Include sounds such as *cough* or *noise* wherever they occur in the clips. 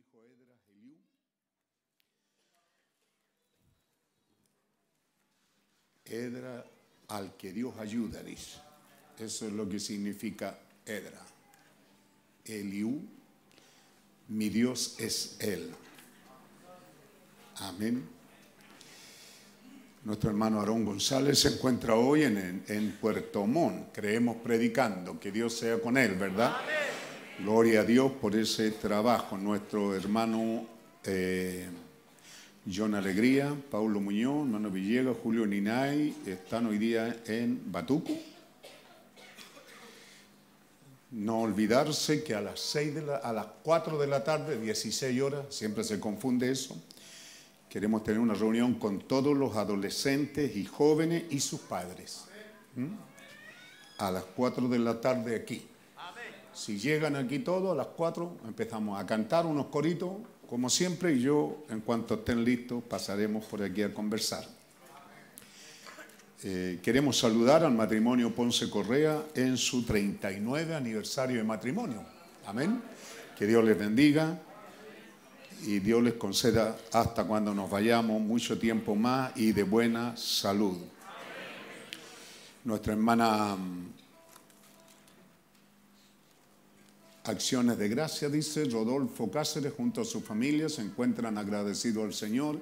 hijo Eliú. Edra al que Dios ayuda, dice. Eso es lo que significa Edra. Eliú, mi Dios es Él. Amén. Nuestro hermano Aarón González se encuentra hoy en, en Puerto Montt, creemos predicando, que Dios sea con él, ¿verdad? Gloria a Dios por ese trabajo. Nuestro hermano eh, John Alegría, Paulo Muñoz, hermano Villegas, Julio Ninay, están hoy día en Batuco. No olvidarse que a las, seis de la, a las 4 de la tarde, 16 horas, siempre se confunde eso, queremos tener una reunión con todos los adolescentes y jóvenes y sus padres. A las 4 de la tarde aquí. Si llegan aquí todos, a las 4 empezamos a cantar unos coritos, como siempre, y yo, en cuanto estén listos, pasaremos por aquí a conversar. Eh, queremos saludar al matrimonio Ponce Correa en su 39 aniversario de matrimonio. Amén. Que Dios les bendiga y Dios les conceda hasta cuando nos vayamos mucho tiempo más y de buena salud. Nuestra hermana Acciones de gracia, dice Rodolfo Cáceres, junto a su familia, se encuentran agradecidos al Señor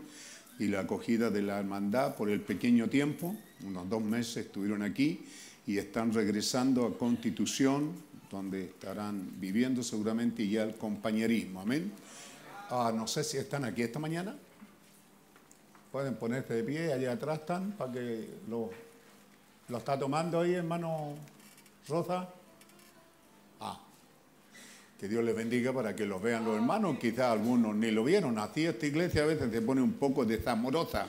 y la acogida de la hermandad por el pequeño tiempo, unos dos meses estuvieron aquí y están regresando a Constitución, donde estarán viviendo seguramente ya el compañerismo. Amén. Ah, no sé si están aquí esta mañana. Pueden ponerse de pie, allá atrás están, para que lo, lo está tomando ahí, hermano Rosa. Que Dios les bendiga para que los vean los hermanos. Quizás algunos ni lo vieron. Así esta iglesia a veces se pone un poco desamorosa.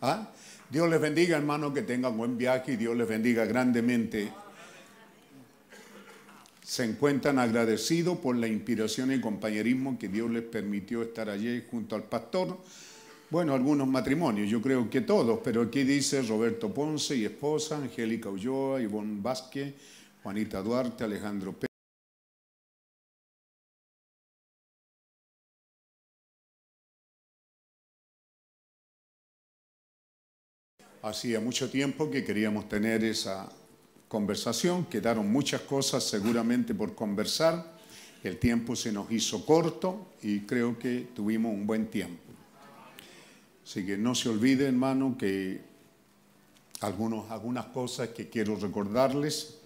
¿Ah? Dios les bendiga, hermanos, que tengan buen viaje y Dios les bendiga grandemente. Se encuentran agradecidos por la inspiración y compañerismo que Dios les permitió estar allí junto al pastor. Bueno, algunos matrimonios, yo creo que todos, pero aquí dice Roberto Ponce y esposa, Angélica Ulloa, Ivonne Vázquez, Juanita Duarte, Alejandro Pérez. Hacía mucho tiempo que queríamos tener esa conversación, quedaron muchas cosas seguramente por conversar, el tiempo se nos hizo corto y creo que tuvimos un buen tiempo. Así que no se olvide, hermano, que algunos, algunas cosas que quiero recordarles.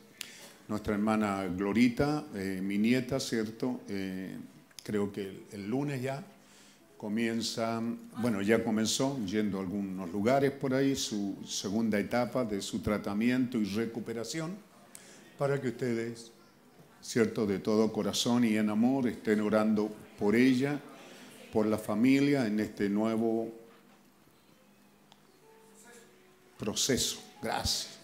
Nuestra hermana Glorita, eh, mi nieta, ¿cierto? Eh, creo que el, el lunes ya comienza, bueno, ya comenzó yendo a algunos lugares por ahí, su segunda etapa de su tratamiento y recuperación, para que ustedes, cierto, de todo corazón y en amor, estén orando por ella, por la familia en este nuevo proceso. Gracias.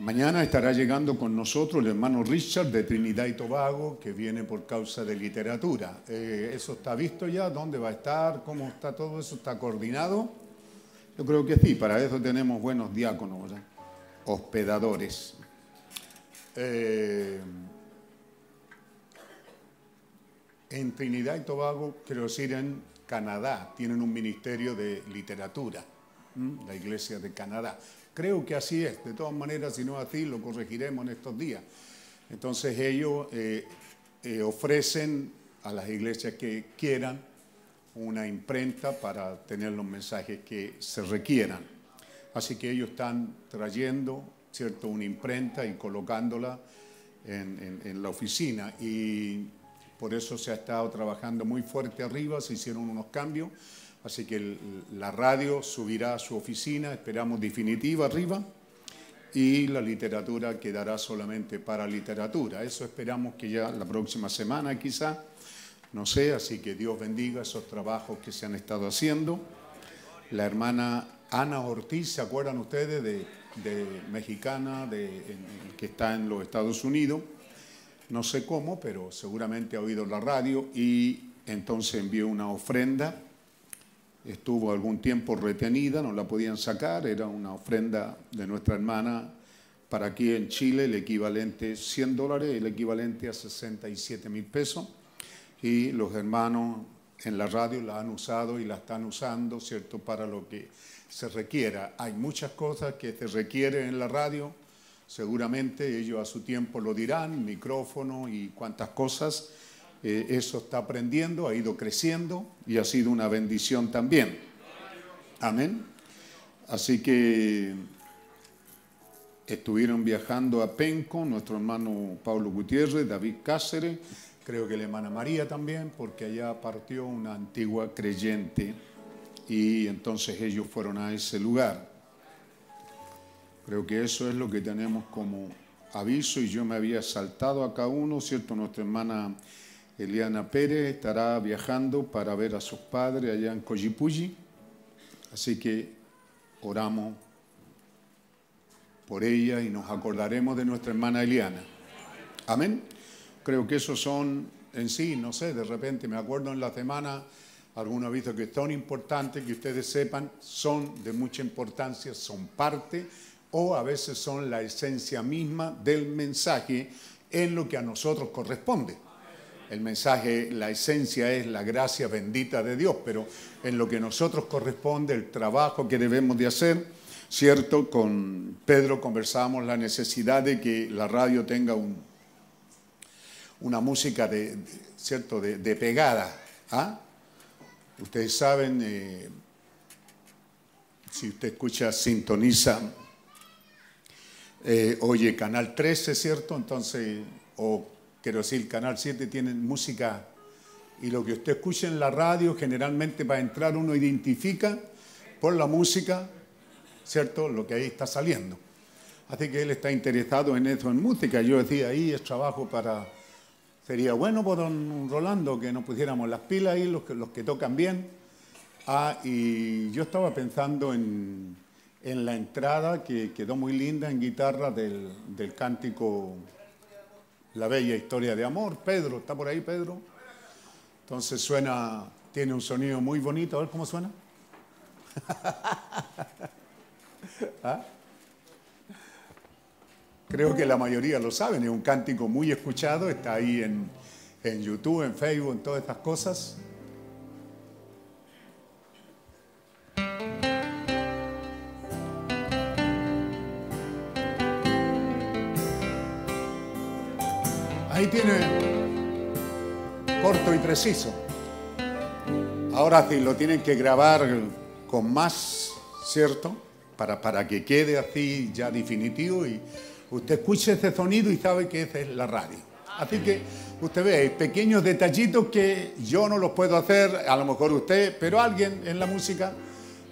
Mañana estará llegando con nosotros el hermano Richard de Trinidad y Tobago, que viene por causa de literatura. Eh, ¿Eso está visto ya? ¿Dónde va a estar? ¿Cómo está todo eso? ¿Está coordinado? Yo creo que sí, para eso tenemos buenos diáconos, hospedadores. Eh, en Trinidad y Tobago, quiero decir en Canadá, tienen un ministerio de literatura, la Iglesia de Canadá. Creo que así es. De todas maneras, si no es así, lo corregiremos en estos días. Entonces ellos eh, eh, ofrecen a las iglesias que quieran una imprenta para tener los mensajes que se requieran. Así que ellos están trayendo, ¿cierto?, una imprenta y colocándola en, en, en la oficina. Y por eso se ha estado trabajando muy fuerte arriba, se hicieron unos cambios. Así que la radio subirá a su oficina, esperamos definitiva arriba, y la literatura quedará solamente para literatura. Eso esperamos que ya la próxima semana quizá, no sé, así que Dios bendiga esos trabajos que se han estado haciendo. La hermana Ana Ortiz, ¿se acuerdan ustedes de, de mexicana de, en, que está en los Estados Unidos? No sé cómo, pero seguramente ha oído la radio y entonces envió una ofrenda estuvo algún tiempo retenida, no la podían sacar, era una ofrenda de nuestra hermana para aquí en Chile, el equivalente 100 dólares, el equivalente a 67 mil pesos. y los hermanos en la radio la han usado y la están usando, ¿cierto?, para lo que se requiera. Hay muchas cosas que se requieren en la radio, seguramente ellos a su tiempo lo dirán, micrófono y cuantas cosas. Eh, eso está aprendiendo, ha ido creciendo y ha sido una bendición también. Amén. Así que estuvieron viajando a Penco, nuestro hermano Pablo Gutiérrez, David Cáceres, creo que la hermana María también, porque allá partió una antigua creyente y entonces ellos fueron a ese lugar. Creo que eso es lo que tenemos como aviso y yo me había saltado acá uno, ¿cierto? Nuestra hermana Eliana Pérez estará viajando para ver a sus padres allá en Coyipulli, así que oramos por ella y nos acordaremos de nuestra hermana Eliana. Amén. Creo que esos son en sí, no sé, de repente me acuerdo en la semana algún aviso que son importantes, que ustedes sepan, son de mucha importancia, son parte o a veces son la esencia misma del mensaje en lo que a nosotros corresponde. El mensaje, la esencia es la gracia bendita de Dios, pero en lo que nosotros corresponde, el trabajo que debemos de hacer, ¿cierto? Con Pedro conversábamos la necesidad de que la radio tenga un, una música de, ¿cierto? De, pegada. ¿ah? Ustedes saben, eh, si usted escucha, sintoniza, eh, oye Canal 13, ¿cierto? Entonces, o quiero decir, Canal 7 tienen música y lo que usted escucha en la radio generalmente va a entrar uno identifica por la música, ¿cierto? Lo que ahí está saliendo. Así que él está interesado en eso, en música. Yo decía, ahí es trabajo para Sería bueno por don Rolando que nos pusiéramos las pilas ahí, los que, los que tocan bien. Ah, y yo estaba pensando en, la entrada que quedó muy linda en guitarra del, del cántico La Bella Historia de Amor. Pedro, ¿está por ahí Pedro? Entonces suena, tiene un sonido muy bonito. A ver cómo suena. *laughs* ¿Ah? Creo que la mayoría lo saben, es un cántico muy escuchado, está ahí en, YouTube, en Facebook, en todas estas cosas. Ahí tiene corto y preciso. Ahora sí, lo tienen que grabar con más, ¿cierto? Para, para que quede así ya definitivo y Usted escucha ese sonido y sabe que esa es la radio. Así que usted ve pequeños detallitos que yo no los puedo hacer, a lo mejor usted, pero alguien en la música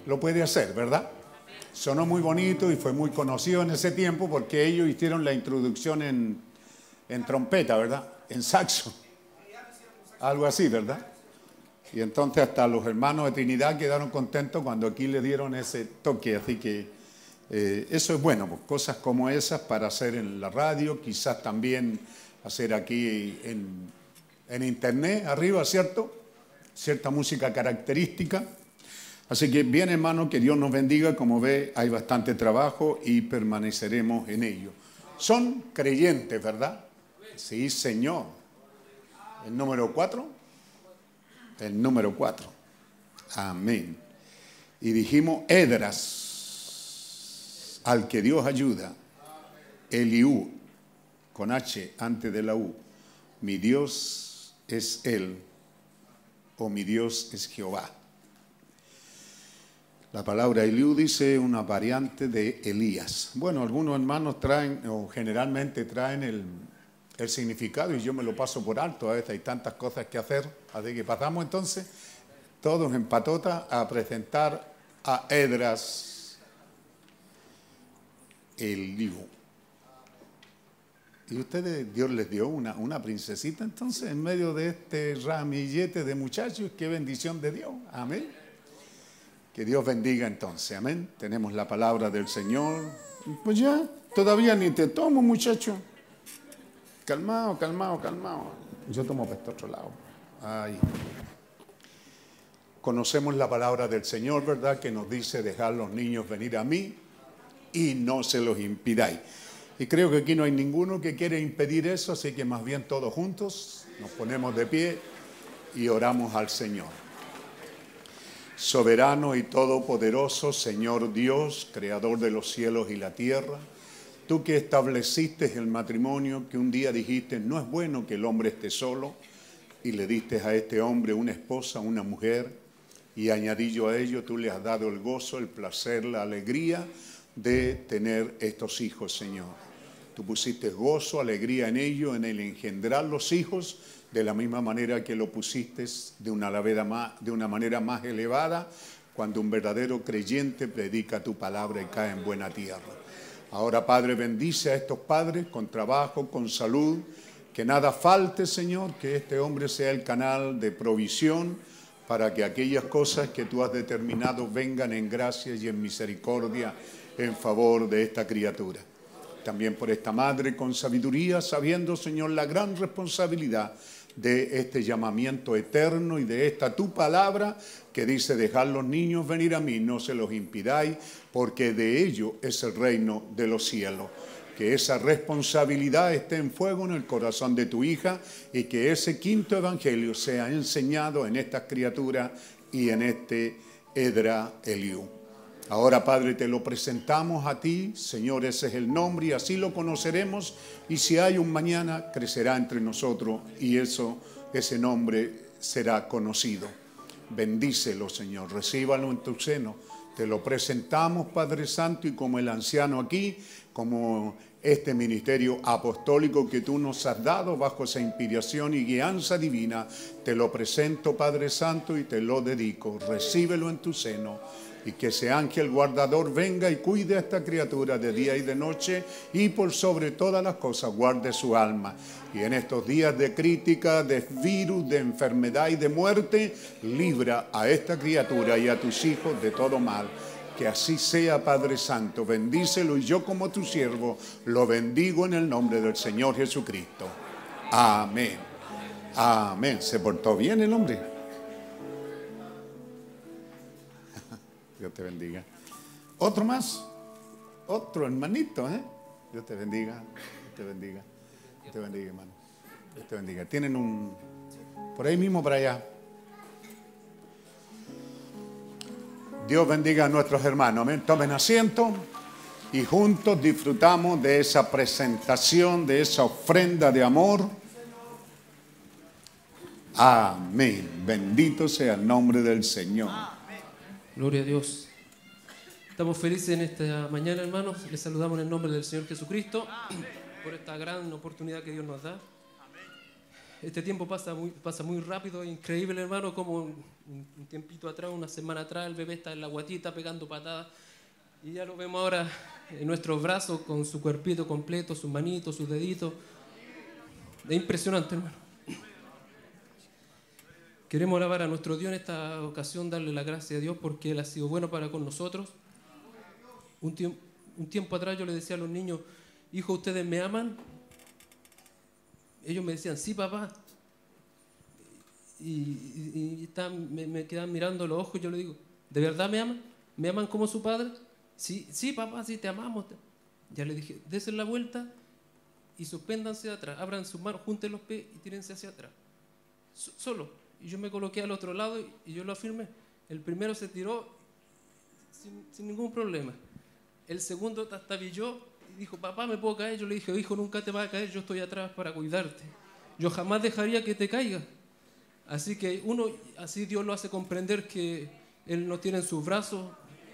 lo puede hacer, ¿verdad? Sonó muy bonito y fue muy conocido en ese tiempo porque ellos hicieron la introducción en, en trompeta, ¿verdad? En saxo. Algo así, ¿verdad? Y entonces hasta los hermanos de Trinidad quedaron contentos cuando aquí le dieron ese toque, así que eh, eso es bueno, pues, cosas como esas para hacer en la radio, quizás también hacer aquí en, en internet, arriba, ¿cierto? Cierta música característica. Así que bien hermano, que Dios nos bendiga, como ve, hay bastante trabajo y permaneceremos en ello. Son creyentes, ¿verdad? Sí, Señor. El número cuatro. El número cuatro. Amén. Y dijimos Edras al que Dios ayuda, Eliú, con H antes de la U, mi Dios es Él o mi Dios es Jehová. La palabra Eliú dice una variante de Elías. Bueno, algunos hermanos traen o generalmente traen el, el significado y yo me lo paso por alto. A veces hay tantas cosas que hacer. Así que pasamos entonces todos en patota a presentar a Edras el libro. Y ustedes, Dios les dio una, una princesita entonces en medio de este ramillete de muchachos. Qué bendición de Dios. Amén. Que Dios bendiga entonces. Amén. Tenemos la palabra del Señor. Pues ya, todavía ni te tomo, muchacho. Calmado, calmado, calmado. Yo tomo para este otro lado. Ay. Conocemos la palabra del Señor, ¿verdad? Que nos dice dejar los niños venir a mí y no se los impidáis. Y creo que aquí no hay ninguno que quiere impedir eso, así que más bien todos juntos nos ponemos de pie y oramos al Señor. Soberano y todopoderoso Señor Dios, creador de los cielos y la tierra, tú que estableciste el matrimonio, que un día dijiste, no es bueno que el hombre esté solo, y le diste a este hombre una esposa, una mujer, y añadillo a ello, tú le has dado el gozo, el placer, la alegría de tener estos hijos, Señor. Tú pusiste gozo, alegría en ello, en el engendrar los hijos, de la misma manera que lo pusiste de una manera más elevada cuando un verdadero creyente predica tu palabra y cae en buena tierra. Ahora, Padre, bendice a estos padres con trabajo, con salud, que nada falte, Señor, que este hombre sea el canal de provisión para que aquellas cosas que tú has determinado vengan en gracia y en misericordia en favor de esta criatura. También por esta madre con sabiduría, sabiendo, Señor, la gran responsabilidad de este llamamiento eterno y de esta tu palabra que dice, dejar los niños venir a mí, no se los impidáis, porque de ello es el reino de los cielos. Que esa responsabilidad esté en fuego en el corazón de tu hija y que ese quinto evangelio sea enseñado en estas criaturas y en este Edra Eliú. Ahora, Padre, te lo presentamos a ti, Señor, ese es el nombre y así lo conoceremos. Y si hay un mañana, crecerá entre nosotros y eso, ese nombre será conocido. Bendícelo, Señor, recíbalo en tu seno. Te lo presentamos, Padre Santo, y como el anciano aquí, como este ministerio apostólico que tú nos has dado bajo esa inspiración y guianza divina, te lo presento, Padre Santo, y te lo dedico. Recíbelo en tu seno y que ese ángel guardador venga y cuide a esta criatura de día y de noche y por sobre todas las cosas guarde su alma. Y en estos días de crítica, de virus, de enfermedad y de muerte, libra a esta criatura y a tus hijos de todo mal. Que así sea, Padre Santo. Bendícelo y yo como tu siervo lo bendigo en el nombre del Señor Jesucristo. Amén. Amén. ¿Se portó bien el hombre? Dios te bendiga. Otro más. Otro hermanito, ¿eh? Dios te bendiga. Dios te bendiga. Dios te bendiga, hermano. Dios te bendiga. Tienen un. Por ahí mismo para allá. Dios bendiga a nuestros hermanos. Amén. Tomen asiento y juntos disfrutamos de esa presentación, de esa ofrenda de amor. Amén. Bendito sea el nombre del Señor. Gloria a Dios. Estamos felices en esta mañana, hermanos. Les saludamos en el nombre del Señor Jesucristo por esta gran oportunidad que Dios nos da. Este tiempo pasa muy, rápido, increíble, hermano, como un, tiempito atrás, una semana atrás, el bebé está en la guatita pegando patadas y ya lo vemos ahora en nuestros brazos con su cuerpito completo, sus manitos, sus deditos. Es impresionante, hermano. Queremos alabar a nuestro Dios en esta ocasión, darle la gracia a Dios porque Él ha sido bueno para con nosotros. Un tiempo, atrás yo le decía a los niños, hijo, ¿ustedes me aman? Ellos me decían, sí, papá. Y, me, me, quedan mirando los ojos y yo le digo, ¿de verdad me aman? ¿Me aman como su padre? Sí, sí, papá, sí, te amamos. Ya le dije, desen la vuelta y suspéndanse de atrás. Abran sus manos, junten los pies y tírense hacia atrás. solo y yo me coloqué al otro lado y, yo lo afirmé. El primero se tiró sin, ningún problema. El segundo tastabilló y dijo, papá, ¿me puedo caer? Yo le dije, hijo, nunca te vas a caer, yo estoy atrás para cuidarte. Yo jamás dejaría que te caiga. Así que uno, así Dios lo hace comprender que Él nos tiene en sus brazos.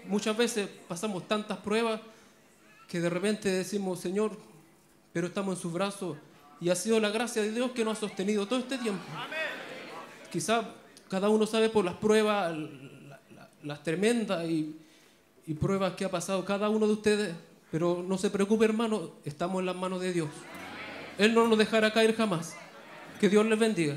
Muchas veces pasamos tantas pruebas que de repente decimos, Señor, pero estamos en sus brazos. Y ha sido la gracia de Dios que nos ha sostenido todo este tiempo. Amén quizá cada uno sabe por las pruebas, las tremendas y, y pruebas que ha pasado cada uno de ustedes, pero no se preocupe hermano, estamos en las manos de Dios. Él no nos dejará caer jamás. Que Dios les bendiga.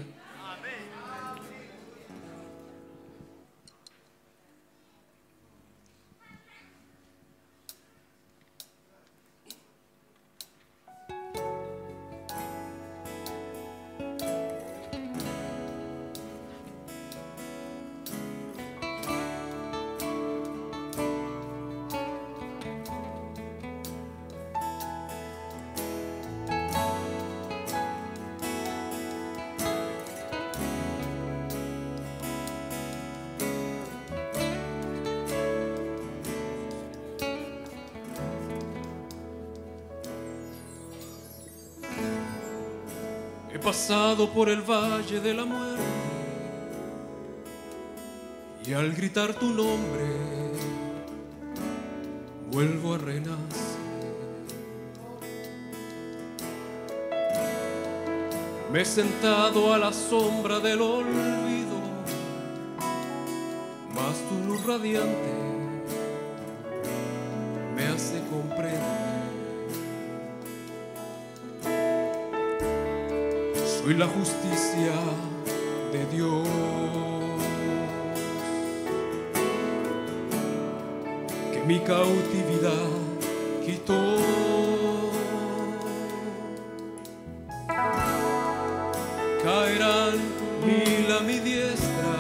He pasado por el valle de la muerte y al gritar tu nombre vuelvo a renacer. Me he sentado a la sombra del olvido, mas tu luz radiante Soy la justicia de Dios. Que mi cautividad quitó. Caerán mil a mi diestra,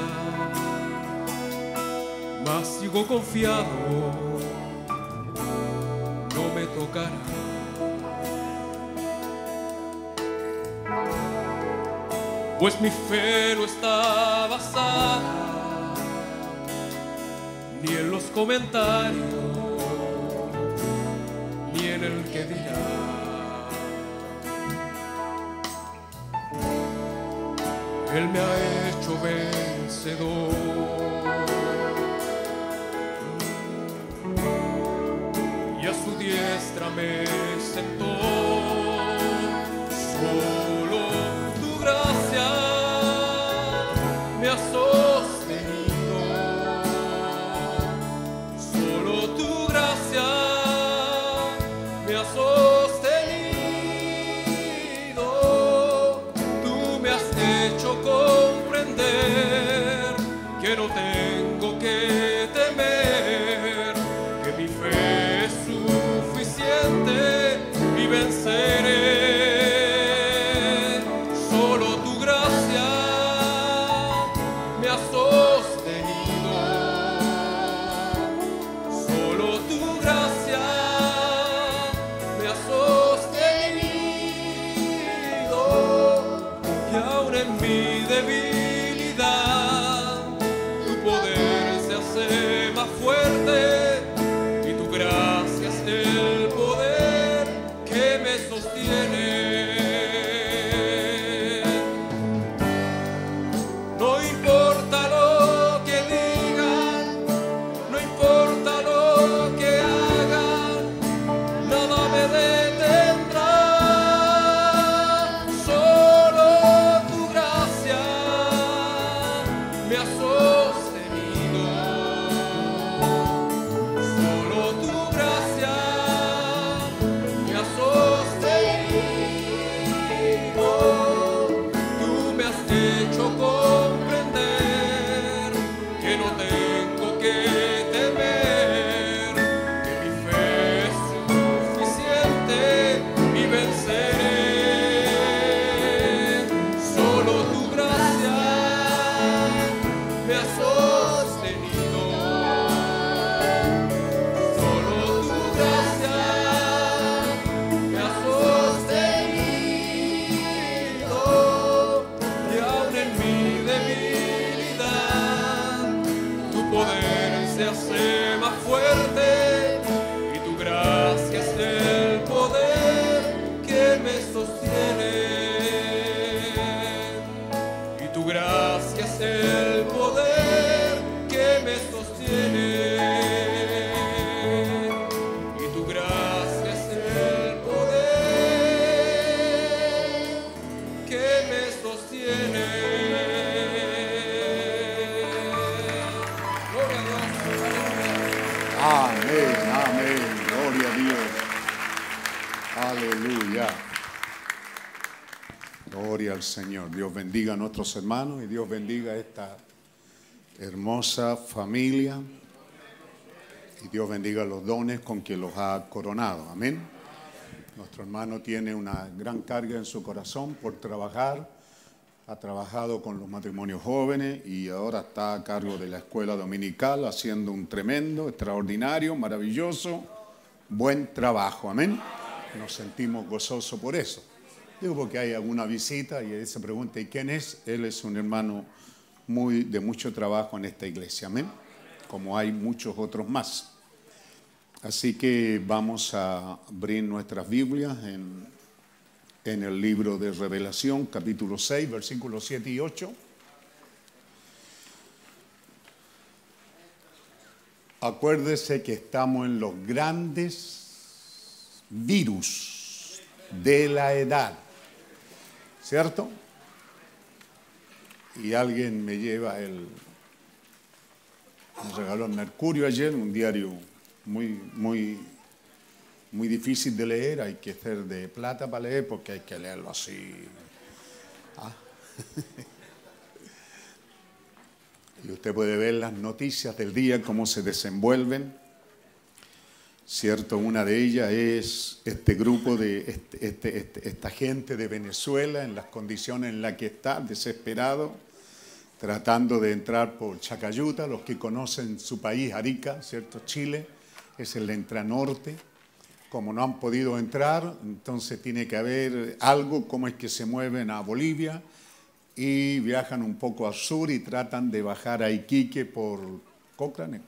mas sigo confiado, no me tocará. Pues mi fe no está basada ni en los comentarios, ni en el que dirá. Él me ha hecho vencedor. Y a su diestra me sentó. Bendiga a nuestros hermanos y Dios bendiga a esta hermosa familia. Y Dios bendiga los dones con que los ha coronado. Amén. Nuestro hermano tiene una gran carga en su corazón por trabajar. Ha trabajado con los matrimonios jóvenes y ahora está a cargo de la escuela dominical haciendo un tremendo, extraordinario, maravilloso, buen trabajo. Amén. Nos sentimos gozosos por eso. Digo porque hay alguna visita y él se pregunta, ¿y quién es? Él es un hermano muy, de mucho trabajo en esta iglesia. Amén. Como hay muchos otros más. Así que vamos a abrir nuestras Biblias en en el libro de Revelación, capítulo 6, versículos 7 y 8. Acuérdese que estamos en los grandes virus de la edad, ¿cierto? Y alguien me lleva el, me regaló Mercurio ayer, un diario muy, muy, muy difícil de leer, hay que ser de plata para leer porque hay que leerlo así. Ah. *laughs* Y usted puede ver las noticias del día, cómo se desenvuelven. Cierto, una de ellas es este grupo de este, este, este, esta gente de Venezuela en las condiciones en las que está, desesperado, tratando de entrar por Chacayuta. Los que conocen su país, Arica, cierto, Chile, es el entranorte. Como no han podido entrar, entonces tiene que haber algo, cómo es que se mueven a Bolivia, y viajan un poco al sur y tratan de bajar a Iquique por Cochrane,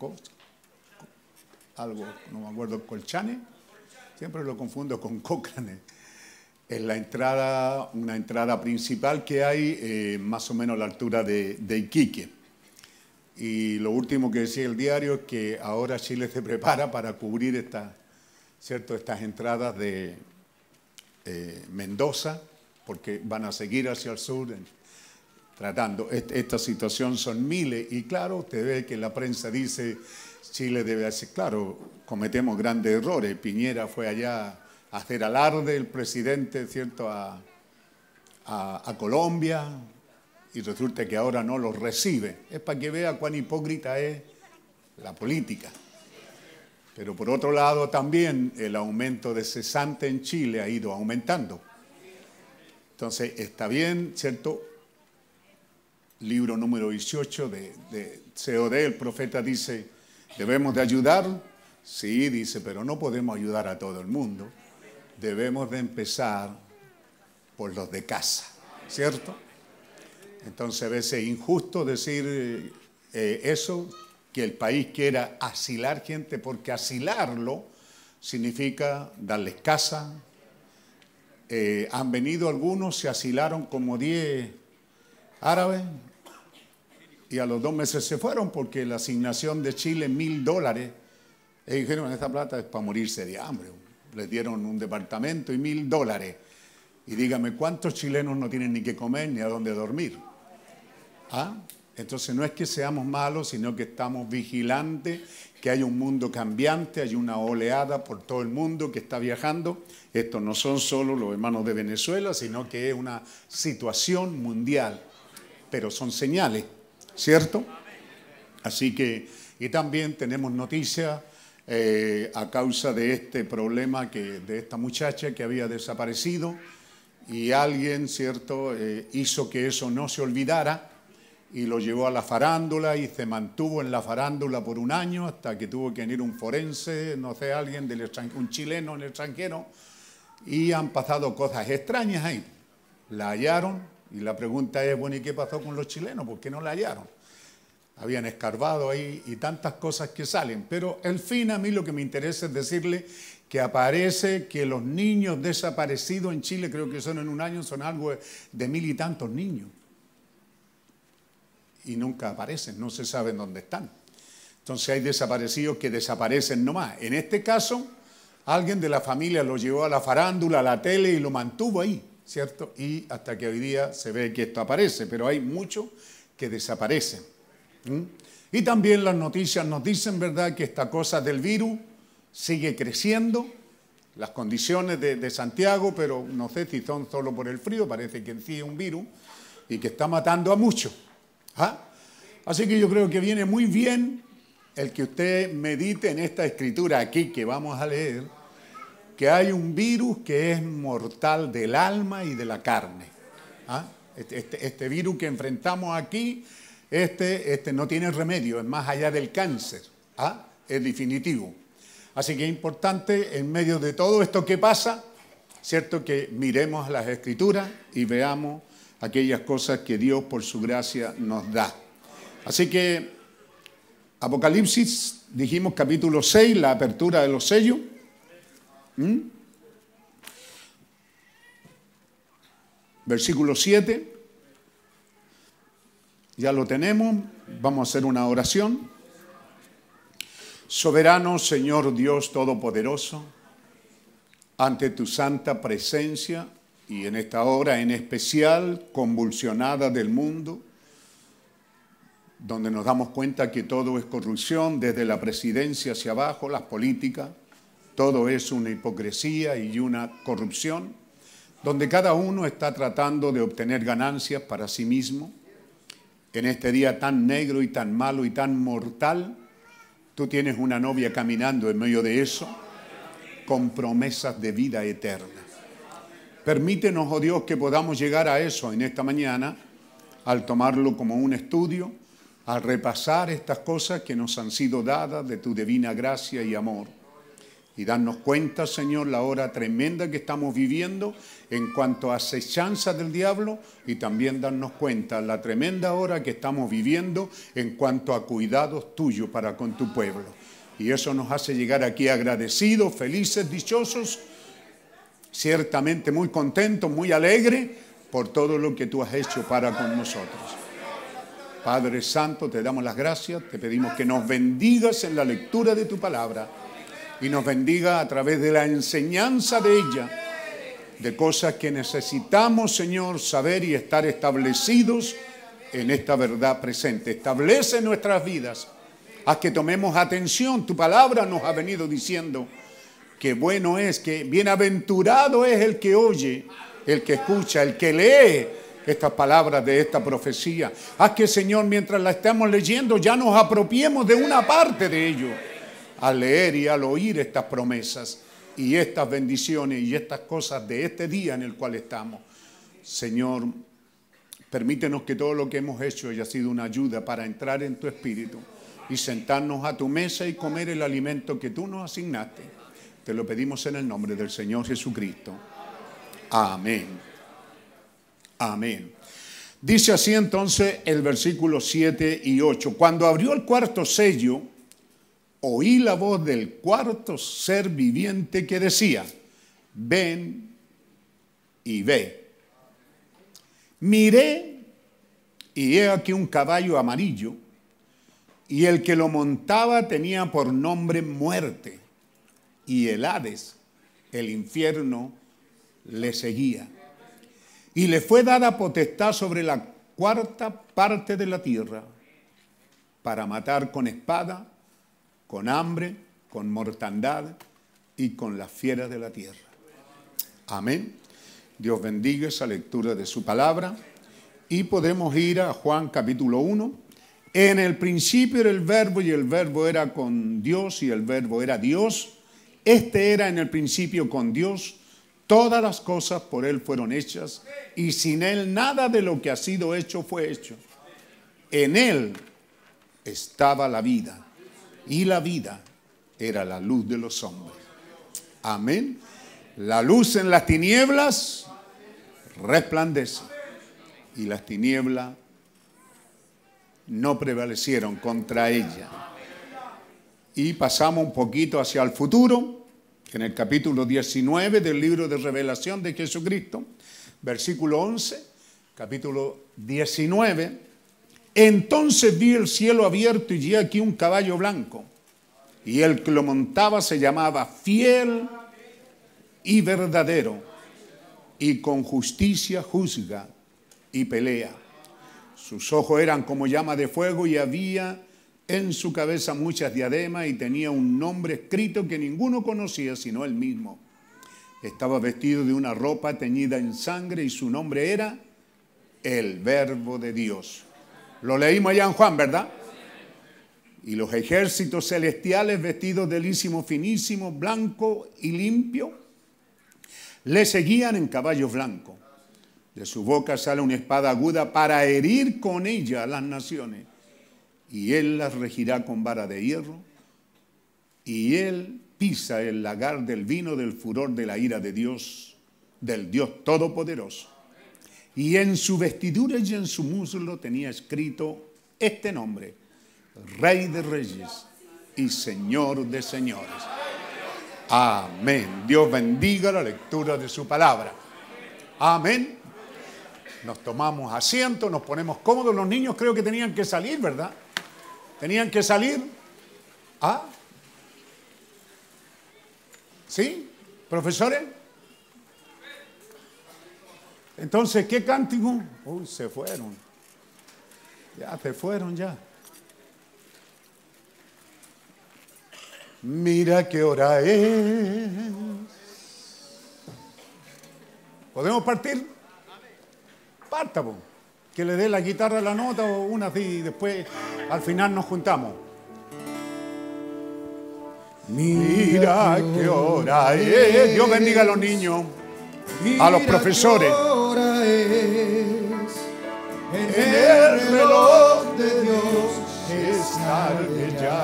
algo, no me acuerdo, Colchane, siempre lo confundo con Cochrane. Es la entrada, una entrada principal que hay eh, más o menos a la altura de, Iquique. Y lo último que decía el diario es que ahora Chile se prepara para cubrir esta, ¿cierto? estas entradas de eh, Mendoza, porque van a seguir hacia el sur tratando. Esta situación son miles y claro, usted ve que la prensa dice Chile debe hacer, claro, cometemos grandes errores. Piñera fue allá a hacer alarde, el presidente, ¿cierto?, a, Colombia y resulta que ahora no lo recibe. Es para que vea cuán hipócrita es la política. Pero por otro lado también el aumento de cesante en Chile ha ido aumentando. Entonces está bien, ¿cierto? libro número 18 de, de COD, el profeta dice, ¿debemos de ayudar? Sí, dice, pero no podemos ayudar a todo el mundo. Debemos de empezar por los de casa, ¿cierto? Entonces a veces es injusto decir eh, eso, que el país quiera asilar gente, porque asilarlo significa darles casa. Eh, han venido algunos, se asilaron como 10 árabes, y a los dos meses se fueron porque la asignación de Chile, mil dólares, y dijeron, esta plata es para morirse de hambre. Les dieron un departamento y mil dólares. Y dígame, ¿cuántos chilenos no tienen ni que comer ni a dónde dormir? ¿Ah? Entonces no es que seamos malos, sino que estamos vigilantes, que hay un mundo cambiante, hay una oleada por todo el mundo que está viajando. Estos no son solo los hermanos de Venezuela, sino que es una situación mundial, pero son señales. ¿Cierto? Así que, y también tenemos noticia eh, a causa de este problema que, de esta muchacha que había desaparecido y alguien, ¿cierto?, eh, hizo que eso no se olvidara y lo llevó a la farándula y se mantuvo en la farándula por un año hasta que tuvo que venir un forense, no sé, alguien, del un chileno en el extranjero, y han pasado cosas extrañas ahí. La hallaron, y la pregunta es, bueno, ¿y qué pasó con los chilenos? ¿Por qué no la hallaron? Habían escarbado ahí y tantas cosas que salen. Pero el fin a mí lo que me interesa es decirle que aparece que los niños desaparecidos en Chile, creo que son en un año, son algo de mil y tantos niños. Y nunca aparecen, no se sabe dónde están. Entonces hay desaparecidos que desaparecen nomás. En este caso, alguien de la familia lo llevó a la farándula, a la tele y lo mantuvo ahí. ¿Cierto? Y hasta que hoy día se ve que esto aparece, pero hay muchos que desaparecen. Y también las noticias nos dicen, ¿verdad?, que esta cosa del virus sigue creciendo, las condiciones de, Santiago, pero no sé si son solo por el frío, parece que sí es un virus y que está matando a muchos. ¿ah? Así que yo creo que viene muy bien el que usted medite en esta escritura aquí que vamos a leer que hay un virus que es mortal del alma y de la carne. ¿Ah? Este, este, este, virus que enfrentamos aquí, este, este no tiene remedio, es más allá del cáncer, ¿ah? es definitivo. Así que es importante, en medio de todo esto que pasa, ¿cierto? Que miremos las escrituras y veamos aquellas cosas que Dios por su gracia nos da. Así que Apocalipsis, dijimos capítulo 6, la apertura de los sellos. ¿Mm? versículo 7. Ya lo tenemos, vamos a hacer una oración. Soberano Señor Dios Todopoderoso, ante tu santa presencia y en esta hora en especial convulsionada del mundo, donde nos damos cuenta que todo es corrupción, desde la presidencia hacia abajo, las políticas, todo es una hipocresía y una corrupción, donde cada uno está tratando de obtener ganancias para sí mismo. En este día tan negro y tan malo y tan mortal, Tú tienes una novia caminando en medio de eso con promesas de vida eterna. Permítenos, oh Dios, que podamos llegar a eso en esta mañana al tomarlo como un estudio, al repasar estas cosas que nos han sido dadas de tu divina gracia y amor y darnos cuenta, Señor, la hora tremenda que estamos viviendo en cuanto a acechanza del diablo y también darnos cuenta la tremenda hora que estamos viviendo en cuanto a cuidados tuyos para con tu pueblo. Y eso nos hace llegar aquí agradecidos, felices, dichosos, ciertamente muy contentos, muy alegres por todo lo que tú has hecho para con nosotros. Padre Santo, te damos las gracias, te pedimos que nos bendigas en la lectura de tu palabra y nos bendiga a través de la enseñanza de ella, de cosas que necesitamos, Señor, saber y estar establecidos en esta verdad presente. Establece nuestras vidas. Haz que tomemos atención. Tu palabra nos ha venido diciendo que bueno es, que bienaventurado es el que oye, el que escucha, el que lee estas palabras de esta profecía. Haz que, Señor, mientras la estamos leyendo, ya nos apropiemos de una parte de ello al leer y al oír estas promesas y estas bendiciones y estas cosas de este día en el cual estamos. Señor, permítenos que todo lo que hemos hecho haya sido una ayuda para entrar en tu espíritu y sentarnos a tu mesa y comer el alimento que tú nos asignaste. Te lo pedimos en el nombre del Señor Jesucristo. Amén. Amén. Dice así entonces el versículo 7 y 8. Cuando abrió el cuarto sello, oí la voz del cuarto ser viviente que decía, ven y ve. Miré y he aquí un caballo amarillo y el que lo montaba tenía por nombre muerte y el Hades, el infierno, le seguía. Y le fue dada potestad sobre la cuarta parte de la tierra para matar con espada con hambre, con mortandad y con las fieras de la tierra. Amén. Dios bendiga esa lectura de su palabra. Y podemos ir a Juan capítulo 1. En el principio era el verbo y el verbo era con Dios y el verbo era Dios. Este era en el principio con Dios. Todas las cosas por Él fueron hechas y sin Él nada de lo que ha sido hecho fue hecho. En Él estaba la vida y la vida era la luz de los hombres. Amén. La luz en las tinieblas resplandece y las tinieblas no prevalecieron contra ella. Y pasamos un poquito hacia el futuro, en el capítulo 19 del libro de revelación de Jesucristo, versículo 11, capítulo 19 entonces vi el cielo abierto y vi aquí un caballo blanco. Y el que lo montaba se llamaba fiel y verdadero. Y con justicia juzga y pelea. Sus ojos eran como llama de fuego y había en su cabeza muchas diademas y tenía un nombre escrito que ninguno conocía sino él mismo. Estaba vestido de una ropa teñida en sangre y su nombre era el Verbo de Dios. Lo leímos allá en Juan, ¿verdad? Y los ejércitos celestiales vestidos de lísimo finísimo, blanco y limpio, le seguían en caballos blancos. De su boca sale una espada aguda para herir con ella a las naciones. Y él las regirá con vara de hierro. Y él pisa el lagar del vino del furor de la ira de Dios, del Dios Todopoderoso y en su vestidura y en su muslo tenía escrito este nombre, Rey de Reyes y Señor de Señores. Amén. Dios bendiga la lectura de su palabra. Amén. Nos tomamos asiento, nos ponemos cómodos. Los niños creo que tenían que salir, ¿verdad? Tenían que salir. ¿Ah? ¿Sí? ¿Profesores? Entonces, ¿qué cántico? Uy, se fueron. Ya se fueron ya. Mira qué hora es. ¿Podemos partir? Parta, po. que le dé la guitarra a la nota o una así y después al final nos juntamos. Mira qué hora es. Dios bendiga a los niños, a los profesores hora es. En el reloj de Dios es tarde ya.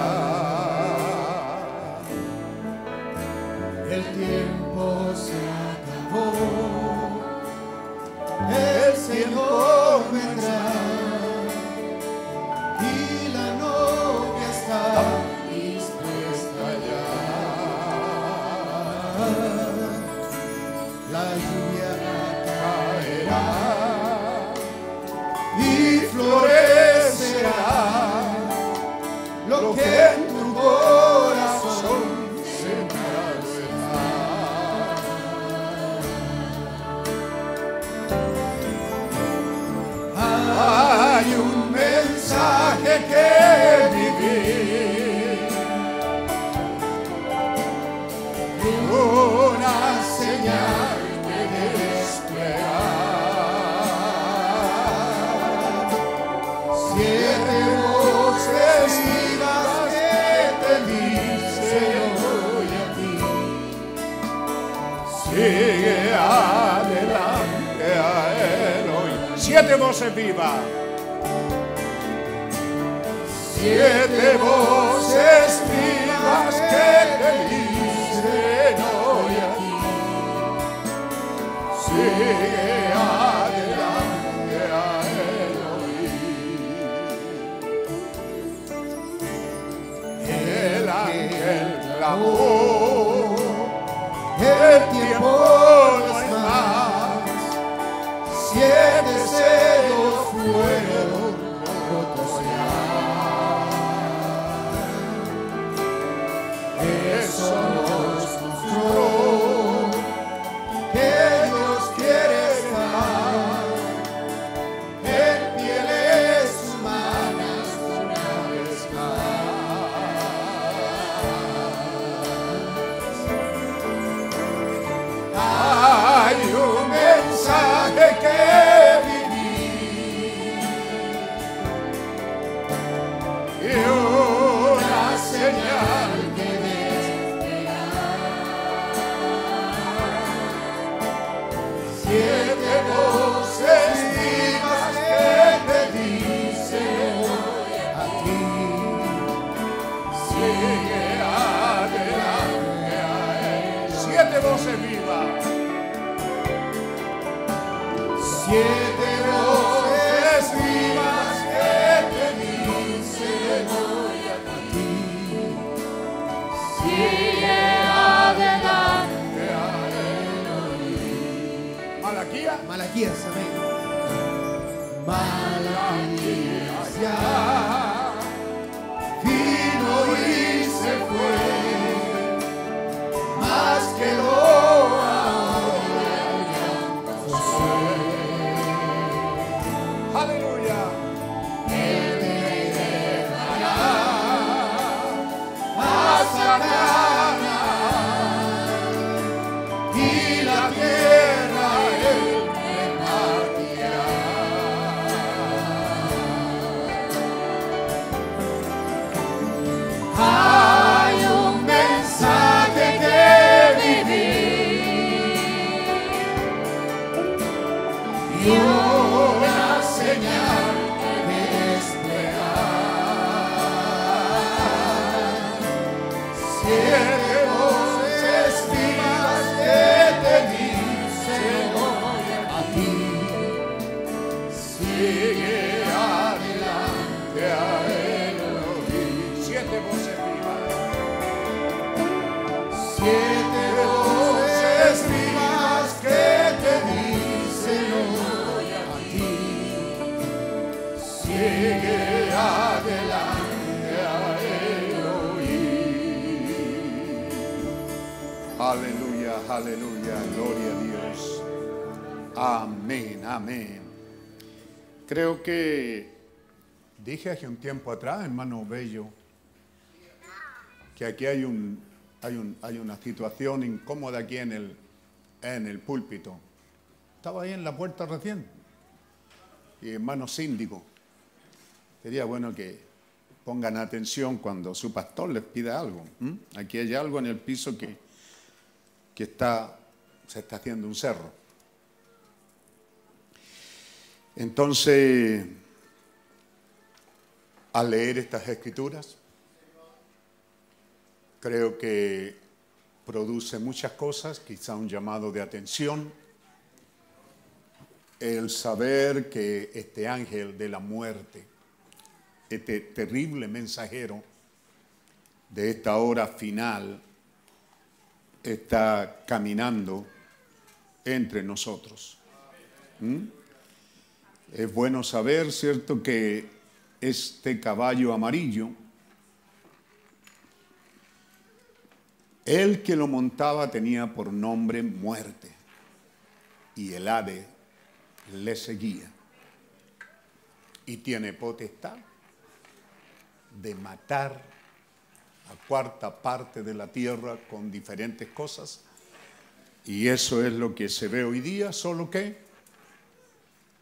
El tiempo se acabó. El Señor vendrá. Siete voces vivas. Siete voces vivas que te dicen hoy aquí. Sigue adelante a Elohim. El ángel clamó. El tiempo away. Que te dijeron a ti, sigue adelante, Hérois. Aleluya, aleluya, gloria a Dios. Amén, amén. Creo que dije hace un tiempo atrás, hermano Bello, que aquí hay un, hay, un, hay una situación incómoda aquí en el, púlpito. Estaba ahí en la puerta recién. Y hermano síndico, sería bueno que pongan atención cuando su pastor les pida algo. Aquí hay algo en el piso que, que está, se está haciendo un cerro. Entonces, al leer estas escrituras, creo que produce muchas cosas, quizá un llamado de atención, el saber que este ángel de la muerte, este terrible mensajero de esta hora final, está caminando entre nosotros. ¿Mm? Es bueno saber, ¿cierto?, que este caballo amarillo, el que lo montaba tenía por nombre muerte y el ave le seguía y tiene potestad de matar a cuarta parte de la tierra con diferentes cosas y eso es lo que se ve hoy día, solo que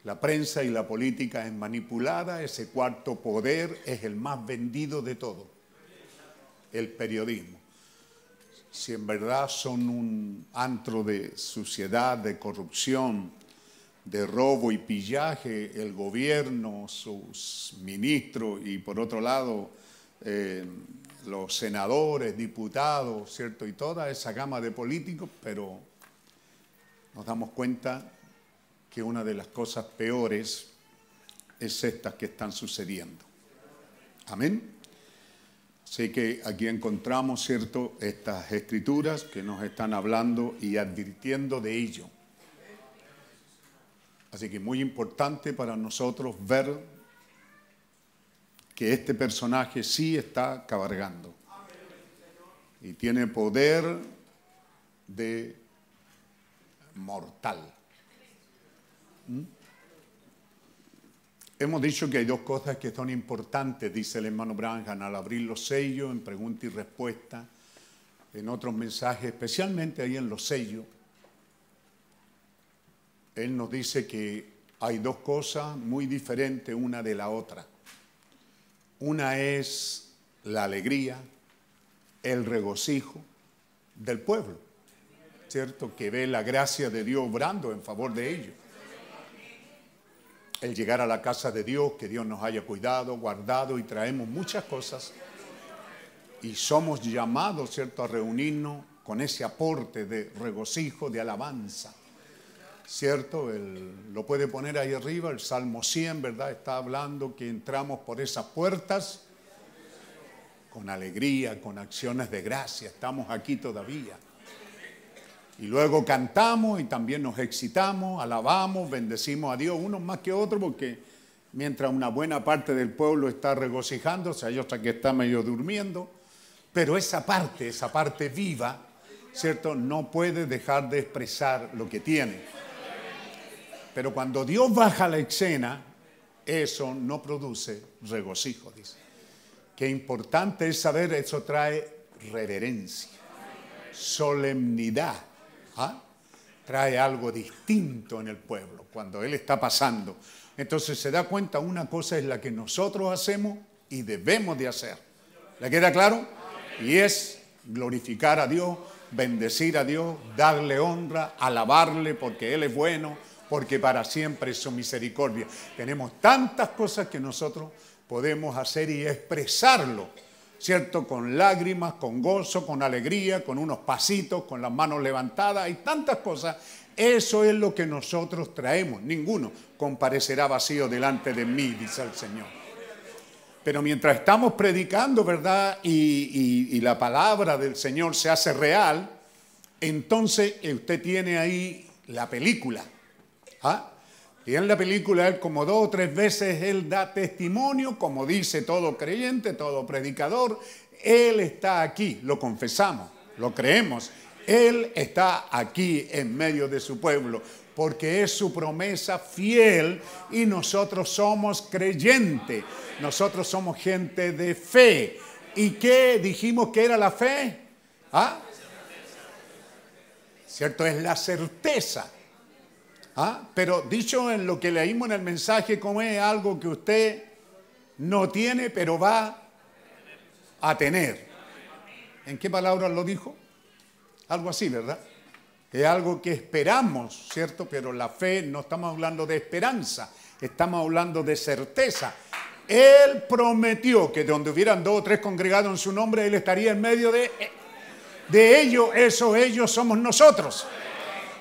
la prensa y la política es manipulada, ese cuarto poder es el más vendido de todo, el periodismo. Si en verdad son un antro de suciedad, de corrupción, de robo y pillaje, el gobierno, sus ministros y por otro lado eh, los senadores, diputados, ¿cierto? Y toda esa gama de políticos, pero nos damos cuenta que una de las cosas peores es estas que están sucediendo. Amén. Así que aquí encontramos, ¿cierto?, estas escrituras que nos están hablando y advirtiendo de ello. Así que muy importante para nosotros ver que este personaje sí está cabalgando y tiene poder de mortal. ¿Mm? Hemos dicho que hay dos cosas que son importantes, dice el hermano Branham, al abrir los sellos, en pregunta y respuesta, en otros mensajes, especialmente ahí en los sellos. Él nos dice que hay dos cosas muy diferentes una de la otra. Una es la alegría, el regocijo del pueblo, ¿cierto? Que ve la gracia de Dios obrando en favor de ellos el llegar a la casa de Dios, que Dios nos haya cuidado, guardado y traemos muchas cosas. Y somos llamados, ¿cierto?, a reunirnos con ese aporte de regocijo, de alabanza. ¿Cierto? El- lo puede poner ahí arriba, el Salmo 100, ¿verdad? Está hablando que entramos por esas puertas con alegría, con acciones de gracia. Estamos aquí todavía. Y luego cantamos y también nos excitamos, alabamos, bendecimos a Dios, unos más que otros, porque mientras una buena parte del pueblo está regocijándose, hay otra que está medio durmiendo, pero esa parte, esa parte viva, ¿cierto? No puede dejar de expresar lo que tiene. Pero cuando Dios baja la escena, eso no produce regocijo, dice. Qué importante es saber, eso trae reverencia solemnidad. ¿Ah? Trae algo distinto en el pueblo cuando Él está pasando. Entonces se da cuenta, una cosa es la que nosotros hacemos y debemos de hacer. ¿Le queda claro? Y es glorificar a Dios, bendecir a Dios, darle honra, alabarle porque Él es bueno, porque para siempre es su misericordia. Tenemos tantas cosas que nosotros podemos hacer y expresarlo ¿cierto? Con lágrimas, con gozo, con alegría, con unos pasitos, con las manos levantadas, hay tantas cosas. Eso es lo que nosotros traemos. Ninguno comparecerá vacío delante de mí, dice el Señor. Pero mientras estamos predicando, ¿verdad? Y, y- y la palabra del Señor se hace real, entonces eh, usted tiene ahí la película. ¿Ah? Y en la película, él como dos o tres veces, él da testimonio, como dice todo creyente, todo predicador, él está aquí, lo confesamos, lo creemos, Él está aquí en medio de su pueblo porque es su promesa fiel y nosotros somos creyentes, nosotros somos gente de fe. ¿Y qué dijimos que era la fe? ¿Ah? ¿Cierto? Es la certeza. ¿Ah? Pero dicho en lo que leímos en el mensaje, como es algo que usted no tiene, pero va a tener. ¿En qué palabras lo dijo? Algo así, ¿verdad? Es algo que esperamos, ¿cierto? Pero la fe no estamos hablando de esperanza, estamos hablando de certeza. Él prometió que donde hubieran dos o tres congregados en su nombre, Él estaría en medio de, de ellos. Eso ellos somos nosotros.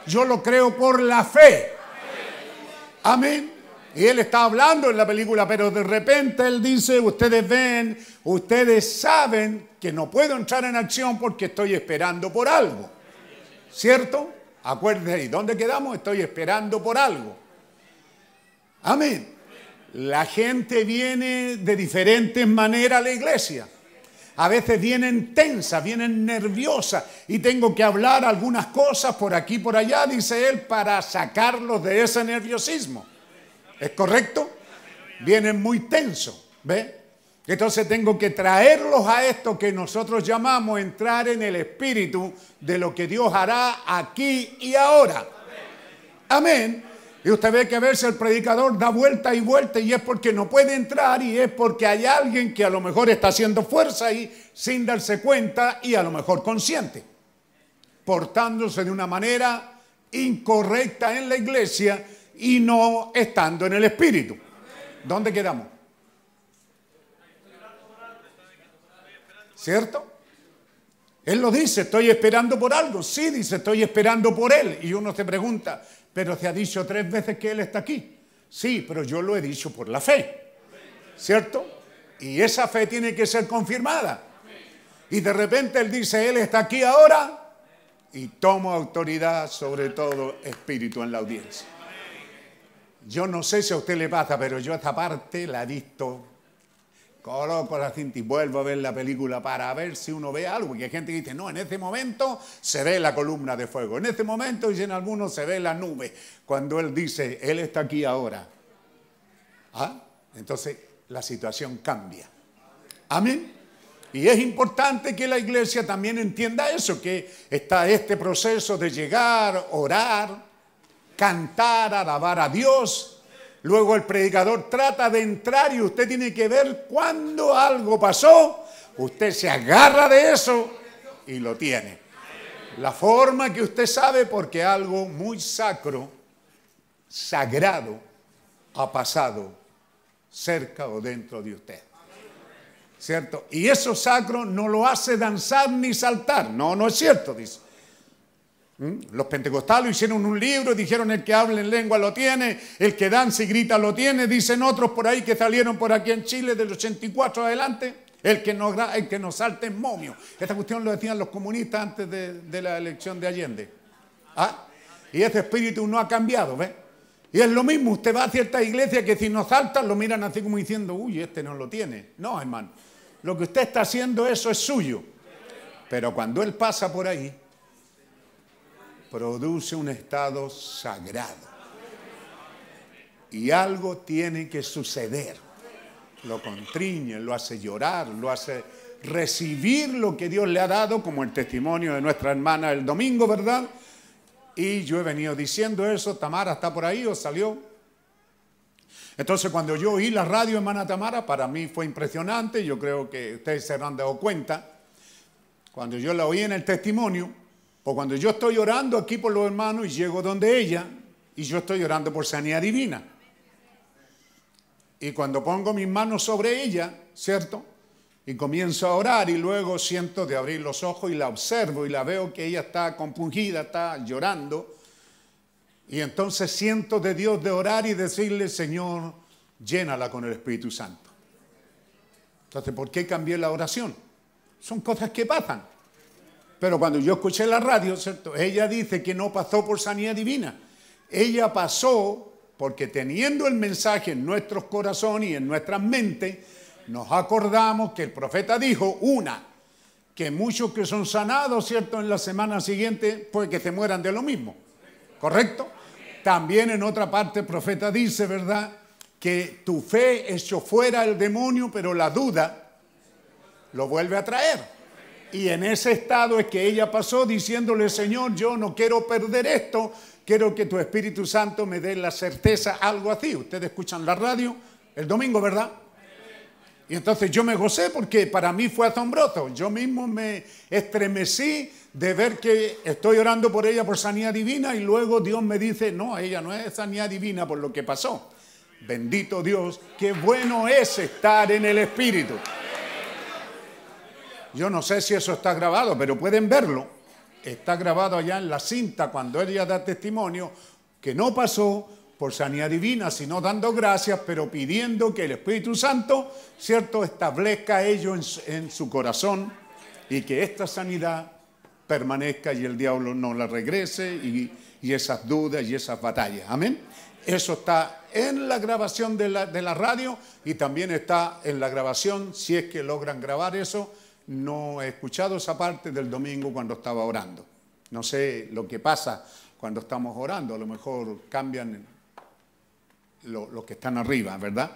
Yo lo creo por la fe. Amén. Y él está hablando en la película, pero de repente él dice, ustedes ven, ustedes saben que no puedo entrar en acción porque estoy esperando por algo. ¿Cierto? Acuérdense, ¿dónde quedamos? Estoy esperando por algo. Amén. La gente viene de diferentes maneras a la iglesia. A veces vienen tensas, vienen nerviosas y tengo que hablar algunas cosas por aquí, por allá, dice él, para sacarlos de ese nerviosismo. ¿Es correcto? Vienen muy tensos, ¿ve? Entonces tengo que traerlos a esto que nosotros llamamos entrar en el espíritu de lo que Dios hará aquí y ahora. Amén. Y usted ve que a veces el predicador da vuelta y vuelta y es porque no puede entrar y es porque hay alguien que a lo mejor está haciendo fuerza ahí sin darse cuenta y a lo mejor consciente, portándose de una manera incorrecta en la iglesia y no estando en el espíritu. ¿Dónde quedamos? ¿Cierto? Él lo dice, estoy esperando por algo. Sí, dice, estoy esperando por Él. Y uno se pregunta, pero te ha dicho tres veces que Él está aquí. Sí, pero yo lo he dicho por la fe. ¿Cierto? Y esa fe tiene que ser confirmada. Y de repente Él dice, Él está aquí ahora. Y tomo autoridad sobre todo espíritu en la audiencia. Yo no sé si a usted le pasa, pero yo esta parte la he visto coloco la cinta y vuelvo a ver la película para ver si uno ve algo. Y hay gente que dice, no, en este momento se ve la columna de fuego. En este momento, dicen algunos, se ve la nube. Cuando Él dice, Él está aquí ahora. ¿Ah? Entonces la situación cambia. Amén. Y es importante que la iglesia también entienda eso, que está este proceso de llegar, orar, cantar, alabar a Dios, Luego el predicador trata de entrar y usted tiene que ver cuando algo pasó. Usted se agarra de eso y lo tiene. La forma que usted sabe porque algo muy sacro, sagrado, ha pasado cerca o dentro de usted. ¿Cierto? Y eso sacro no lo hace danzar ni saltar. No, no es cierto, dice. ¿Mm? Los pentecostales hicieron un libro, dijeron el que habla en lengua lo tiene, el que danza y grita lo tiene, dicen otros por ahí que salieron por aquí en Chile del 84 adelante, el que no, el que no salte es momio. Esta cuestión lo decían los comunistas antes de, la elección de Allende. ¿Ah? Y ese espíritu no ha cambiado, ¿ves? Y es lo mismo, usted va a cierta iglesia que si no saltan lo miran así como diciendo, uy, este no lo tiene. No, hermano, lo que usted está haciendo eso es suyo. Pero cuando él pasa por ahí, produce un estado sagrado. Y algo tiene que suceder. Lo contriñe, lo hace llorar, lo hace recibir lo que Dios le ha dado, como el testimonio de nuestra hermana el domingo, ¿verdad? Y yo he venido diciendo eso, Tamara está por ahí o salió. Entonces cuando yo oí la radio, hermana Tamara, para mí fue impresionante, yo creo que ustedes se han dado cuenta. Cuando yo la oí en el testimonio, pues cuando yo estoy orando aquí por los hermanos y llego donde ella, y yo estoy orando por sanidad divina. Y cuando pongo mis manos sobre ella, ¿cierto? Y comienzo a orar y luego siento de abrir los ojos y la observo y la veo que ella está compungida, está llorando. Y entonces siento de Dios de orar y decirle, Señor, llénala con el Espíritu Santo. Entonces, ¿por qué cambié la oración? Son cosas que pasan. Pero cuando yo escuché la radio, ¿cierto? ella dice que no pasó por sanidad divina. Ella pasó porque teniendo el mensaje en nuestros corazones y en nuestras mentes, nos acordamos que el profeta dijo, una, que muchos que son sanados, ¿cierto? En la semana siguiente, pues que se mueran de lo mismo. ¿Correcto? También en otra parte el profeta dice, ¿verdad? Que tu fe echó fuera el demonio, pero la duda lo vuelve a traer. Y en ese estado es que ella pasó diciéndole, Señor, yo no quiero perder esto, quiero que tu Espíritu Santo me dé la certeza, algo así. Ustedes escuchan la radio el domingo, ¿verdad? Y entonces yo me gocé porque para mí fue asombroso. Yo mismo me estremecí de ver que estoy orando por ella por sanidad divina y luego Dios me dice, no, ella no es sanidad divina por lo que pasó. Bendito Dios, qué bueno es estar en el Espíritu. Yo no sé si eso está grabado, pero pueden verlo. Está grabado allá en la cinta cuando ella da testimonio que no pasó por sanidad divina, sino dando gracias, pero pidiendo que el Espíritu Santo, ¿cierto?, establezca ello en, en su corazón y que esta sanidad permanezca y el diablo no la regrese y, esas dudas y esas batallas. Amén. Eso está en la grabación de la radio y también está en la grabación, si es que logran grabar eso, no he escuchado esa parte del domingo cuando estaba orando. No sé lo que pasa cuando estamos orando, a lo mejor cambian los lo que están arriba, ¿verdad?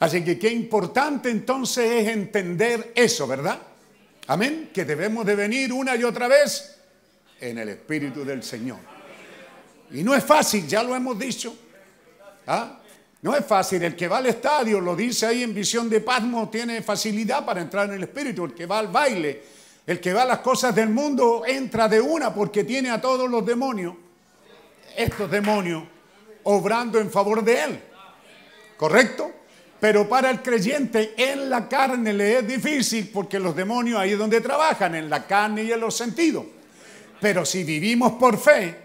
Así que qué importante entonces es entender eso, ¿verdad? Amén, que debemos de venir una y otra vez en el Espíritu del Señor. Y no es fácil, ya lo hemos dicho. ¿Ah? No es fácil, el que va al estadio, lo dice ahí en visión de Pasmo, tiene facilidad para entrar en el espíritu, el que va al baile, el que va a las cosas del mundo, entra de una porque tiene a todos los demonios, estos demonios, obrando en favor de él. ¿Correcto? Pero para el creyente en la carne le es difícil porque los demonios ahí es donde trabajan, en la carne y en los sentidos. Pero si vivimos por fe,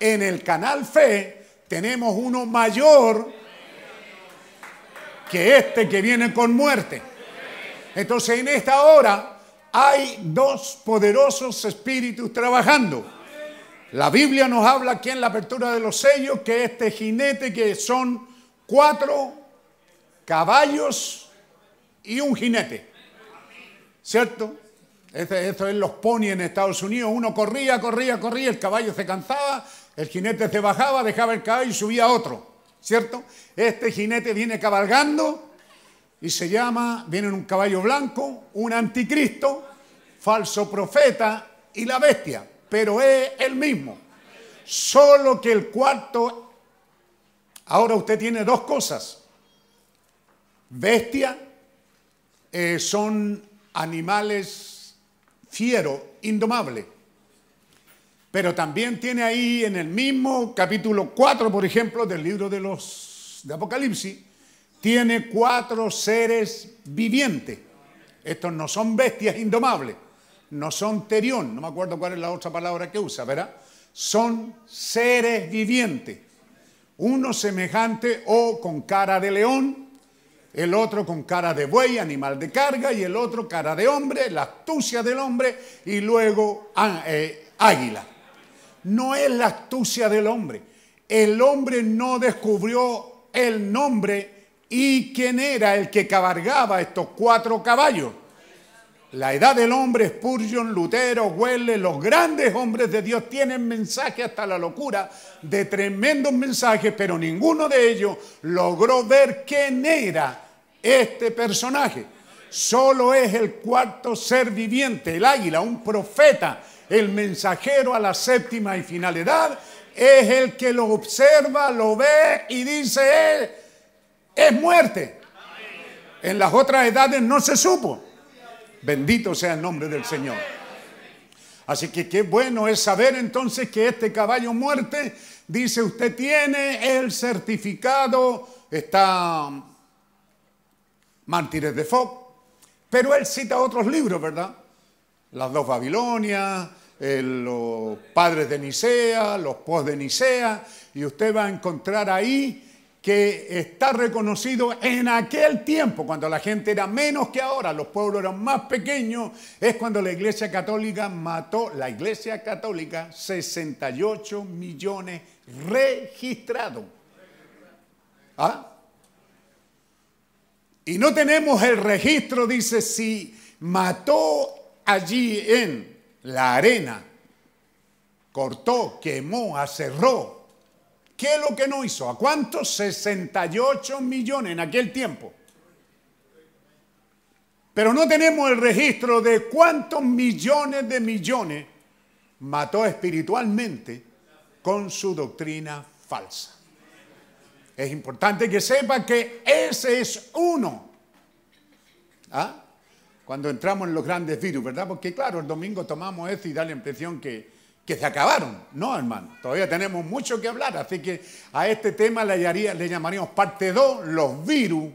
en el canal fe tenemos uno mayor que este que viene con muerte. Entonces en esta hora hay dos poderosos espíritus trabajando. La Biblia nos habla aquí en la apertura de los sellos que este jinete que son cuatro caballos y un jinete. ¿Cierto? Esto es los pony en Estados Unidos. Uno corría, corría, corría, el caballo se cansaba, el jinete se bajaba, dejaba el caballo y subía otro. ¿Cierto? Este jinete viene cabalgando y se llama, viene en un caballo blanco, un anticristo, falso profeta y la bestia, pero es el mismo. Solo que el cuarto, ahora usted tiene dos cosas. Bestia eh, son animales fieros, indomables pero también tiene ahí en el mismo capítulo 4, por ejemplo, del libro de los de Apocalipsis, tiene cuatro seres vivientes. Estos no son bestias indomables, no son terión, no me acuerdo cuál es la otra palabra que usa, ¿verdad? Son seres vivientes. Uno semejante o con cara de león, el otro con cara de buey, animal de carga, y el otro cara de hombre, la astucia del hombre, y luego ah, eh, águila no es la astucia del hombre. El hombre no descubrió el nombre y quién era el que cabalgaba estos cuatro caballos. La edad del hombre, Spurgeon, Lutero, Huele, los grandes hombres de Dios tienen mensajes hasta la locura de tremendos mensajes, pero ninguno de ellos logró ver quién era este personaje. Solo es el cuarto ser viviente, el águila, un profeta el mensajero a la séptima y finalidad es el que lo observa, lo ve y dice, es muerte. En las otras edades no se supo. Bendito sea el nombre del Señor. Así que qué bueno es saber entonces que este caballo muerte, dice usted tiene el certificado, está Mártires de Foc, pero él cita otros libros, ¿verdad? Las dos Babilonias, eh, los padres de Nicea, los post de Nicea, y usted va a encontrar ahí que está reconocido en aquel tiempo, cuando la gente era menos que ahora, los pueblos eran más pequeños, es cuando la Iglesia Católica mató, la Iglesia Católica, 68 millones registrados. ¿Ah? Y no tenemos el registro, dice, si mató allí en la arena, cortó, quemó, aserró. ¿Qué es lo que no hizo? ¿A cuántos? 68 millones en aquel tiempo. Pero no tenemos el registro de cuántos millones de millones mató espiritualmente con su doctrina falsa. Es importante que sepa que ese es uno. ¿Ah? Cuando entramos en los grandes virus, ¿verdad? Porque claro, el domingo tomamos eso y da la impresión que, que se acabaron. No, hermano, todavía tenemos mucho que hablar. Así que a este tema le, le llamaríamos parte 2, los virus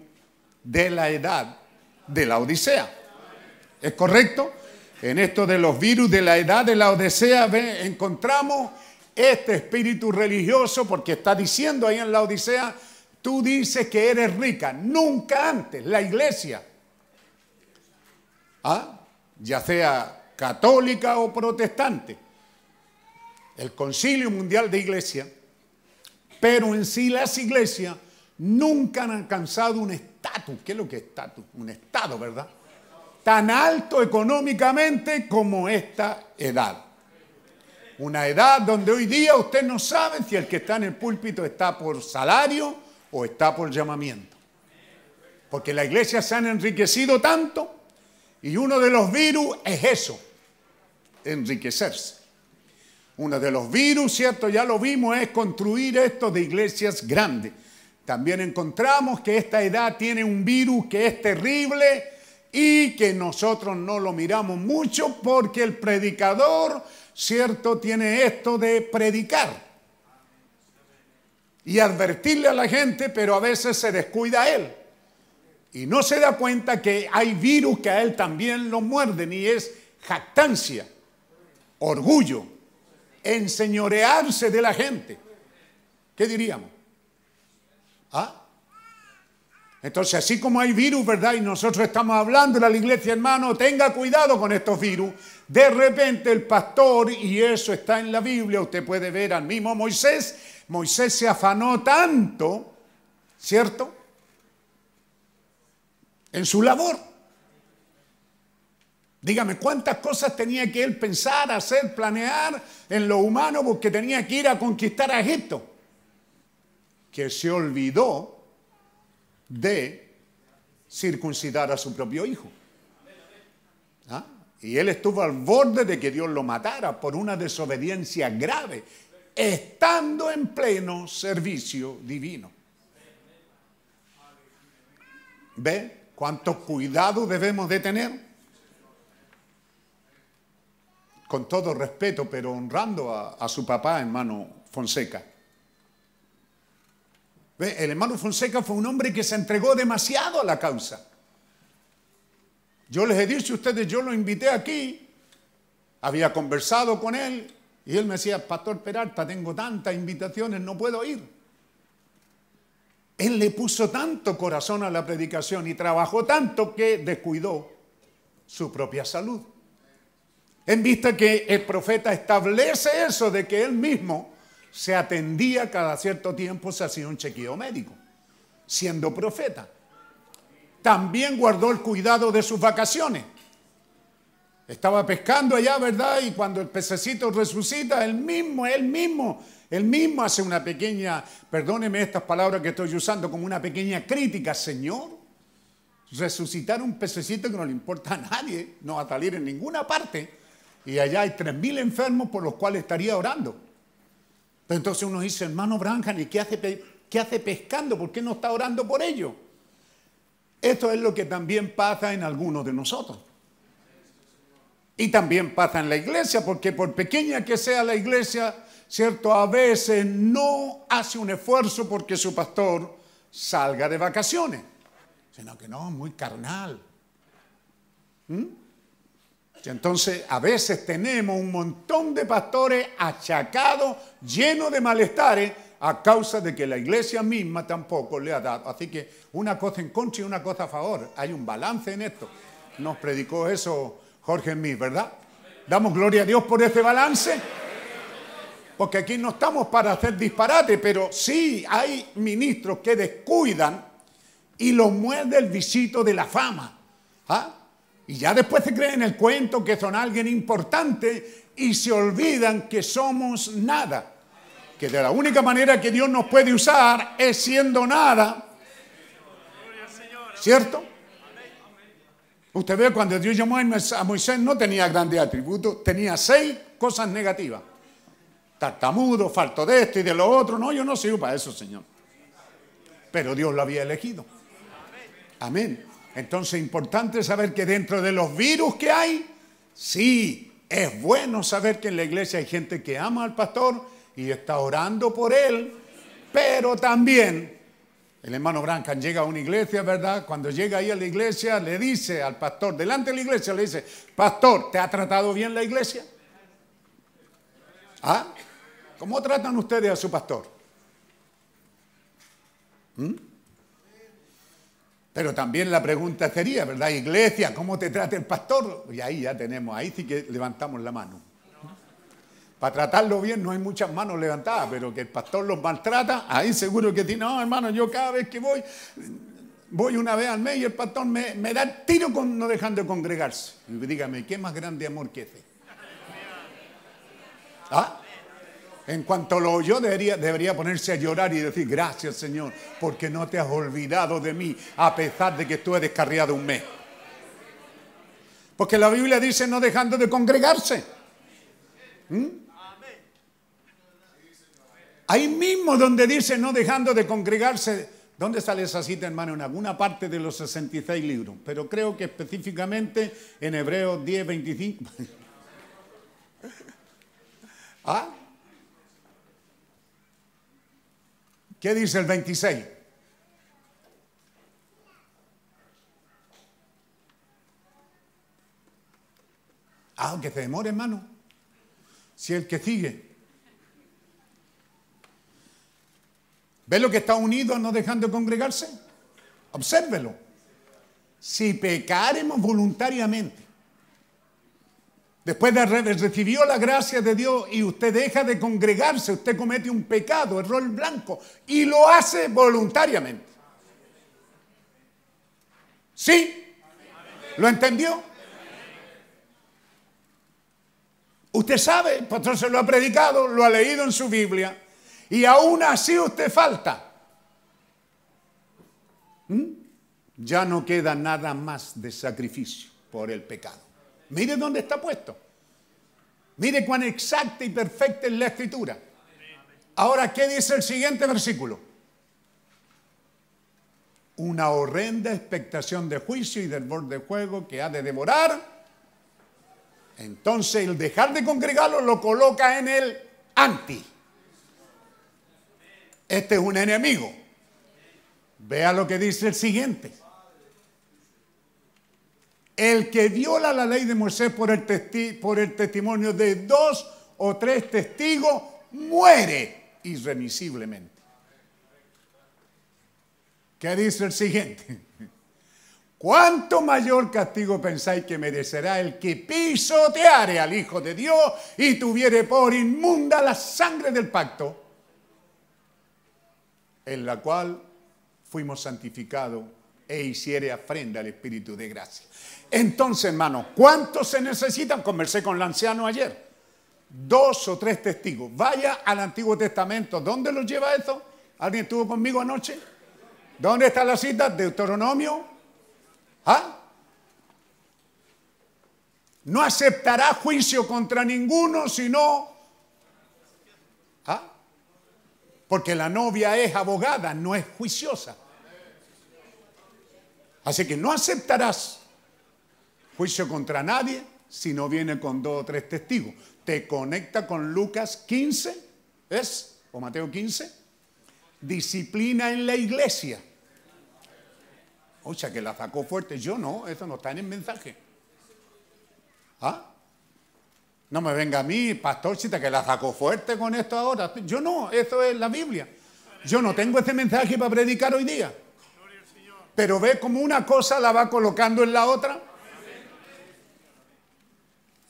de la edad de la Odisea. ¿Es correcto? En esto de los virus de la edad de la Odisea encontramos este espíritu religioso porque está diciendo ahí en la Odisea, tú dices que eres rica. Nunca antes la iglesia, ¿ah? ya sea católica o protestante, el concilio mundial de iglesia, pero en sí las iglesias nunca han alcanzado un estatus. ¿Qué es lo que es estatus? Un estado, ¿verdad? Tan alto económicamente como esta edad. Una edad donde hoy día usted no sabe si el que está en el púlpito está por salario o está por llamamiento. Porque la iglesia se han enriquecido tanto y uno de los virus es eso, enriquecerse. Uno de los virus, ¿cierto? Ya lo vimos, es construir esto de iglesias grandes. También encontramos que esta edad tiene un virus que es terrible y que nosotros no lo miramos mucho porque el predicador cierto, tiene esto de predicar y advertirle a la gente, pero a veces se descuida a él. Y no se da cuenta que hay virus que a él también lo muerden y es jactancia, orgullo, enseñorearse de la gente. ¿Qué diríamos? ¿Ah? Entonces, así como hay virus, ¿verdad? Y nosotros estamos hablando de la iglesia, hermano, tenga cuidado con estos virus. De repente el pastor, y eso está en la Biblia, usted puede ver al mismo Moisés, Moisés se afanó tanto, ¿cierto? En su labor. Dígame, ¿cuántas cosas tenía que él pensar, hacer, planear en lo humano porque tenía que ir a conquistar a Egipto? Que se olvidó de circuncidar a su propio hijo. ¿Ah? Y él estuvo al borde de que Dios lo matara por una desobediencia grave, estando en pleno servicio divino. ¿Ve cuánto cuidado debemos de tener? Con todo respeto, pero honrando a, a su papá, hermano Fonseca. El hermano Fonseca fue un hombre que se entregó demasiado a la causa. Yo les he dicho a ustedes, yo lo invité aquí, había conversado con él y él me decía, Pastor Peralta, tengo tantas invitaciones, no puedo ir. Él le puso tanto corazón a la predicación y trabajó tanto que descuidó su propia salud. En vista que el profeta establece eso de que él mismo se atendía cada cierto tiempo, se hacía un chequeo médico, siendo profeta. También guardó el cuidado de sus vacaciones. Estaba pescando allá, ¿verdad? Y cuando el pececito resucita, él mismo, él mismo, él mismo hace una pequeña, perdóneme estas palabras que estoy usando, como una pequeña crítica, Señor. Resucitar un pececito que no le importa a nadie, no va a salir en ninguna parte. Y allá hay tres mil enfermos por los cuales estaría orando. Entonces uno dice, hermano Branham, ¿y qué hace, qué hace pescando? ¿Por qué no está orando por ello? Esto es lo que también pasa en algunos de nosotros. Y también pasa en la iglesia, porque por pequeña que sea la iglesia, ¿cierto? A veces no hace un esfuerzo porque su pastor salga de vacaciones, sino que no, muy carnal. ¿Mm? Entonces, a veces tenemos un montón de pastores achacados, llenos de malestares, a causa de que la iglesia misma tampoco le ha dado. Así que una cosa en contra y una cosa a favor. Hay un balance en esto. Nos predicó eso Jorge Smith, ¿verdad? Damos gloria a Dios por este balance. Porque aquí no estamos para hacer disparate, pero sí hay ministros que descuidan y los muerde el visito de la fama. ¿Ah? Y ya después se creen el cuento que son alguien importante y se olvidan que somos nada. Que de la única manera que Dios nos puede usar es siendo nada. ¿Cierto? Usted ve cuando Dios llamó a Moisés no tenía grandes atributos, tenía seis cosas negativas. Tartamudo, falto de esto y de lo otro. No, yo no sirvo para eso, Señor. Pero Dios lo había elegido. Amén. Entonces es importante saber que dentro de los virus que hay, sí, es bueno saber que en la iglesia hay gente que ama al pastor y está orando por él, pero también el hermano Brancan llega a una iglesia, ¿verdad? Cuando llega ahí a la iglesia, le dice al pastor, delante de la iglesia, le dice, pastor, ¿te ha tratado bien la iglesia? ¿Ah? ¿Cómo tratan ustedes a su pastor? ¿Mm? Pero también la pregunta sería, ¿verdad? Iglesia, ¿cómo te trata el pastor? Y ahí ya tenemos, ahí sí que levantamos la mano. Para tratarlo bien no hay muchas manos levantadas, pero que el pastor los maltrata, ahí seguro que tiene, no, hermano, yo cada vez que voy, voy una vez al mes y el pastor me, da el tiro con no dejando de congregarse. Y dígame, ¿qué más grande amor que ese? ¿Ah? En cuanto lo oyó, debería, debería ponerse a llorar y decir, gracias Señor, porque no te has olvidado de mí, a pesar de que estuve descarriado un mes. Porque la Biblia dice no dejando de congregarse. ¿Mm? Ahí mismo donde dice no dejando de congregarse, ¿dónde sale esa cita, hermano? En alguna parte de los 66 libros, pero creo que específicamente en Hebreos 10, 25. *laughs* ¿Ah? ¿Qué dice el 26? Aunque se demore, hermano. Si el que sigue. ¿Ve lo que está unido no dejando de congregarse? Obsérvelo. Si pecaremos voluntariamente, Después de recibió la gracia de Dios y usted deja de congregarse, usted comete un pecado, error blanco, y lo hace voluntariamente. ¿Sí? ¿Lo entendió? Usted sabe, el pastor se lo ha predicado, lo ha leído en su Biblia, y aún así usted falta. ¿Mm? Ya no queda nada más de sacrificio por el pecado. Mire dónde está puesto. Mire cuán exacta y perfecta es la escritura. Ahora, ¿qué dice el siguiente versículo? Una horrenda expectación de juicio y del borde de juego que ha de devorar. Entonces el dejar de congregarlo lo coloca en el anti. Este es un enemigo. Vea lo que dice el siguiente. El que viola la ley de Moisés por el, testimonio de dos o tres testigos muere irremisiblemente. ¿Qué dice el siguiente? ¿Cuánto mayor castigo pensáis que merecerá el que pisoteare al Hijo de Dios y tuviere por inmunda la sangre del pacto, en la cual fuimos santificados e hiciere afrenda al Espíritu de gracia? Entonces, hermano, ¿cuántos se necesitan? Conversé con el anciano ayer. Dos o tres testigos. Vaya al Antiguo Testamento. ¿Dónde los lleva eso? ¿Alguien estuvo conmigo anoche? ¿Dónde está la cita? Deuteronomio. ¿Ah? No aceptará juicio contra ninguno, sino... ¿Ah? Porque la novia es abogada, no es juiciosa. Así que no aceptarás juicio contra nadie si no viene con dos o tres testigos. Te conecta con Lucas 15, ¿es? O Mateo 15. Disciplina en la iglesia. O sea, que la sacó fuerte. Yo no, eso no está en el mensaje. ¿Ah? No me venga a mí, pastorcita, que la sacó fuerte con esto ahora. Yo no, eso es la Biblia. Yo no tengo ese mensaje para predicar hoy día. Pero ve como una cosa la va colocando en la otra.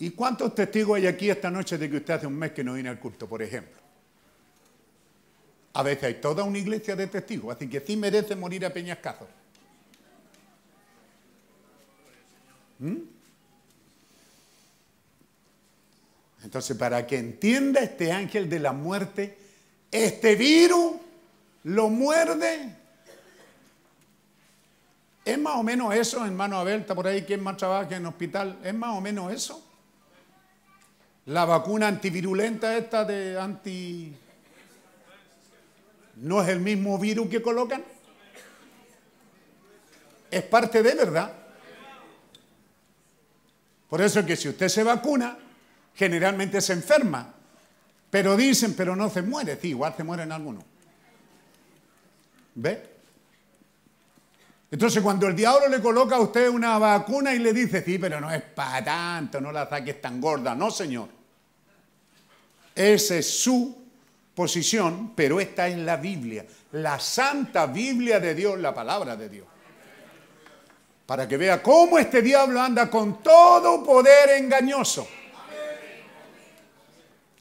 ¿Y cuántos testigos hay aquí esta noche de que usted hace un mes que no viene al culto, por ejemplo? A veces hay toda una iglesia de testigos, así que sí merece morir a Peñascazo. ¿Mm? Entonces, para que entienda este ángel de la muerte, este virus lo muerde. ¿Es más o menos eso, hermano Abel? Está por ahí quien más trabaja en el hospital. ¿Es más o menos eso? La vacuna antivirulenta esta de anti... ¿No es el mismo virus que colocan? Es parte de verdad. Por eso es que si usted se vacuna, generalmente se enferma. Pero dicen, pero no se muere. Sí, igual se mueren algunos. ¿Ve? Entonces cuando el diablo le coloca a usted una vacuna y le dice, sí, pero no es para tanto, no la saques tan gorda. No, señor. Esa es su posición, pero esta es la Biblia, la santa Biblia de Dios, la palabra de Dios. Para que vea cómo este diablo anda con todo poder engañoso.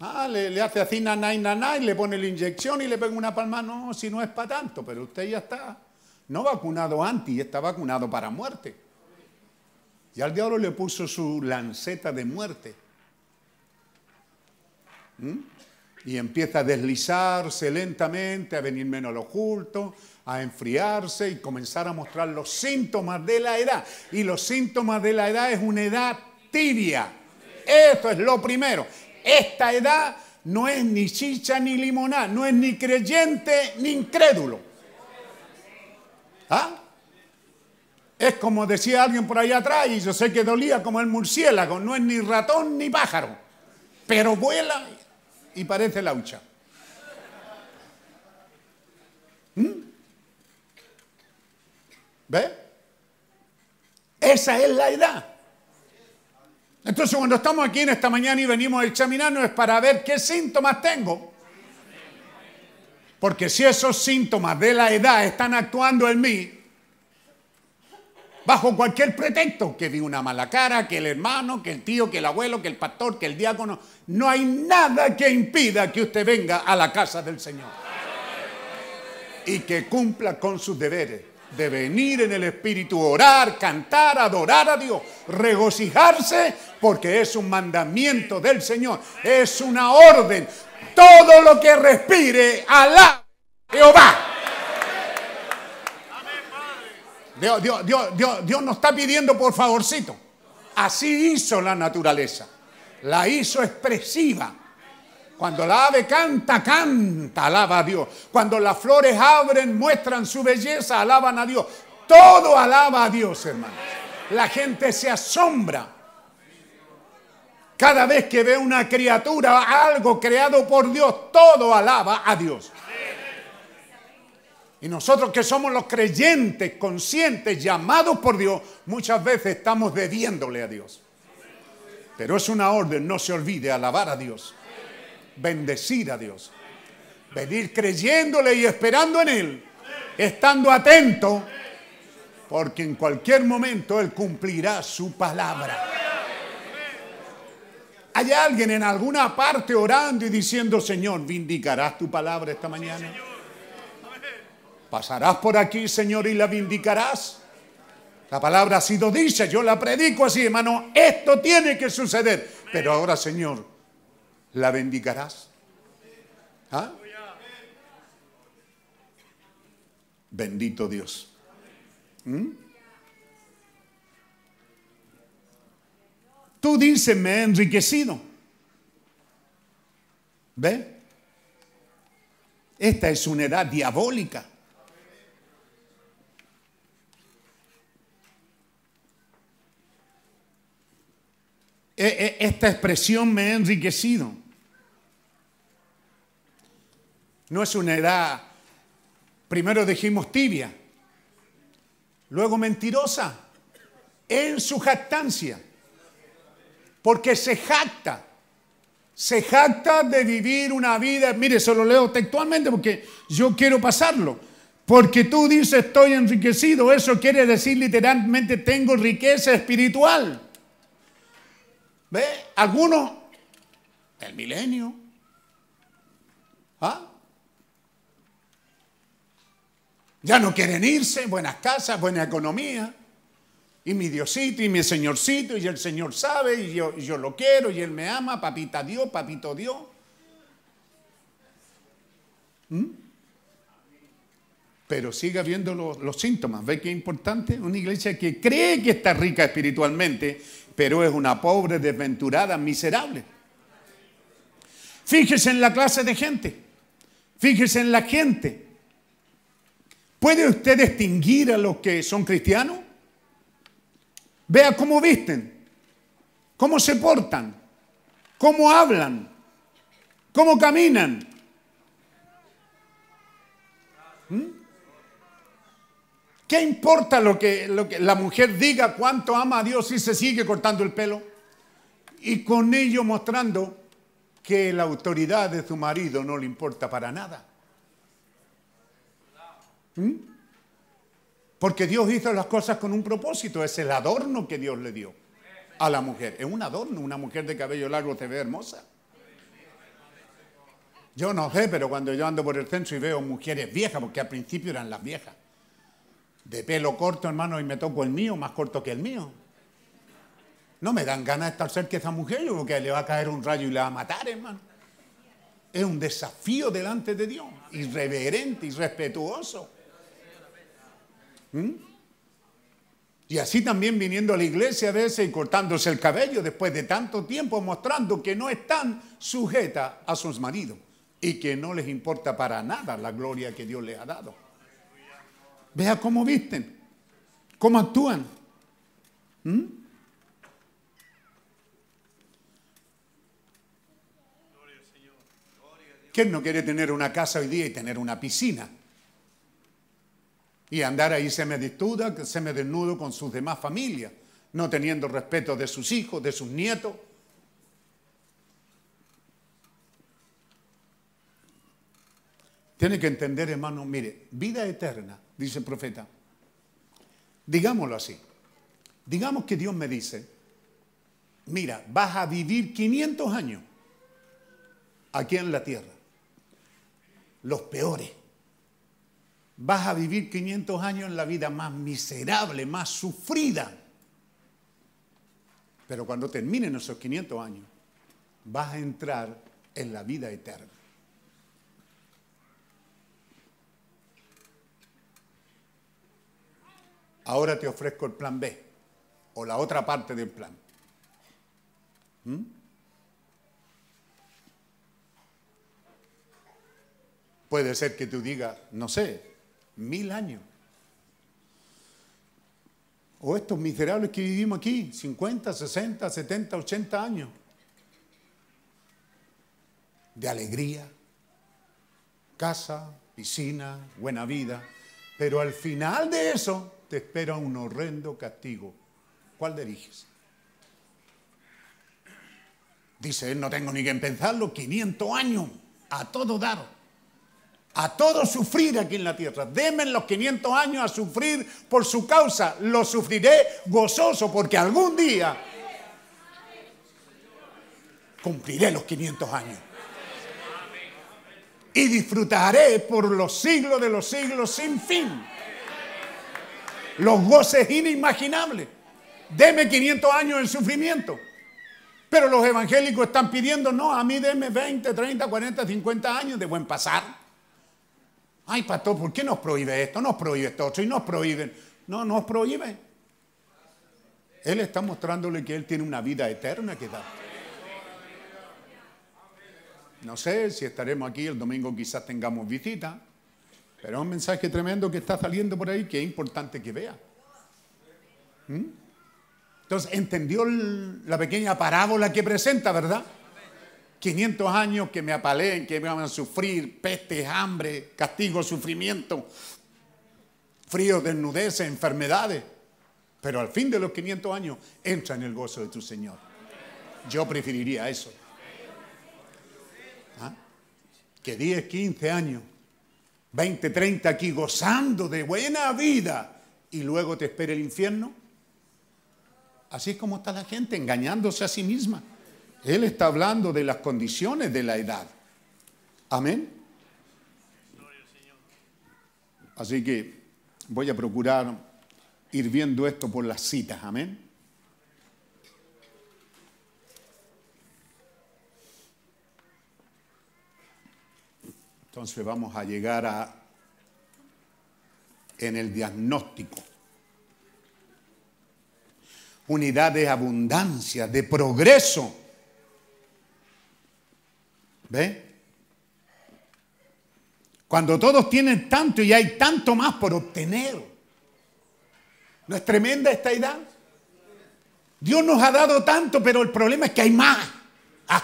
Ah, le, hace así nanay, nanay, le pone la inyección y le pega una palma. No, si no es para tanto, pero usted ya está no vacunado anti, está vacunado para muerte. Y al diablo le puso su lanceta de muerte. Y empieza a deslizarse lentamente, a venir menos lo oculto, a enfriarse y comenzar a mostrar los síntomas de la edad. Y los síntomas de la edad es una edad tibia. Esto es lo primero. Esta edad no es ni chicha ni limonada, no es ni creyente ni incrédulo. ¿Ah? Es como decía alguien por ahí atrás, y yo sé que dolía como el murciélago, no es ni ratón ni pájaro, pero vuela y parece laucha. ¿Mm? ¿Ve? Esa es la edad. Entonces cuando estamos aquí en esta mañana y venimos a examinarnos es para ver qué síntomas tengo. Porque si esos síntomas de la edad están actuando en mí, bajo cualquier pretexto, que vi una mala cara, que el hermano, que el tío, que el abuelo, que el pastor, que el diácono, no hay nada que impida que usted venga a la casa del Señor. Y que cumpla con sus deberes de venir en el Espíritu, orar, cantar, adorar a Dios, regocijarse, porque es un mandamiento del Señor, es una orden. Todo lo que respire, alá Jehová. Dios, Dios, Dios, Dios nos está pidiendo por favorcito. Así hizo la naturaleza. La hizo expresiva. Cuando la ave canta, canta, alaba a Dios. Cuando las flores abren, muestran su belleza, alaban a Dios. Todo alaba a Dios, hermanos. La gente se asombra. Cada vez que ve una criatura, algo creado por Dios, todo alaba a Dios. Y nosotros que somos los creyentes, conscientes, llamados por Dios, muchas veces estamos debiéndole a Dios. Pero es una orden, no se olvide, alabar a Dios bendecir a Dios. Venir creyéndole y esperando en Él, estando atento, porque en cualquier momento Él cumplirá su palabra. ¿Hay alguien en alguna parte orando y diciendo, Señor, vindicarás tu palabra esta mañana? ¿Pasarás por aquí, Señor, y la vindicarás? La palabra ha sido dicha, yo la predico así, hermano, esto tiene que suceder. Pero ahora, Señor, ¿la bendicarás? ¿Ah? Bendito Dios. ¿Mm? Tú dices, me he enriquecido. ¿Ve? Esta es una edad diabólica. Esta expresión me ha enriquecido. No es una edad, primero dijimos tibia, luego mentirosa, en su jactancia, porque se jacta, se jacta de vivir una vida, mire, se lo leo textualmente porque yo quiero pasarlo. Porque tú dices estoy enriquecido, eso quiere decir literalmente tengo riqueza espiritual. ¿Ve? Algunos, el milenio. ¿Ah? Ya no quieren irse, buenas casas, buena economía. y mi Diosito y mi Señorcito y el Señor sabe y yo, lo quiero y Él me ama, papita Dios, papito Dios. ¿Mm? Pero sigue habiendo los, los síntomas. ¿Ve qué importante? Una iglesia que cree que está rica espiritualmente, pero es una pobre, desventurada, miserable. Fíjese en la clase de gente. Fíjese en la gente. ¿Puede usted distinguir a los que son cristianos? Vea cómo visten, cómo se portan, cómo hablan, cómo caminan. ¿Mm? ¿Qué importa lo que, la mujer diga cuánto ama a Dios y se sigue cortando el pelo? Y con ello mostrando que la autoridad de su marido no le importa para nada. ¿Mm? Porque Dios hizo las cosas con un propósito, es el adorno que Dios le dio a la mujer. Es un adorno, una mujer de cabello largo te ve hermosa. Yo no sé, pero cuando yo ando por el centro y veo mujeres viejas, porque al principio eran las viejas, de pelo corto, hermano, y me toco el mío, más corto que el mío. No me dan ganas de estar cerca de esa mujer, yo creo que le va a caer un rayo y le va a matar, hermano. Es un desafío delante de Dios, irreverente, irrespetuoso. ¿Mm? Y así también viniendo a la iglesia a veces y cortándose el cabello después de tanto tiempo, mostrando que no están sujetas a sus maridos y que no les importa para nada la gloria que Dios les ha dado. Vea cómo visten, cómo actúan. ¿Mm? ¿Quién no quiere tener una casa hoy día y tener una piscina? Y andar ahí semidesnuda, desnudo con sus demás familias, no teniendo respeto de sus hijos, de sus nietos. Tiene que entender, hermano, mire, vida eterna, dice el profeta. Digámoslo así. Digamos que Dios me dice, mira, vas a vivir 500 años aquí en la tierra los peores. Vas a vivir 500 años en la vida más miserable, más sufrida. Pero cuando terminen esos 500 años, vas a entrar en la vida eterna. Ahora te ofrezco el plan B o la otra parte del plan. ¿Mm? Puede ser que tú digas, no sé, mil años. O estos miserables que vivimos aquí, 50, 60, 70, 80 años. De alegría, casa, piscina, buena vida. Pero al final de eso te espera un horrendo castigo. ¿Cuál diriges? Dice él, no tengo ni que pensarlo, 500 años, a todo dar a todo sufrir aquí en la tierra. Deme los 500 años a sufrir por su causa. Lo sufriré gozoso porque algún día cumpliré los 500 años. Y disfrutaré por los siglos de los siglos sin fin. Los goces inimaginables. Deme 500 años en sufrimiento. Pero los evangélicos están pidiendo, no, a mí deme 20, 30, 40, 50 años de buen pasar. Ay, pastor, ¿por qué nos prohíbe esto? Nos prohíbe esto otro y nos prohíben. No, nos prohíbe. Él está mostrándole que Él tiene una vida eterna que dar. No sé si estaremos aquí el domingo, quizás tengamos visita, pero es un mensaje tremendo que está saliendo por ahí que es importante que vea. ¿Mm? Entonces, entendió la pequeña parábola que presenta, ¿verdad? 500 años que me apaleen, que me van a sufrir peste, hambre, castigo, sufrimiento, frío, desnudez, enfermedades. Pero al fin de los 500 años entra en el gozo de tu Señor. Yo preferiría eso. ¿Ah? Que 10, 15 años, 20, 30 aquí gozando de buena vida y luego te espere el infierno. Así es como está la gente engañándose a sí misma. Él está hablando de las condiciones de la edad. Amén. Así que voy a procurar ir viendo esto por las citas, amén. Entonces vamos a llegar a en el diagnóstico. Unidad de abundancia, de progreso. ¿Ve? Cuando todos tienen tanto y hay tanto más por obtener. ¿No es tremenda esta edad? Dios nos ha dado tanto, pero el problema es que hay más. Ah,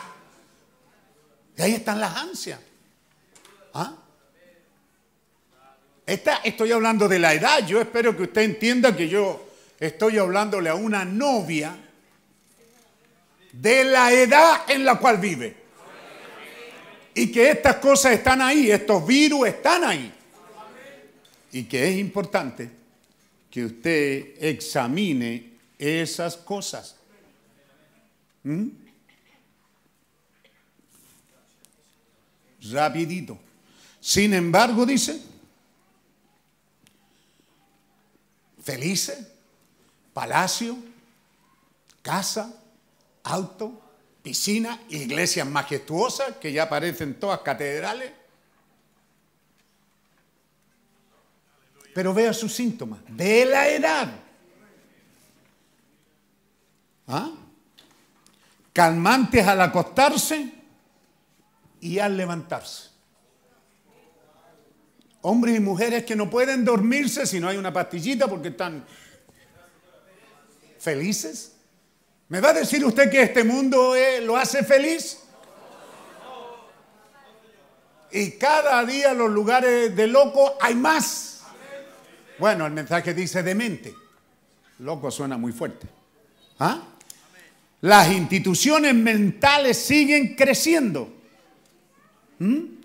y ahí están las ansias. ¿Ah? Estoy hablando de la edad. Yo espero que usted entienda que yo estoy hablándole a una novia de la edad en la cual vive. Y que estas cosas están ahí, estos virus están ahí. Y que es importante que usted examine esas cosas. ¿Mm? Rapidito. Sin embargo, dice, felices, palacio, casa, auto, piscina, iglesias majestuosas que ya parecen todas catedrales. Pero vea sus síntomas de la edad. ¿Ah? Calmantes al acostarse y al levantarse. Hombres y mujeres que no pueden dormirse si no hay una pastillita porque están felices. ¿Me va a decir usted que este mundo eh, lo hace feliz? Y cada día los lugares de loco hay más. Bueno, el mensaje dice demente. Loco suena muy fuerte. ¿Ah? Las instituciones mentales siguen creciendo. ¿Mm?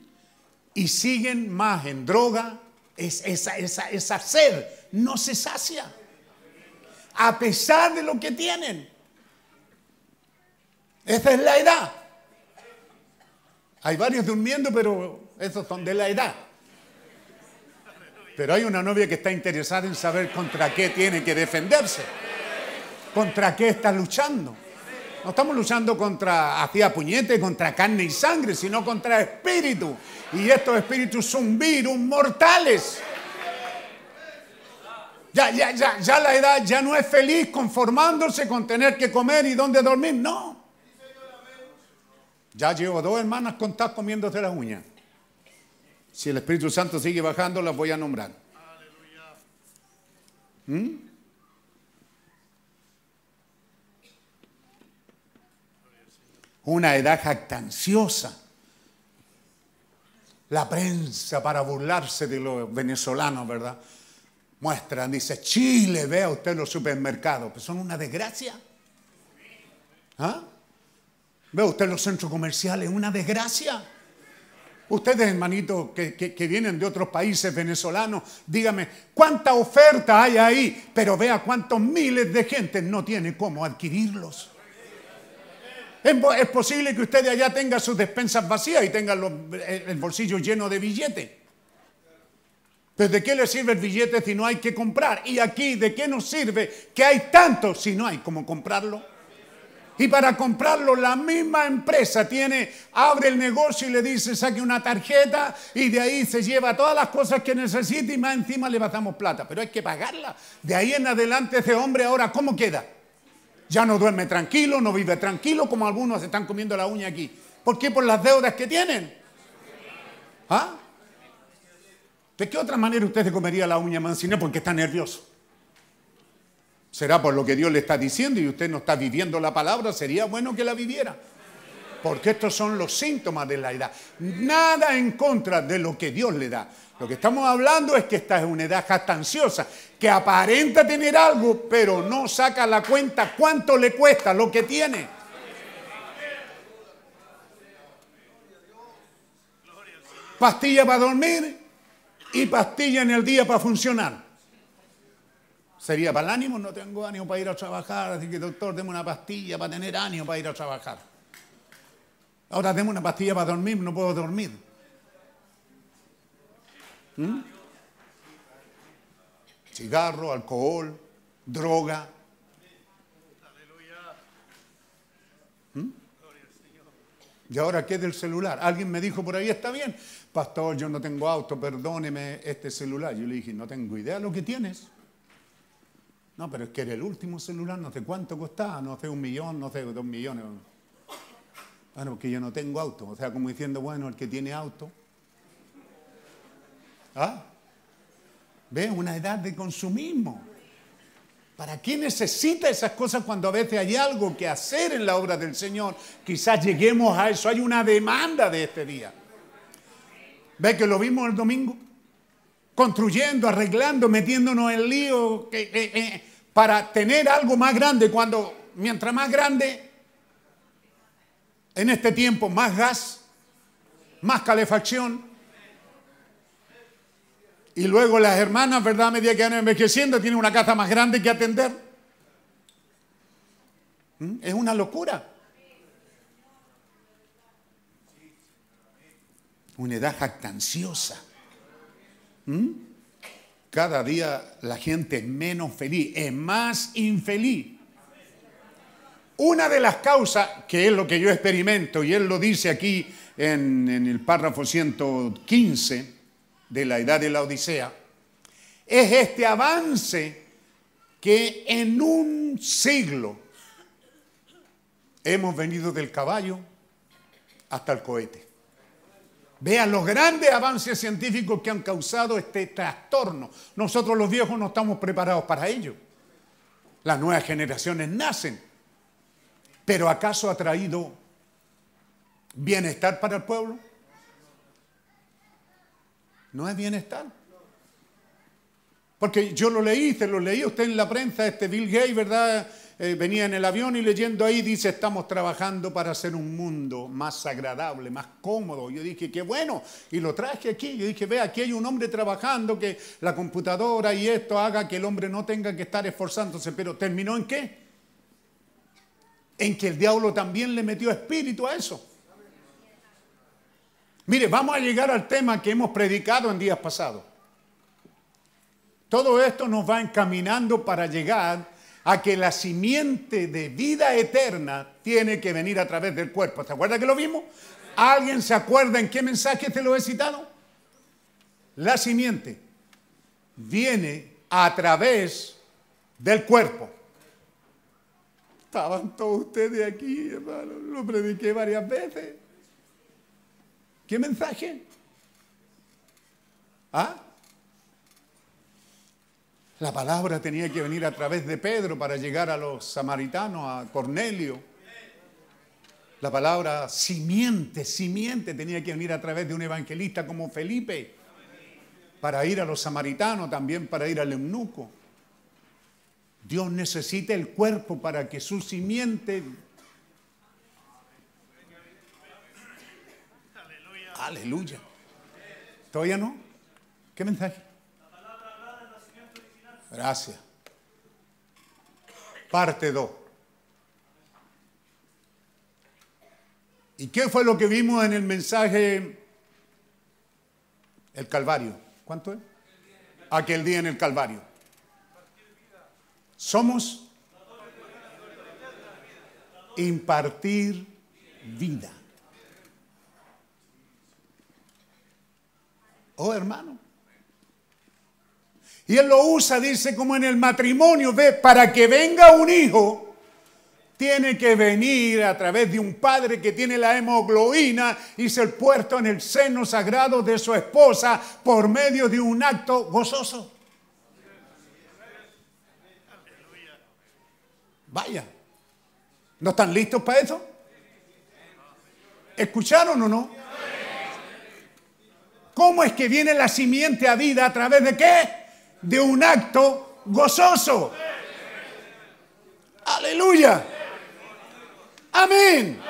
Y siguen más en droga, es, esa, esa, esa sed no se sacia, a pesar de lo que tienen. Esa es la edad. Hay varios durmiendo, pero esos son de la edad. Pero hay una novia que está interesada en saber contra qué tiene que defenderse, contra qué está luchando. No estamos luchando contra hacía puñete, contra carne y sangre, sino contra espíritu. Y estos espíritus son virus mortales. Ya, ya, ya, ya la edad ya no es feliz conformándose con tener que comer y dónde dormir. No. Ya llevo dos hermanas contadas comiéndose las uñas. Si el Espíritu Santo sigue bajando, las voy a nombrar. ¿Mm? Una edad jactanciosa. La prensa para burlarse de los venezolanos, ¿verdad? Muestran, dice, Chile, vea usted los supermercados, pues son una desgracia. ¿Ah? Ve usted los centros comerciales, una desgracia. Ustedes, hermanitos, que, que, vienen de otros países venezolanos, dígame, ¿cuánta oferta hay ahí? Pero vea cuántos miles de gente no tiene cómo adquirirlos. Es posible que usted allá tenga sus despensas vacías y tenga el bolsillo lleno de billetes. Pero ¿de qué le sirve el billete si no hay que comprar? Y aquí, ¿de qué nos sirve que hay tanto si no hay cómo comprarlo? Y para comprarlo la misma empresa tiene, abre el negocio y le dice, saque una tarjeta y de ahí se lleva todas las cosas que necesita y más encima le pasamos plata. Pero hay que pagarla. De ahí en adelante ese hombre ahora, ¿cómo queda? Ya no duerme tranquilo, no vive tranquilo, como algunos se están comiendo la uña aquí. ¿Por qué? Por las deudas que tienen. ¿Ah? ¿De qué otra manera usted se comería la uña mancina? Porque está nervioso. Será por lo que Dios le está diciendo y usted no está viviendo la palabra, sería bueno que la viviera. Porque estos son los síntomas de la edad. Nada en contra de lo que Dios le da. Lo que estamos hablando es que esta es una edad jactanciosa, que aparenta tener algo, pero no saca la cuenta cuánto le cuesta lo que tiene. Pastilla para dormir y pastilla en el día para funcionar. Sería para el ánimo, no tengo ánimo para ir a trabajar, así que doctor, deme una pastilla para tener ánimo para ir a trabajar. Ahora deme una pastilla para dormir, no puedo dormir. ¿Mm? Cigarro, alcohol, droga. ¿Mm? ¿Y ahora qué del celular? Alguien me dijo por ahí, está bien, pastor, yo no tengo auto, perdóneme este celular. Yo le dije, no tengo idea de lo que tienes. No, pero es que era el último celular, no sé cuánto costaba, no sé, un millón, no sé, dos millones. Bueno, porque yo no tengo auto. O sea, como diciendo, bueno, el que tiene auto. ¿Ah? ¿Ve? Una edad de consumismo. ¿Para qué necesita esas cosas cuando a veces hay algo que hacer en la obra del Señor? Quizás lleguemos a eso. Hay una demanda de este día. ¿Ve que lo vimos el domingo? Construyendo, arreglando, metiéndonos en lío para tener algo más grande. Cuando, mientras más grande, en este tiempo, más gas, más calefacción, y luego las hermanas, ¿verdad? A medida que van envejeciendo, tienen una casa más grande que atender. ¿Mm? Es una locura. Una edad jactanciosa. ¿Mm? Cada día la gente es menos feliz, es más infeliz. Una de las causas, que es lo que yo experimento, y él lo dice aquí en, en el párrafo 115, de la edad de la Odisea, es este avance que en un siglo hemos venido del caballo hasta el cohete. Vean los grandes avances científicos que han causado este trastorno. Nosotros los viejos no estamos preparados para ello. Las nuevas generaciones nacen. Pero ¿acaso ha traído bienestar para el pueblo? No es bienestar. Porque yo lo leí, se lo leí usted en la prensa, este Bill Gates, ¿verdad? Eh, venía en el avión y leyendo ahí, dice, estamos trabajando para hacer un mundo más agradable, más cómodo. Yo dije, qué bueno, y lo traje aquí. Yo dije, ve, aquí hay un hombre trabajando, que la computadora y esto haga que el hombre no tenga que estar esforzándose, pero ¿terminó en qué? En que el diablo también le metió espíritu a eso. Mire, vamos a llegar al tema que hemos predicado en días pasados. Todo esto nos va encaminando para llegar a que la simiente de vida eterna tiene que venir a través del cuerpo. ¿Se acuerda que lo vimos? ¿Alguien se acuerda en qué mensaje te lo he citado? La simiente viene a través del cuerpo. Estaban todos ustedes aquí, hermano. Lo prediqué varias veces. ¿Qué mensaje? ¿Ah? La palabra tenía que venir a través de Pedro para llegar a los samaritanos, a Cornelio. La palabra simiente, simiente tenía que venir a través de un evangelista como Felipe para ir a los samaritanos, también para ir al eunuco. Dios necesita el cuerpo para que su simiente Aleluya. ¿Todavía no? ¿Qué mensaje? Gracias. Parte 2. ¿Y qué fue lo que vimos en el mensaje? El Calvario. ¿Cuánto es? Aquel día en el Calvario. Somos impartir vida. Oh, hermano. Y él lo usa, dice, como en el matrimonio, ve, para que venga un hijo, tiene que venir a través de un padre que tiene la hemoglobina y ser puesto en el seno sagrado de su esposa por medio de un acto gozoso. Vaya, ¿no están listos para eso? ¿Escucharon o no? ¿Cómo es que viene la simiente a vida? ¿A través de qué? De un acto gozoso. Aleluya. Amén.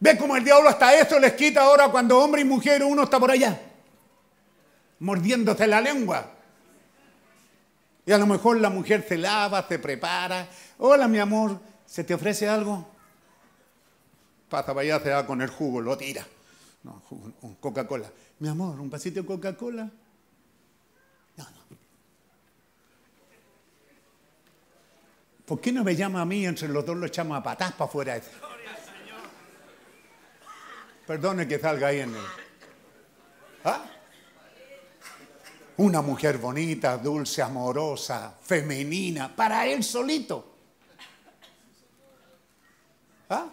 Ve cómo el diablo hasta esto les quita ahora cuando hombre y mujer uno está por allá, mordiéndose la lengua. Y a lo mejor la mujer se lava, se prepara. Hola, mi amor, ¿se te ofrece algo? Pasa para allá, se va con el jugo, lo tira. No, un Coca-Cola. Mi amor, ¿un pasito de Coca-Cola? No, no. ¿Por qué no me llama a mí? Entre los dos lo echamos a patas para afuera. Perdone que salga ahí en el. ¿Ah? Una mujer bonita, dulce, amorosa, femenina, para él solito. ¿Ah?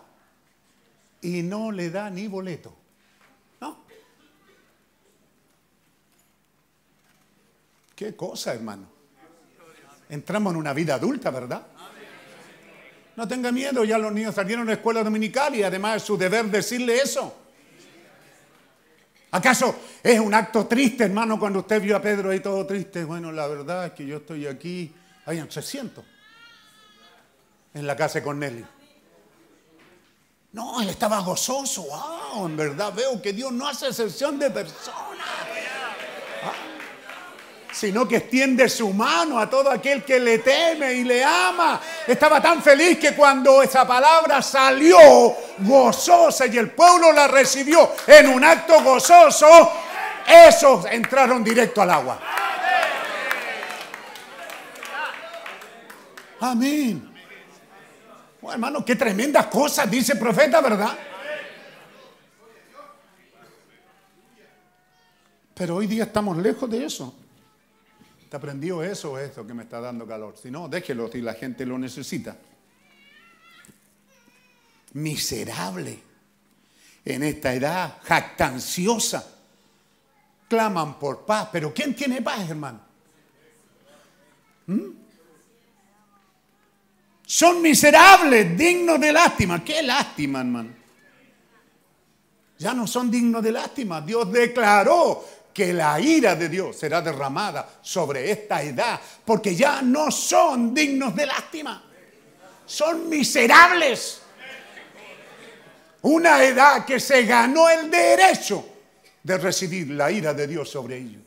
Y no le da ni boleto. Qué cosa, hermano. Entramos en una vida adulta, ¿verdad? No tenga miedo, ya los niños salieron a la escuela dominical y además es su deber decirle eso. ¿Acaso es un acto triste, hermano, cuando usted vio a Pedro ahí todo triste? Bueno, la verdad es que yo estoy aquí, hay 300 en la casa de Cornelio. No, él estaba gozoso. Wow, en verdad veo que Dios no hace excepción de personas. Sino que extiende su mano a todo aquel que le teme y le ama. Estaba tan feliz que cuando esa palabra salió gozosa y el pueblo la recibió en un acto gozoso, esos entraron directo al agua. Amén hermano, qué tremendas cosas dice el profeta, ¿verdad? Pero hoy día estamos lejos de eso. ¿Te aprendió eso o eso que me está dando calor? Si no, déjelo si la gente lo necesita. Miserable. En esta edad jactanciosa. Claman por paz. Pero ¿quién tiene paz, hermano? ¿Mm? Son miserables, dignos de lástima. ¿Qué lástima, hermano? Ya no son dignos de lástima. Dios declaró que la ira de Dios será derramada sobre esta edad, porque ya no son dignos de lástima. Son miserables. Una edad que se ganó el derecho de recibir la ira de Dios sobre ellos.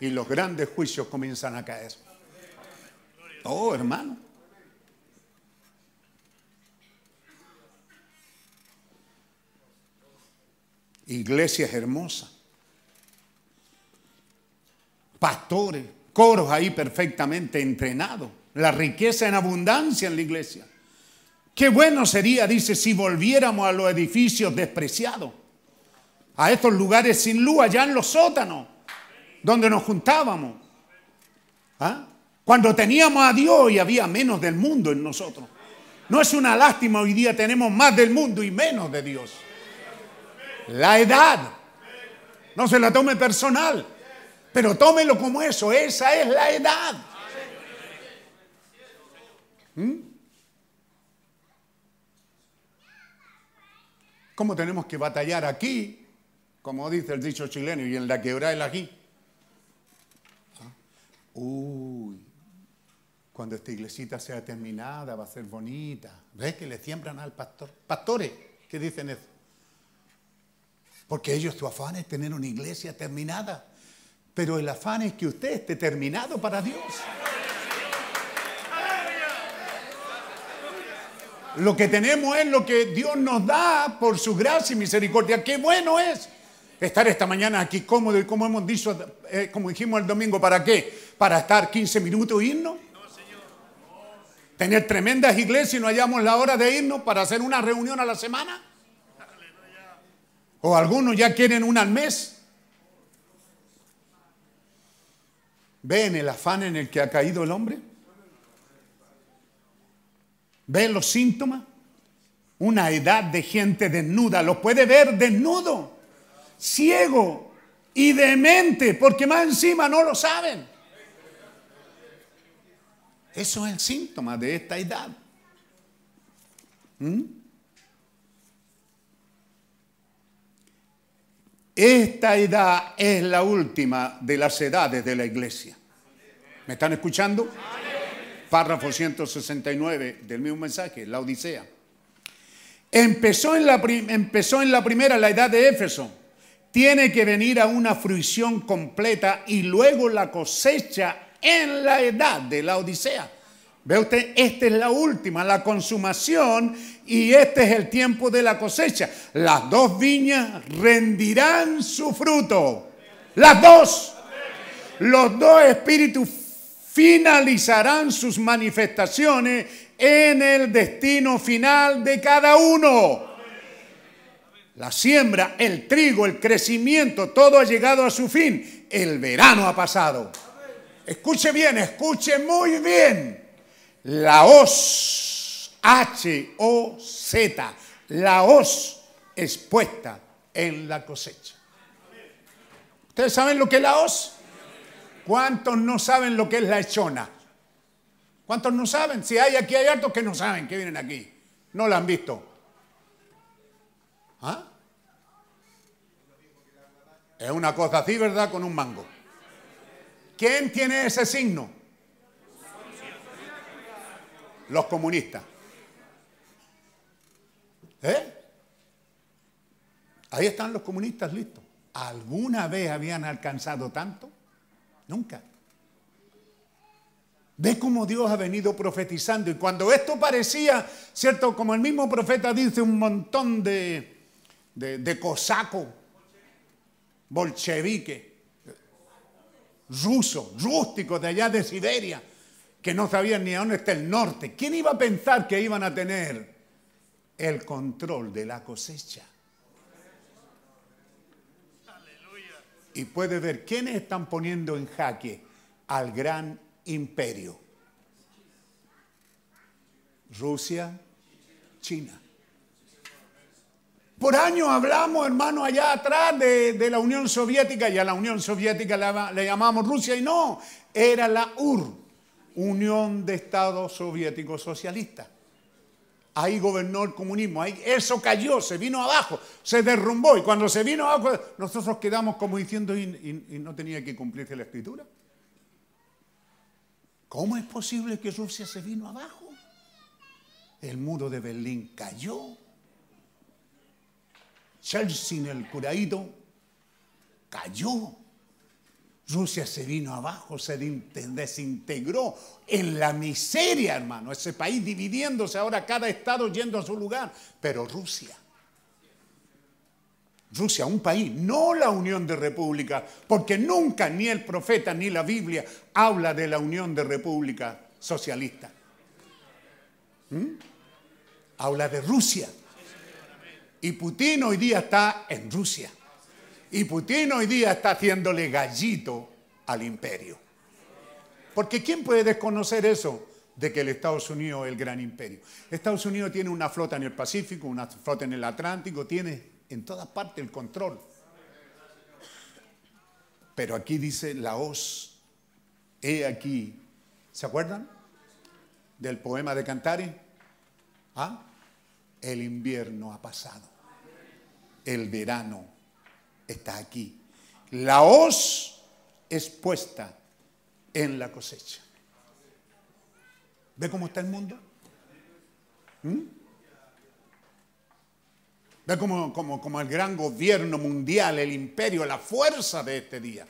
Y los grandes juicios comienzan a caer. Oh, hermano. iglesias hermosas, pastores, coros ahí perfectamente entrenados, la riqueza en abundancia en la iglesia. Qué bueno sería, dice, si volviéramos a los edificios despreciados, a estos lugares sin luz, allá en los sótanos, donde nos juntábamos. ¿Ah? Cuando teníamos a Dios y había menos del mundo en nosotros. No es una lástima, hoy día tenemos más del mundo y menos de Dios. La edad. No se la tome personal, pero tómelo como eso. Esa es la edad. ¿Mm? ¿Cómo tenemos que batallar aquí? Como dice el dicho chileno, y en la quebrada el aquí. ¿Ah? Uy, cuando esta iglesita sea terminada va a ser bonita. ¿Ves que le siembran al pastor? Pastores, ¿qué dicen eso? Porque ellos su afán es tener una iglesia terminada. Pero el afán es que usted esté terminado para Dios. Lo que tenemos es lo que Dios nos da por su gracia y misericordia. Qué bueno es estar esta mañana aquí cómodo y como hemos dicho, eh, como dijimos el domingo, ¿para qué? ¿Para estar 15 minutos e irnos? ¿Tener tremendas iglesias y no hallamos la hora de irnos para hacer una reunión a la semana? O algunos ya quieren una al mes. ¿Ven el afán en el que ha caído el hombre? ¿Ven los síntomas? Una edad de gente desnuda, lo puede ver desnudo, ciego y demente, porque más encima no lo saben. Eso es el síntoma de esta edad. ¿Mm? Esta edad es la última de las edades de la iglesia. ¿Me están escuchando? Párrafo 169 del mismo mensaje, la Odisea. Empezó en, la, empezó en la primera, la edad de Éfeso. Tiene que venir a una fruición completa y luego la cosecha en la edad de la Odisea. Ve usted, esta es la última, la consumación, y este es el tiempo de la cosecha. Las dos viñas rendirán su fruto. Las dos. Los dos espíritus finalizarán sus manifestaciones en el destino final de cada uno. La siembra, el trigo, el crecimiento, todo ha llegado a su fin. El verano ha pasado. Escuche bien, escuche muy bien. La hoz, H-O-Z, la hoz expuesta en la cosecha. ¿Ustedes saben lo que es la hoz? ¿Cuántos no saben lo que es la echona? ¿Cuántos no saben? Si hay aquí, hay hartos que no saben que vienen aquí. No la han visto. ¿Ah? Es una cosa así, ¿verdad? Con un mango. ¿Quién tiene ese signo? Los comunistas. ¿Eh? Ahí están los comunistas listos. ¿Alguna vez habían alcanzado tanto? Nunca. Ve cómo Dios ha venido profetizando. Y cuando esto parecía, ¿cierto? Como el mismo profeta dice, un montón de, de, de cosacos, bolcheviques, rusos, rústicos de allá de Siberia, que no sabían ni a dónde está el norte. ¿Quién iba a pensar que iban a tener el control de la cosecha? Y puede ver quiénes están poniendo en jaque al gran imperio. Rusia, China. Por años hablamos, hermano, allá atrás de, de, la Unión Soviética, y a la Unión Soviética le, le llamamos Rusia, y no, era la UR, Unión de Estados Soviéticos Socialistas. Ahí gobernó el comunismo, ahí eso cayó, se vino abajo, se derrumbó, y cuando se vino abajo, nosotros quedamos como diciendo, ¿y, no tenía que cumplirse la escritura? ¿Cómo es posible que Rusia se vino abajo? El muro de Berlín cayó. Chelsea, el curadito, cayó. Rusia se vino abajo, se desintegró en la miseria, hermano. Ese país dividiéndose ahora, cada estado yendo a su lugar. Pero Rusia, Rusia, un país, no la Unión de Repúblicas, porque nunca ni el profeta ni la Biblia habla de la Unión de Repúblicas Socialistas. ¿Mm? Habla de Rusia. Y Putin hoy día está en Rusia. Y Putin hoy día está haciéndole gallito al imperio. Porque ¿quién puede desconocer eso? De que el Estados Unidos es el gran imperio. Estados Unidos tiene una flota en el Pacífico, una flota en el Atlántico, tiene en todas partes el control. Pero aquí dice la hoz, he aquí. ¿Se acuerdan del poema de Cantari? ¿Ah? El invierno ha pasado. El verano está aquí. La hoz es puesta en la cosecha. ¿Ve cómo está el mundo? ¿Mm? ¿Ve cómo el gran gobierno mundial, el imperio, la fuerza de este día?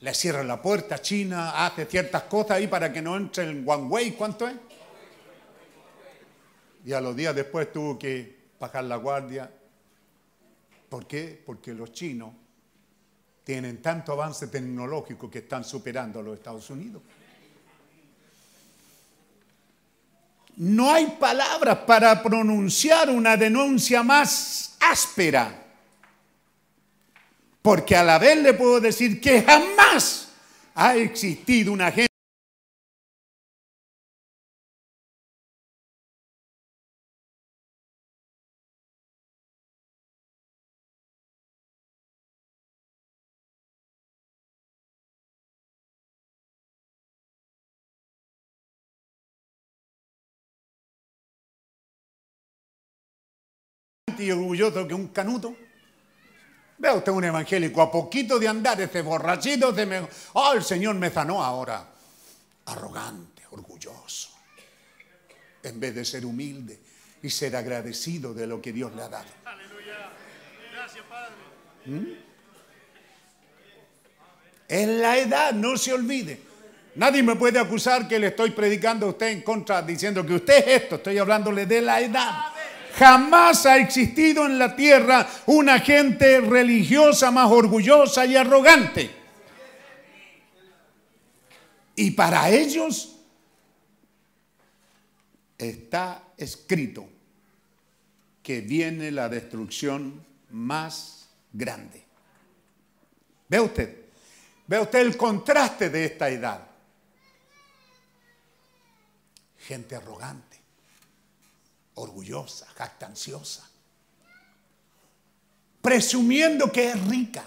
Le cierra la puerta a China, hace ciertas cosas ahí para que no entre en Huawei. ¿Cuánto es? Y a los días después tuvo que bajar la guardia. ¿Por qué? Porque los chinos tienen tanto avance tecnológico que están superando a los Estados Unidos. No hay palabras para pronunciar una denuncia más áspera. Porque a la vez le puedo decir que jamás ha existido una gente y orgulloso que un canuto. Vea usted un evangélico, a poquito de andar, ese borrachito, se me... oh, el Señor me sanó ahora. Arrogante, orgulloso. En vez de ser humilde y ser agradecido de lo que Dios le ha dado. Aleluya. Gracias, Padre. ¿Mm? En la edad, no se olvide. Nadie me puede acusar que le estoy predicando a usted en contra, diciendo que usted es esto. Estoy hablándole de la edad. Jamás ha existido en la tierra una gente religiosa más orgullosa y arrogante. Y para ellos está escrito que viene la destrucción más grande. Ve usted, ve usted el contraste de esta edad. Gente arrogante, orgullosa, jactanciosa, presumiendo que es rica.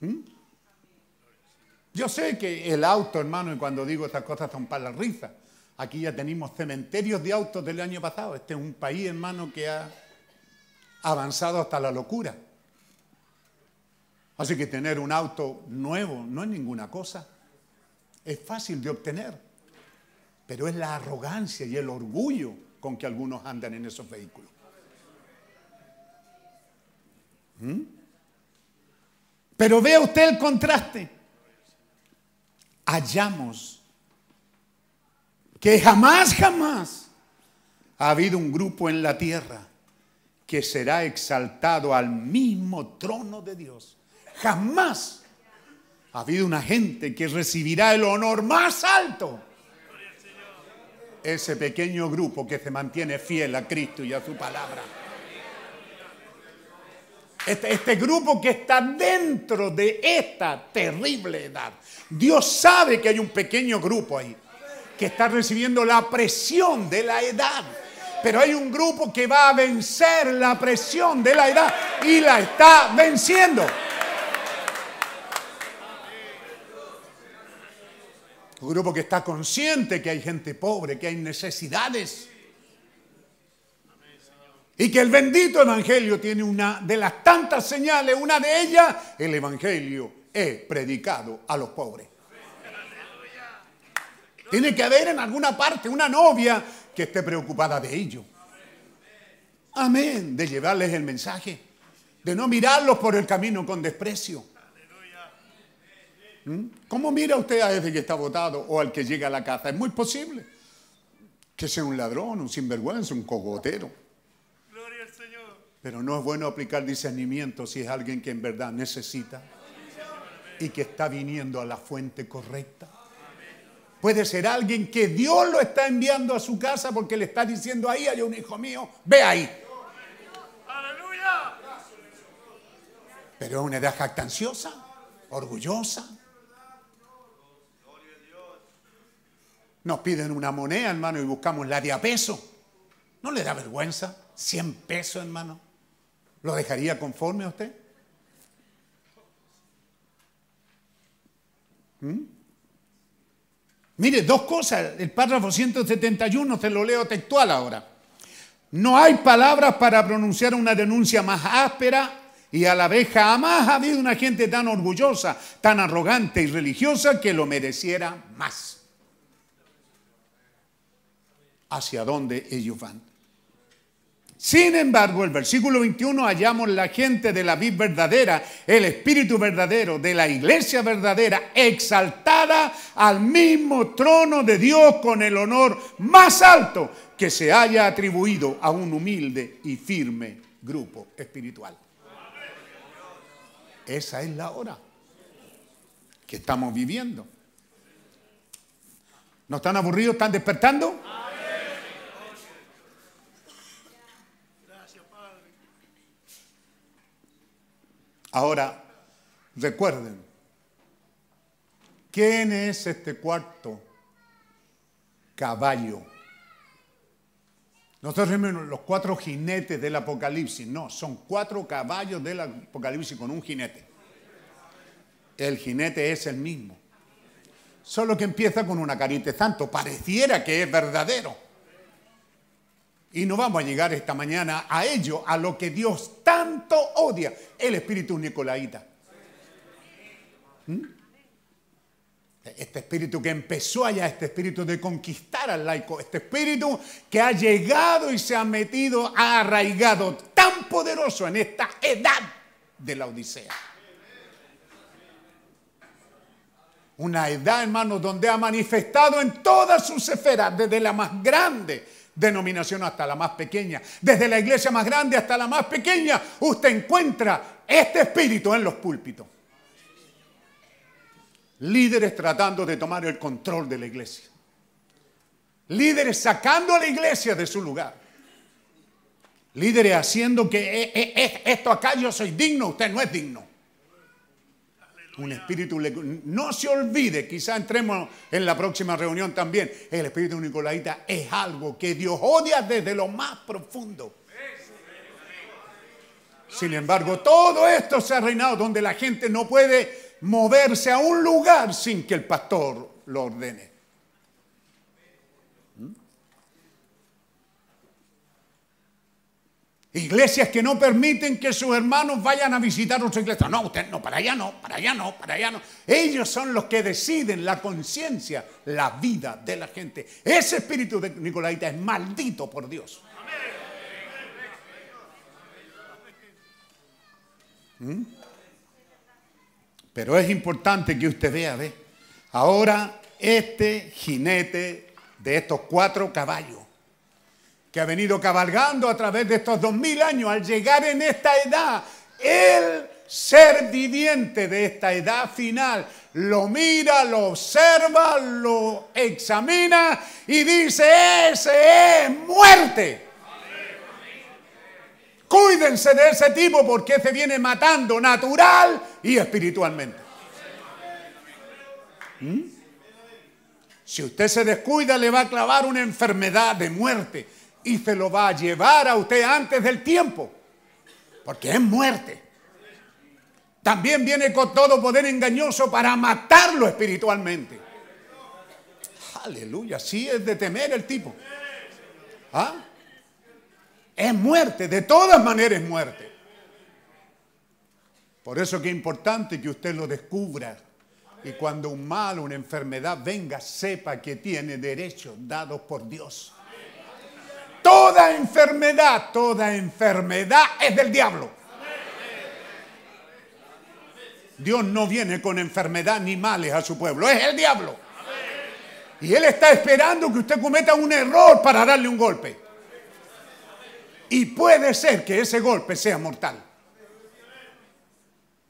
¿Mm? Yo sé que el auto, hermano, y cuando digo estas cosas son para la risa. Aquí ya tenemos cementerios de autos del año pasado. Este es un país, hermano, que ha avanzado hasta la locura. Así que tener un auto nuevo no es ninguna cosa. Es fácil de obtener. Pero es la arrogancia y el orgullo con que algunos andan en esos vehículos. ¿Mm? Pero vea usted el contraste. Hallamos que jamás, jamás ha habido un grupo en la tierra que será exaltado al mismo trono de Dios. Jamás ha habido una gente que recibirá el honor más alto. Ese pequeño grupo que se mantiene fiel a Cristo y a su palabra. Este, este, grupo que está dentro de esta terrible edad. Dios sabe que hay un pequeño grupo ahí que está recibiendo la presión de la edad. Pero hay un grupo que va a vencer la presión de la edad y la está venciendo. Un grupo que está consciente que hay gente pobre, que hay necesidades. Y que el bendito Evangelio tiene una de las tantas señales, una de ellas, el Evangelio es predicado a los pobres. Tiene que haber en alguna parte una novia que esté preocupada de ello. Amén. De llevarles el mensaje. De no mirarlos por el camino con desprecio. ¿Mm? ¿Cómo mira usted a ese que está votado o al que llega a la casa? Es muy posible que sea un ladrón, un sinvergüenza, un cogotero. Gloria al Señor. Pero no es bueno aplicar discernimiento si es alguien que en verdad necesita y que está viniendo a la fuente correcta. Puede ser alguien que Dios lo está enviando a su casa porque le está diciendo ahí hay un hijo mío, ve ahí. Aleluya. Pero es una edad jactanciosa, orgullosa. Nos piden una moneda, hermano, y buscamos la de a peso. ¿No le da vergüenza? 100 pesos, hermano. ¿Lo dejaría conforme a usted? ¿Mm? Mire, dos cosas. El párrafo 171, se lo leo textual ahora. No hay palabras para pronunciar una denuncia más áspera y a la vez jamás ha habido una gente tan orgullosa, tan arrogante y religiosa que lo mereciera más. Hacia dónde ellos van. Sin embargo, el versículo 21 hallamos la gente de la vid verdadera, el espíritu verdadero, de la iglesia verdadera, exaltada al mismo trono de Dios con el honor más alto que se haya atribuido a un humilde y firme grupo espiritual. Esa es la hora que estamos viviendo. ¿No están aburridos? ¿Están despertando? Ahora, recuerden, ¿quién es este cuarto caballo? Nosotros vemos los cuatro jinetes del Apocalipsis. No, son cuatro caballos del Apocalipsis con un jinete. El jinete es el mismo. Solo que empieza con una carita de santo. Pareciera que es verdadero. Y no vamos a llegar esta mañana a ello, a lo que Dios tanto odia, el espíritu nicolaíta. ¿Mm? Este espíritu que empezó allá, este espíritu de conquistar al laico, este espíritu que ha llegado y se ha metido, ha arraigado tan poderoso en esta edad de la Odisea. Una edad, hermanos, donde ha manifestado en todas sus esferas, desde la más grande denominación hasta la más pequeña, desde la iglesia más grande hasta la más pequeña, usted encuentra este espíritu en los púlpitos. Líderes tratando de tomar el control de la iglesia. Líderes sacando a la iglesia de su lugar. Líderes haciendo que eh, eh, eh, esto acá yo soy digno, usted no es digno. Un espíritu, no se olvide, quizá entremos en la próxima reunión también, el espíritu nicolaita es algo que Dios odia desde lo más profundo. Sin embargo, todo esto se ha reinado donde la gente no puede moverse a un lugar sin que el pastor lo ordene. Iglesias que no permiten que sus hermanos vayan a visitar otra iglesia. No, usted no, para allá no, para allá no, para allá no. Ellos son los que deciden la conciencia, la vida de la gente. Ese espíritu de Nicolaita es maldito por Dios. ¿Mm? Pero es importante que usted vea, ve. Ahora este jinete de estos cuatro caballos que ha venido cabalgando a través de estos dos mil años, al llegar en esta edad, el ser viviente de esta edad final lo mira, lo observa, lo examina y dice, ese es muerte. Cuídense de ese tipo porque se viene matando natural y espiritualmente. ¿Mm? Si usted se descuida, le va a clavar una enfermedad de muerte y se lo va a llevar a usted antes del tiempo, porque es muerte. También viene con todo poder engañoso para matarlo espiritualmente. Aleluya, sí es de temer el tipo. ¿Ah? Es muerte, de todas maneras es muerte. Por eso que es importante que usted lo descubra. Y cuando un mal, una enfermedad venga, sepa que tiene derechos dados por Dios. Toda enfermedad, toda enfermedad es del diablo. Dios no viene con enfermedad ni males a su pueblo, es el diablo. Y Él está esperando que usted cometa un error para darle un golpe. Y puede ser que ese golpe sea mortal.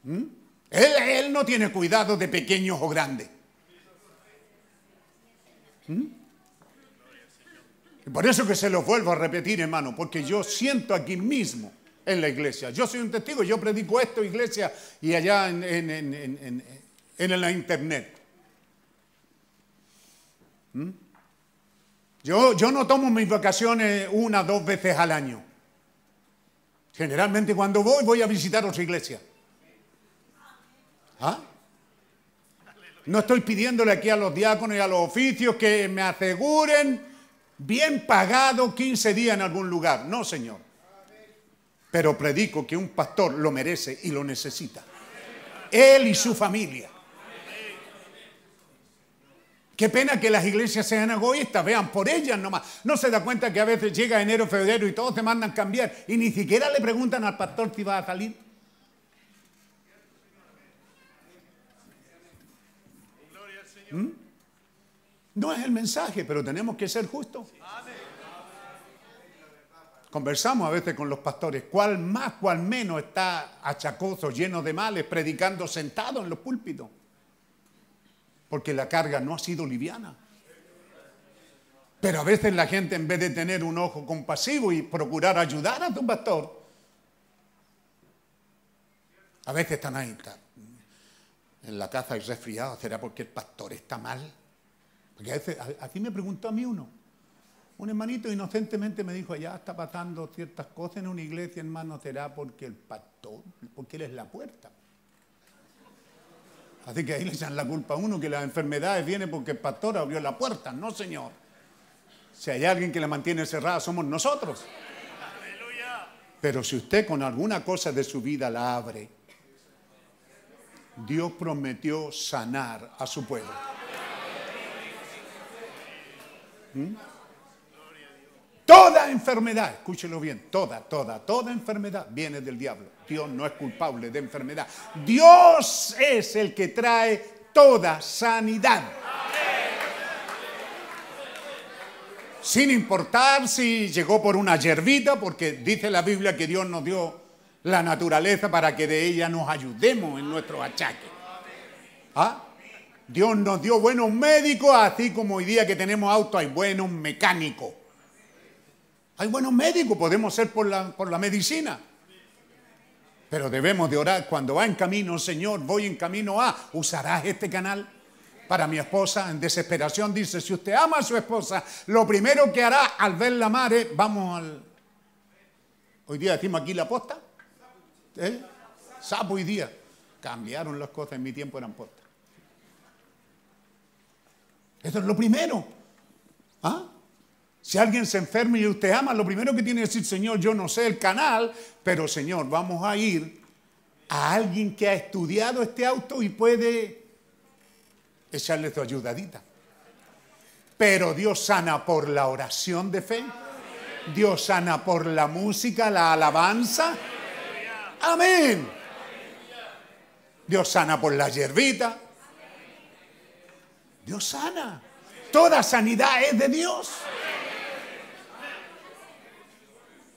¿Mm? Él, no tiene cuidado de pequeños o grandes. ¿Mm? Por eso que se los vuelvo a repetir, hermano, porque yo siento aquí mismo en la iglesia. Yo soy un testigo, yo predico esto, iglesia, y allá en- en- en- en la internet. ¿Mm? Yo, yo no tomo mis vacaciones una, dos veces al año. Generalmente cuando voy, voy a visitar otra iglesia. ¿Ah? No estoy pidiéndole aquí a los diáconos y a los oficios que me aseguren bien pagado 15 días en algún lugar. No, Señor. Pero predico que un pastor lo merece y lo necesita. Él y su familia. Qué pena que las iglesias sean egoístas, vean por ellas nomás. No se da cuenta que a veces llega enero, febrero y todos te mandan cambiar y ni siquiera le preguntan al pastor si va a salir. ¿Mm? No es el mensaje, pero tenemos que ser justos. Conversamos a veces con los pastores, cuál más, cuál menos está achacoso, lleno de males, predicando sentado en los púlpitos. Porque la carga no ha sido liviana. Pero a veces la gente en vez de tener un ojo compasivo y procurar ayudar a tu pastor, a veces están ahí, está, en la casa y resfriado, ¿será porque el pastor está mal? Porque a veces, a- así me preguntó a mí uno. Un hermanito inocentemente me dijo, allá está pasando ciertas cosas en una iglesia, hermano, será porque el pastor, porque él es la puerta. Así que ahí le echan la culpa a uno que las enfermedades vienen porque el pastor abrió la puerta. No, señor. Si hay alguien que la mantiene cerrada, somos nosotros. Pero si usted con alguna cosa de su vida la abre, Dios prometió sanar a su pueblo. ¿Mm? Toda enfermedad, escúchelo bien, toda, toda, toda enfermedad viene del diablo. Dios no es culpable de enfermedad. Dios es el que trae toda sanidad. Sin importar si llegó por una yerbita, porque dice la Biblia que Dios nos dio la naturaleza para que de ella nos ayudemos en nuestros achaques. ¿Ah? Dios nos dio buenos médicos, así como hoy día que tenemos auto hay buenos mecánicos. Hay buenos médicos, podemos ser por la, por la medicina. Pero debemos de orar cuando va en camino, Señor, voy en camino a, ¿usarás este canal? Para mi esposa, en desesperación, dice, si usted ama a su esposa, lo primero que hará al ver la mar es, vamos al... Hoy día decimos aquí la posta. ¿Eh? Sapo hoy día. Cambiaron las cosas, en mi tiempo eran postas. Eso es lo primero. ¿Ah? Si alguien se enferma y usted ama, lo primero que tiene que decir, Señor, yo no sé el canal, pero Señor, vamos a ir a alguien que ha estudiado este auto y puede echarle su ayudadita. Pero Dios sana por la oración de fe. Dios sana por la música, la alabanza. Amén. Dios sana por la hierbita. Dios sana. Toda sanidad es de Dios.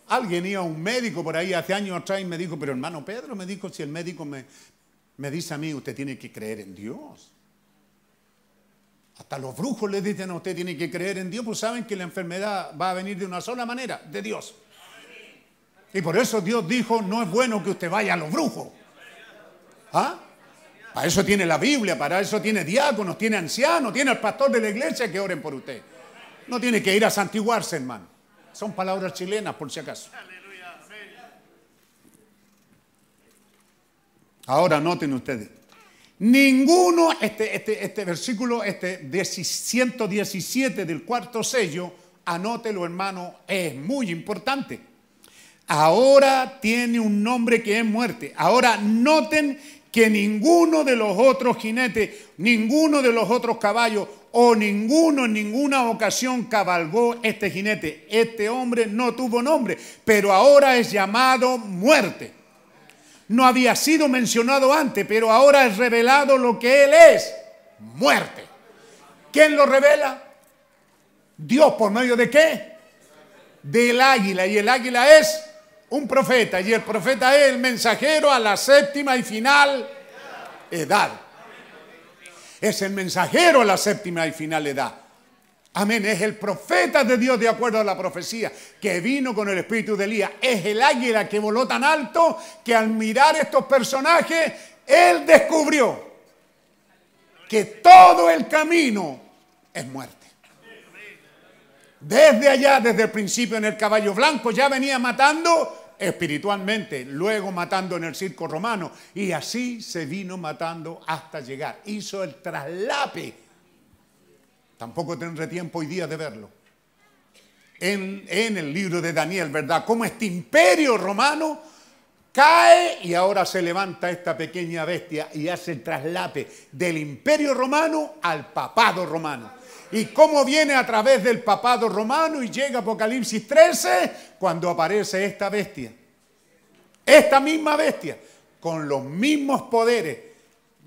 Alguien iba a un médico por ahí hace años atrás y me dijo, pero hermano Pedro me dijo, si el médico me, me dice a mí, usted tiene que creer en Dios. Hasta los brujos le dicen a usted tiene que creer en Dios, pues saben que la enfermedad va a venir de una sola manera, de Dios. Y por eso Dios dijo, no es bueno que usted vaya a los brujos. ¿Ah? Para eso tiene la Biblia, para eso tiene diáconos, tiene ancianos, tiene el pastor de la iglesia que oren por usted. No tiene que ir a santiguarse, hermano. Son palabras chilenas, por si acaso. Ahora noten ustedes. Ninguno, este, este, este versículo, este 117 del cuarto sello, anótelo hermano, es muy importante. Ahora tiene un nombre que es muerte. Ahora noten que ninguno de los otros jinetes, ninguno de los otros caballos o ninguno en ninguna ocasión cabalgó este jinete. Este hombre no tuvo nombre, pero ahora es llamado muerte. No había sido mencionado antes, pero ahora es revelado lo que él es, muerte. ¿Quién lo revela? Dios por medio de qué? Del águila. Y el águila es un profeta. Y el profeta es el mensajero a la séptima y final edad. Es el mensajero a la séptima y final edad. Amén. Es el profeta de Dios de acuerdo a la profecía que vino con el espíritu de Elías. Es el águila que voló tan alto que al mirar estos personajes, él descubrió que todo el camino es muerte. Desde allá, desde el principio en el caballo blanco, ya venía matando espiritualmente, luego matando en el circo romano, y así se vino matando hasta llegar. Hizo el traslape Tampoco tendré tiempo hoy día de verlo. En, el libro de Daniel, ¿verdad? Cómo este imperio romano cae y ahora se levanta esta pequeña bestia y hace el traslape del imperio romano al papado romano. Y cómo viene a través del papado romano y llega Apocalipsis 13 cuando aparece esta bestia. Esta misma bestia, con los mismos poderes,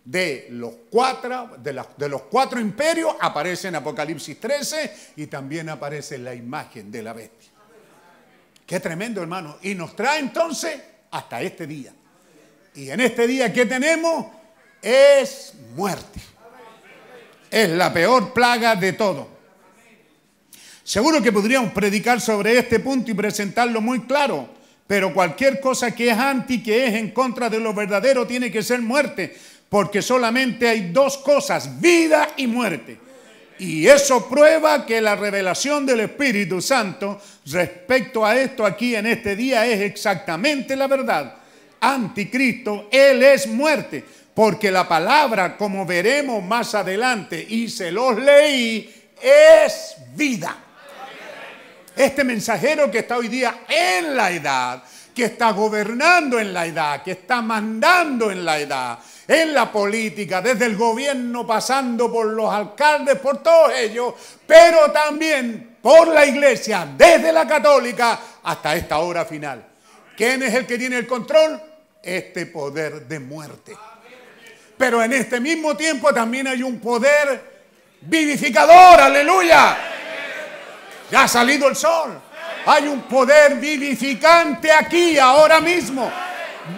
de los cuatro, de, los cuatro imperios aparece en Apocalipsis 13 y también aparece la imagen de la bestia. Qué tremendo, hermano. Y nos trae entonces hasta este día. Y en este día que tenemos es muerte. Es la peor plaga de todo. Seguro que podríamos predicar sobre este punto y presentarlo muy claro, pero cualquier cosa que es anti, que es en contra de lo verdadero, tiene que ser muerte porque solamente hay dos cosas, vida y muerte. Y eso prueba que la revelación del Espíritu Santo respecto a esto aquí en este día es exactamente la verdad. Anticristo, Él es muerte, porque la palabra, como veremos más adelante, y se los leí, es vida. Este mensajero que está hoy día en la edad, que está gobernando en la edad, que está mandando en la edad, en la política, desde el gobierno, pasando por los alcaldes, por todos ellos, pero también por la iglesia, desde la católica hasta esta hora final. ¿Quién es el que tiene el control? Este poder de muerte. Pero en este mismo tiempo también hay un poder vivificador, aleluya. Ya ha salido el sol. Hay un poder vivificante aquí, ahora mismo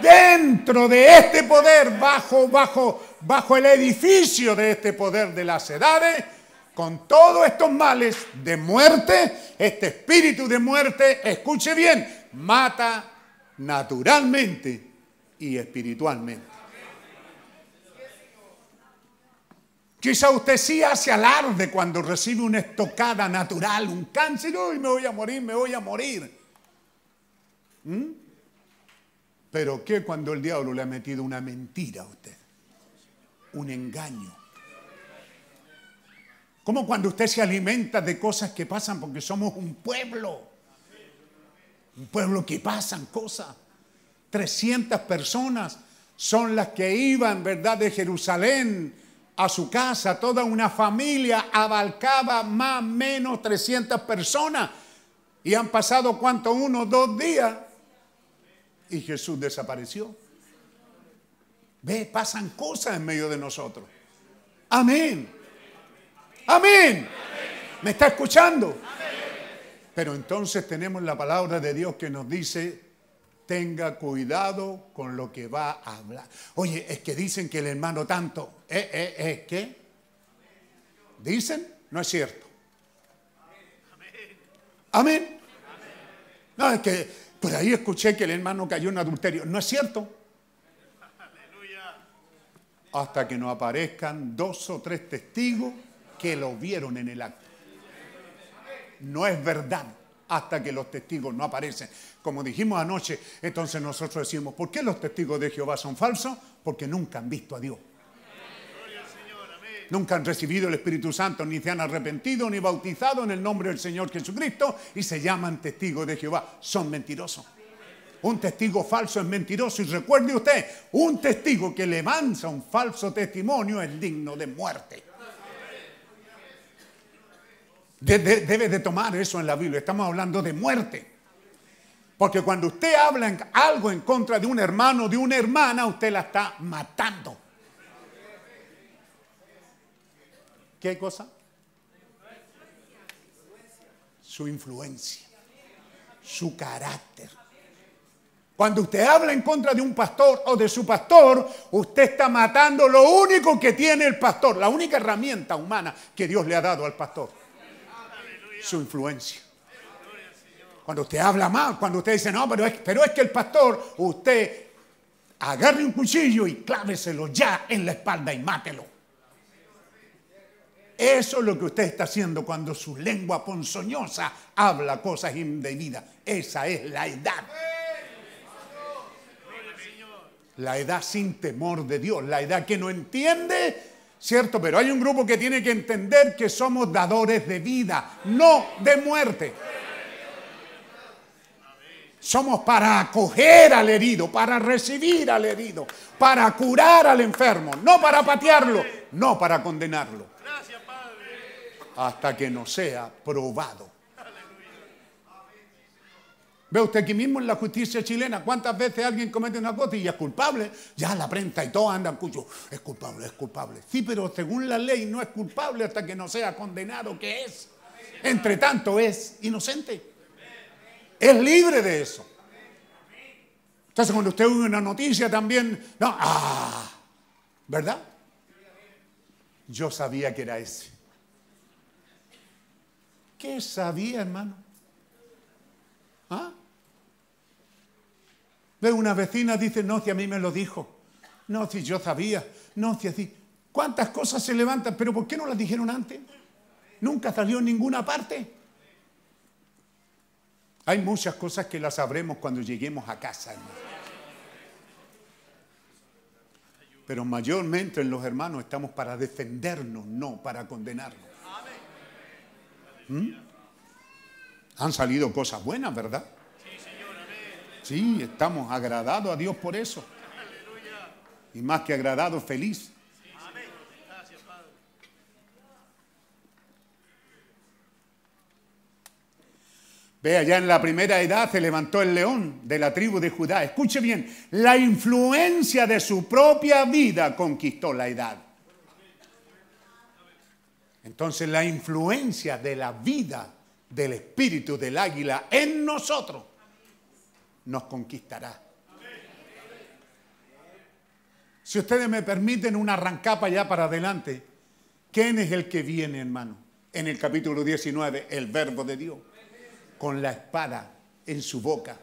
dentro de este poder, bajo, bajo, bajo el edificio de este poder de las edades, con todos estos males de muerte, este espíritu de muerte, escuche bien, mata naturalmente y espiritualmente. Quizá usted sí hace alarde cuando recibe una estocada natural, un cáncer, uy, me voy a morir, me voy a morir. ¿Mm? Pero ¿qué cuando el diablo le ha metido una mentira a usted? Un engaño. Como cuando usted se alimenta de cosas que pasan porque somos un pueblo. Un pueblo que pasan cosas. 300 personas son las que iban, ¿verdad?, de Jerusalén a su casa. Toda una familia abarcaba más o menos 300 personas. Y han pasado, ¿cuánto? Uno, dos días. Y Jesús desapareció. Ve, pasan cosas en medio de nosotros. Amén. Amén. ¿Me está escuchando? Pero entonces tenemos la palabra de Dios que nos dice, tenga cuidado con lo que va a hablar. Oye, es que dicen que el hermano tanto, ¿eh, eh, eh, qué? ¿Dicen? No es cierto. Amén. No, es que por ahí escuché que el hermano cayó en adulterio. No es cierto. Hasta que no aparezcan dos o tres testigos que lo vieron en el acto. No es verdad hasta que los testigos no aparecen. Como dijimos anoche, entonces nosotros decimos, ¿por qué los testigos de Jehová son falsos? Porque nunca han visto a Dios. Nunca han recibido el Espíritu Santo, ni se han arrepentido, ni bautizado en el nombre del Señor Jesucristo y se llaman testigos de Jehová. Son mentirosos. Un testigo falso es mentiroso y recuerde usted, un testigo que levanta un falso testimonio es digno de muerte. De- de- debe de tomar eso en la Biblia. Estamos hablando de muerte. Porque cuando usted habla en- algo en contra de un hermano, de una hermana, usted la está matando. ¿Qué cosa? Su influencia, su carácter. Cuando usted habla en contra de un pastor o de su pastor, usted está matando lo único que tiene el pastor, la única herramienta humana que Dios le ha dado al pastor, su influencia. Cuando usted habla mal, cuando usted dice, no, pero es, pero es que el pastor, usted agarre un cuchillo y cláveselo ya en la espalda y mátelo. Eso es lo que usted está haciendo cuando su lengua ponzoñosa habla cosas indebidas. Esa es la edad. La edad sin temor de Dios, la edad que no entiende, ¿cierto? Pero hay un grupo que tiene que entender que somos dadores de vida, no de muerte. Somos para acoger al herido, para recibir al herido, para curar al enfermo, no para patearlo, no para condenarlo. Gracias, Padre. Hasta que no sea probado. Ve usted aquí mismo en la justicia chilena, ¿cuántas veces alguien comete una cosa y es culpable? Ya la prensa y todos andan cuyo, es culpable, es culpable. Sí, pero según la ley no es culpable hasta que no sea condenado, que es. Entre tanto es inocente. Es libre de eso. Entonces cuando usted oye una noticia también, no, ah, ¿verdad? Yo sabía que era ese. ¿Qué sabía, hermano? ¿Ah? Ve una vecina dice, no, si a mí me lo dijo. No, si yo sabía. No, si así. ¿Cuántas cosas se levantan? Pero ¿por qué no las dijeron antes? Nunca salió en ninguna parte. Hay muchas cosas que las sabremos cuando lleguemos a casa. Pero mayormente en los hermanos estamos para defendernos, no para condenarnos. ¿Mm? Han salido cosas buenas, ¿verdad? Sí, estamos agradados a Dios por eso. Y más que agradados, feliz. Ve, allá en la primera edad se levantó el león de la tribu de Judá. Escuche bien, la influencia de su propia vida conquistó la edad. Entonces la influencia de la vida del espíritu del águila en nosotros nos conquistará. Si ustedes me permiten una arrancapa ya para adelante, ¿quién es el que viene, hermano? En el capítulo 19, el verbo de Dios, con la espada en su boca.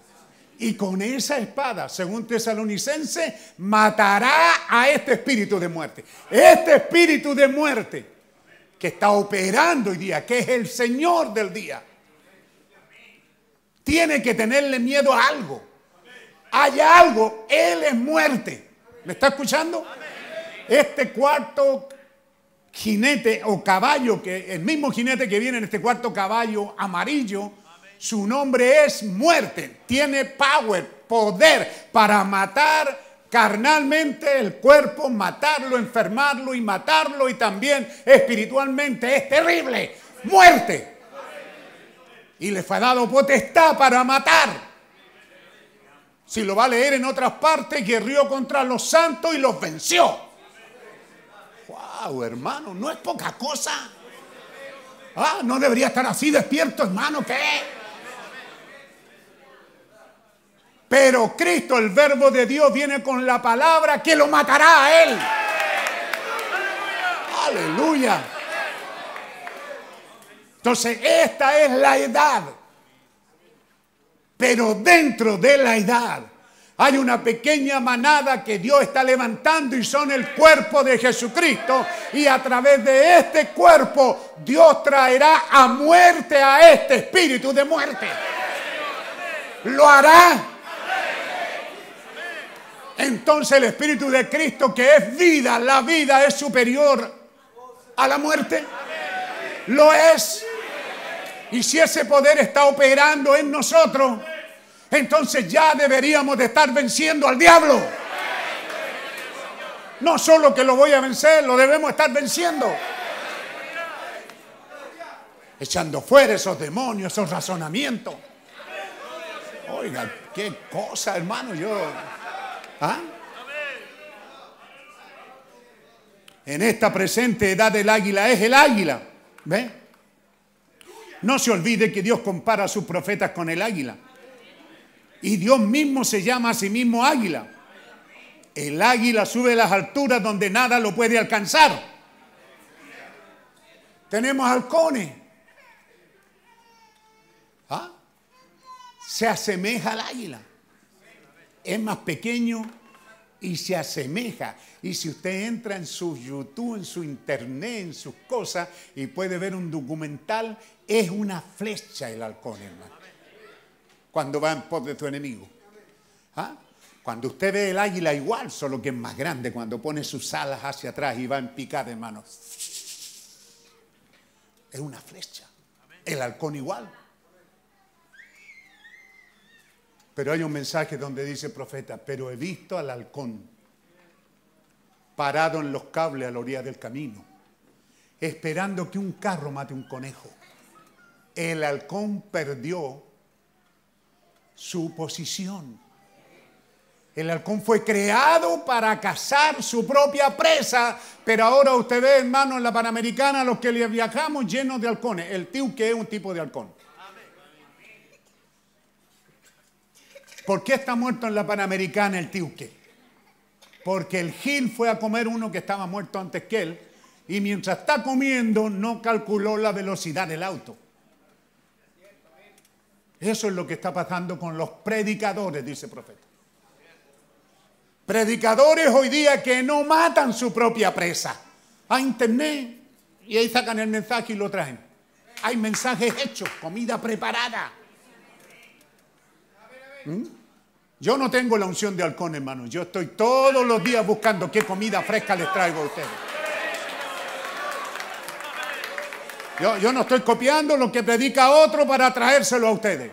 Y con esa espada, según Tesalonicense, matará a este espíritu de muerte. Este espíritu de muerte que está operando hoy día, que es el Señor del día, tiene que tenerle miedo a algo. Hay algo, Él es muerte. ¿Me está escuchando? Este cuarto jinete o caballo, que el mismo jinete que viene en este cuarto caballo amarillo, su nombre es muerte. Tiene power, poder para matar carnalmente el cuerpo, matarlo, enfermarlo y matarlo y también espiritualmente. Es terrible. Muerte. Y le fue dado potestad para matar. Si lo va a leer en otras partes, guerrió contra los santos y los venció. Wow, hermano, no es poca cosa. Ah, no debería estar así despierto, hermano, ¿qué? Pero Cristo, el verbo de Dios, viene con la palabra que lo matará a él. Aleluya. Entonces, esta es la edad. Pero dentro de la edad hay una pequeña manada que Dios está levantando y son el cuerpo de Jesucristo. Y a través de este cuerpo Dios traerá a muerte a este espíritu de muerte. Lo hará. Entonces el espíritu de Cristo que es vida, la vida es superior a la muerte. Lo es. Y si ese poder está operando en nosotros, entonces ya deberíamos de estar venciendo al diablo. No solo que lo voy a vencer, lo debemos estar venciendo. Echando fuera esos demonios, esos razonamientos. Oiga, qué cosa, hermano, yo... ¿ah? En esta presente edad del águila es el águila. ¿Ve? No se olvide que Dios compara a sus profetas con el águila. Y Dios mismo se llama a sí mismo águila. El águila sube a las alturas donde nada lo puede alcanzar. Tenemos halcones. ¿Ah? Se asemeja al águila. Es más pequeño y se asemeja. Y si usted entra en su YouTube, en su internet, en sus cosas y puede ver un documental, es una flecha el halcón, hermano cuando va en pos de tu enemigo. ¿Ah? Cuando usted ve el águila igual, solo que es más grande, cuando pone sus alas hacia atrás y va en picada, hermano. Es una flecha. El halcón igual. Pero hay un mensaje donde dice profeta, pero he visto al halcón parado en los cables a la orilla del camino, esperando que un carro mate un conejo. El halcón perdió su posición. El halcón fue creado para cazar su propia presa, pero ahora usted ve, hermano, en la Panamericana, los que viajamos llenos de halcones. El que es un tipo de halcón. ¿Por qué está muerto en la Panamericana el tiuque? Porque el Gil fue a comer uno que estaba muerto antes que él y mientras está comiendo no calculó la velocidad del auto. Eso es lo que está pasando con los predicadores, dice el profeta. Predicadores hoy día que no matan su propia presa. A internet y ahí sacan el mensaje y lo traen. Hay mensajes hechos, comida preparada. ¿Mm? Yo no tengo la unción de halcón, hermano. Yo estoy todos los días buscando qué comida fresca les traigo a ustedes. Yo, no estoy copiando lo que predica otro para traérselo a ustedes.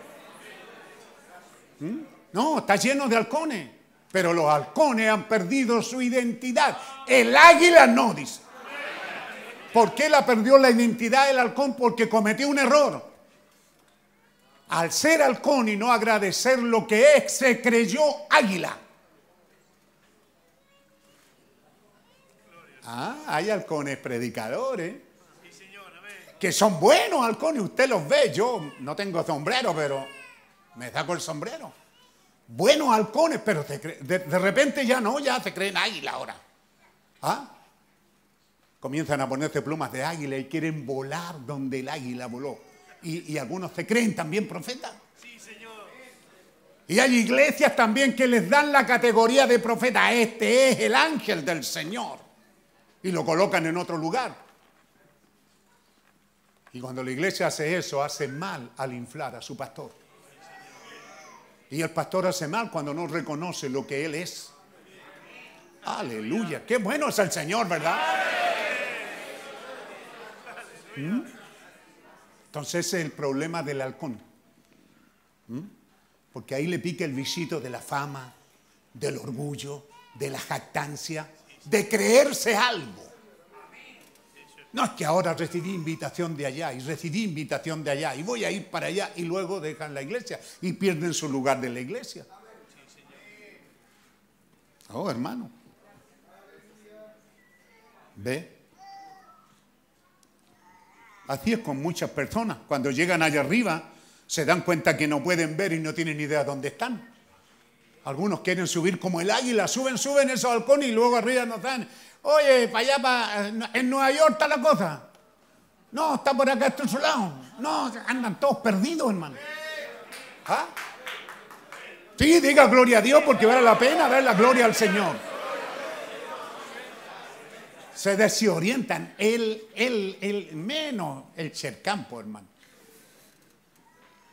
¿Mm? No, está lleno de halcones. Pero los halcones han perdido su identidad. El águila no, dice. ¿Por qué la perdió la identidad del halcón? Porque cometió un error. Al ser halcón y no agradecer lo que es, se creyó águila. Ah, hay halcones predicadores que son buenos halcones, usted los ve. Yo no tengo sombrero, pero me saco el sombrero. buenos halcones, pero de repente ya no, ya se creen águila ahora. ¿Ah? Comienzan a ponerse plumas de águila y quieren volar donde el águila voló. Y, y algunos se creen también profetas. Sí, Señor. Y hay iglesias también que les dan la categoría de profeta. Este es el ángel del Señor. Y lo colocan en otro lugar. Y cuando la iglesia hace eso, hace mal al inflar a su pastor. Y el pastor hace mal cuando no reconoce lo que él es. Aleluya. Qué bueno es el Señor, ¿verdad? ¿Mm? Entonces ese es el problema del halcón. Porque ahí le pica el bichito de la fama, del orgullo, de la jactancia, de creerse algo. No es que ahora recibí invitación de allá y recibí invitación de allá y voy a ir para allá y luego dejan la iglesia y pierden su lugar de la iglesia. Oh, hermano. ¿Ve? Así es con muchas personas. Cuando llegan allá arriba, se dan cuenta que no pueden ver y no tienen idea dónde están. Algunos quieren subir como el águila, suben, suben esos halcones y luego arriba no están. Oye, para allá, para, en Nueva York está la cosa. No, está por acá, está en su lado. No, andan todos perdidos, hermano. ¿Ah? Sí, diga gloria a Dios porque vale la pena dar la gloria al Señor. Se desorientan. El, el, el menos el cercampo, hermano.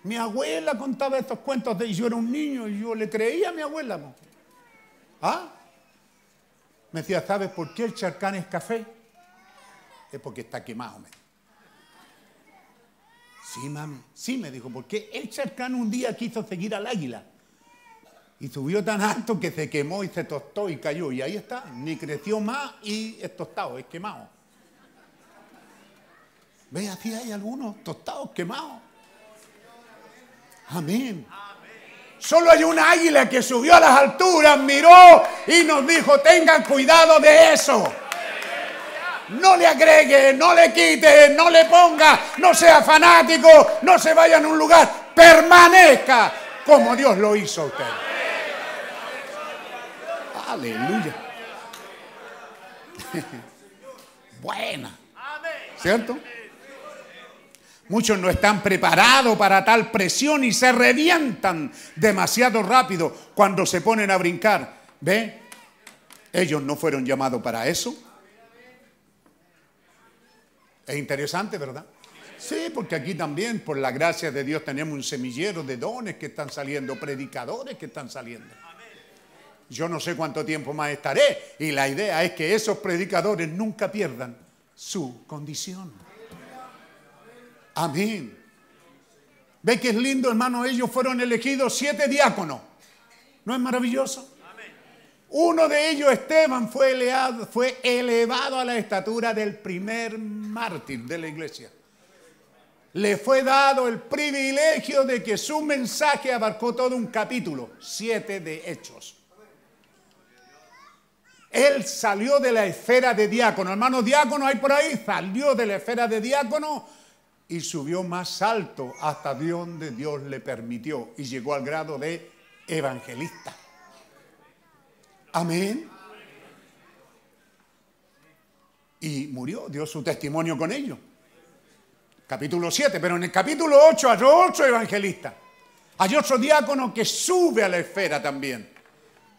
Mi abuela contaba estos cuentos de yo era un niño y yo le creía a mi abuela. ¿Ah? Me decía, ¿sabes por qué el charcán es café? Es porque está quemado. Me. Sí, mami. Sí, me dijo, porque el charcán un día quiso seguir al águila. Y subió tan alto que se quemó y se tostó y cayó. Y ahí está, ni creció más y es tostado, es quemado. ¿Ve? Así hay algunos tostados quemados. Amén. Solo hay una águila que subió a las alturas, miró y nos dijo, tengan cuidado de eso. No le agregue, no le quite, no le ponga, no sea fanático, no se vaya en un lugar, permanezca como Dios lo hizo a usted. Aleluya. *laughs* Buena. ¿Cierto? Muchos no están preparados para tal presión y se revientan demasiado rápido cuando se ponen a brincar. ¿Ve? Ellos no fueron llamados para eso. Es interesante, ¿verdad? Sí, porque aquí también, por la gracia de Dios, tenemos un semillero de dones que están saliendo, predicadores que están saliendo. Yo no sé cuánto tiempo más estaré y la idea es que esos predicadores nunca pierdan su condición. Amén. ¿Ve que es lindo, hermano? Ellos fueron elegidos siete diáconos. ¿No es maravilloso? Uno de ellos, Esteban, fue elevado, fue elevado a la estatura del primer mártir de la iglesia. Le fue dado el privilegio de que su mensaje abarcó todo un capítulo, siete de hechos. Él salió de la esfera de diácono. Hermano diácono, hay por ahí, salió de la esfera de diácono y subió más alto hasta donde Dios le permitió y llegó al grado de evangelista. Amén. Y murió, dio su testimonio con ellos. Capítulo 7, pero en el capítulo 8 hay otro evangelista. Hay otro diácono que sube a la esfera también.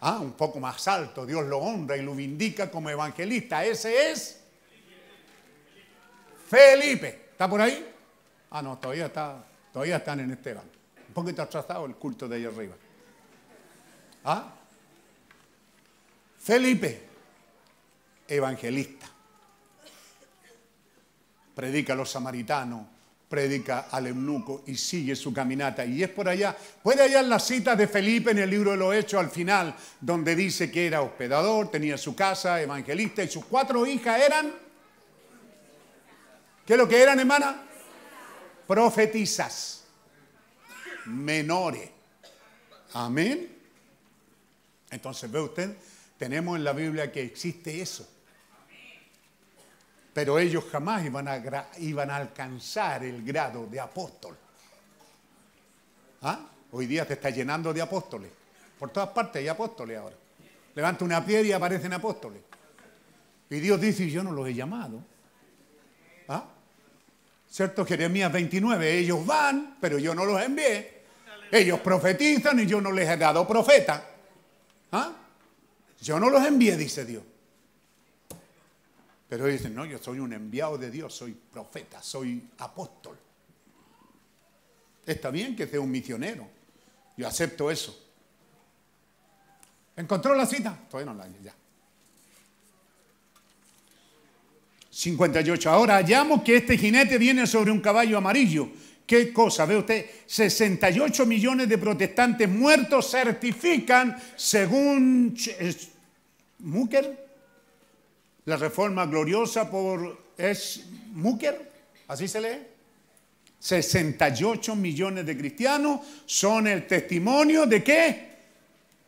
Ah, un poco más alto, Dios lo honra y lo vindica como evangelista. Ese es Felipe. ¿Está por ahí? Ah, no, todavía, está, todavía están en Esteban. Un poquito atrasado el culto de ahí arriba. ¿Ah? Felipe, evangelista. Predica a los samaritanos, predica al eunuco y sigue su caminata. Y es por allá. Puede hallar las citas de Felipe en el libro de los Hechos al final, donde dice que era hospedador, tenía su casa, evangelista y sus cuatro hijas eran. ¿Qué es lo que eran, hermana? Profetizas. Menores. Amén. Entonces, ve usted, tenemos en la Biblia que existe eso. Pero ellos jamás iban a, iban a alcanzar el grado de apóstol. ¿Ah? Hoy día te está llenando de apóstoles. Por todas partes hay apóstoles ahora. Levanta una piedra y aparecen apóstoles. Y Dios dice, yo no los he llamado. ¿Ah? ¿Cierto? Jeremías 29, ellos van, pero yo no los envié. Ellos profetizan y yo no les he dado profeta. ¿Ah? Yo no los envié, dice Dios. Pero dicen, no, yo soy un enviado de Dios, soy profeta, soy apóstol. Está bien que sea un misionero. Yo acepto eso. ¿Encontró la cita? Todavía no la ya. 58. Ahora hallamos que este jinete viene sobre un caballo amarillo. ¿Qué cosa? ¿Ve usted? 68 millones de protestantes muertos certifican, según Mucker, la reforma gloriosa por es Mucker, así se lee. 68 millones de cristianos son el testimonio de qué?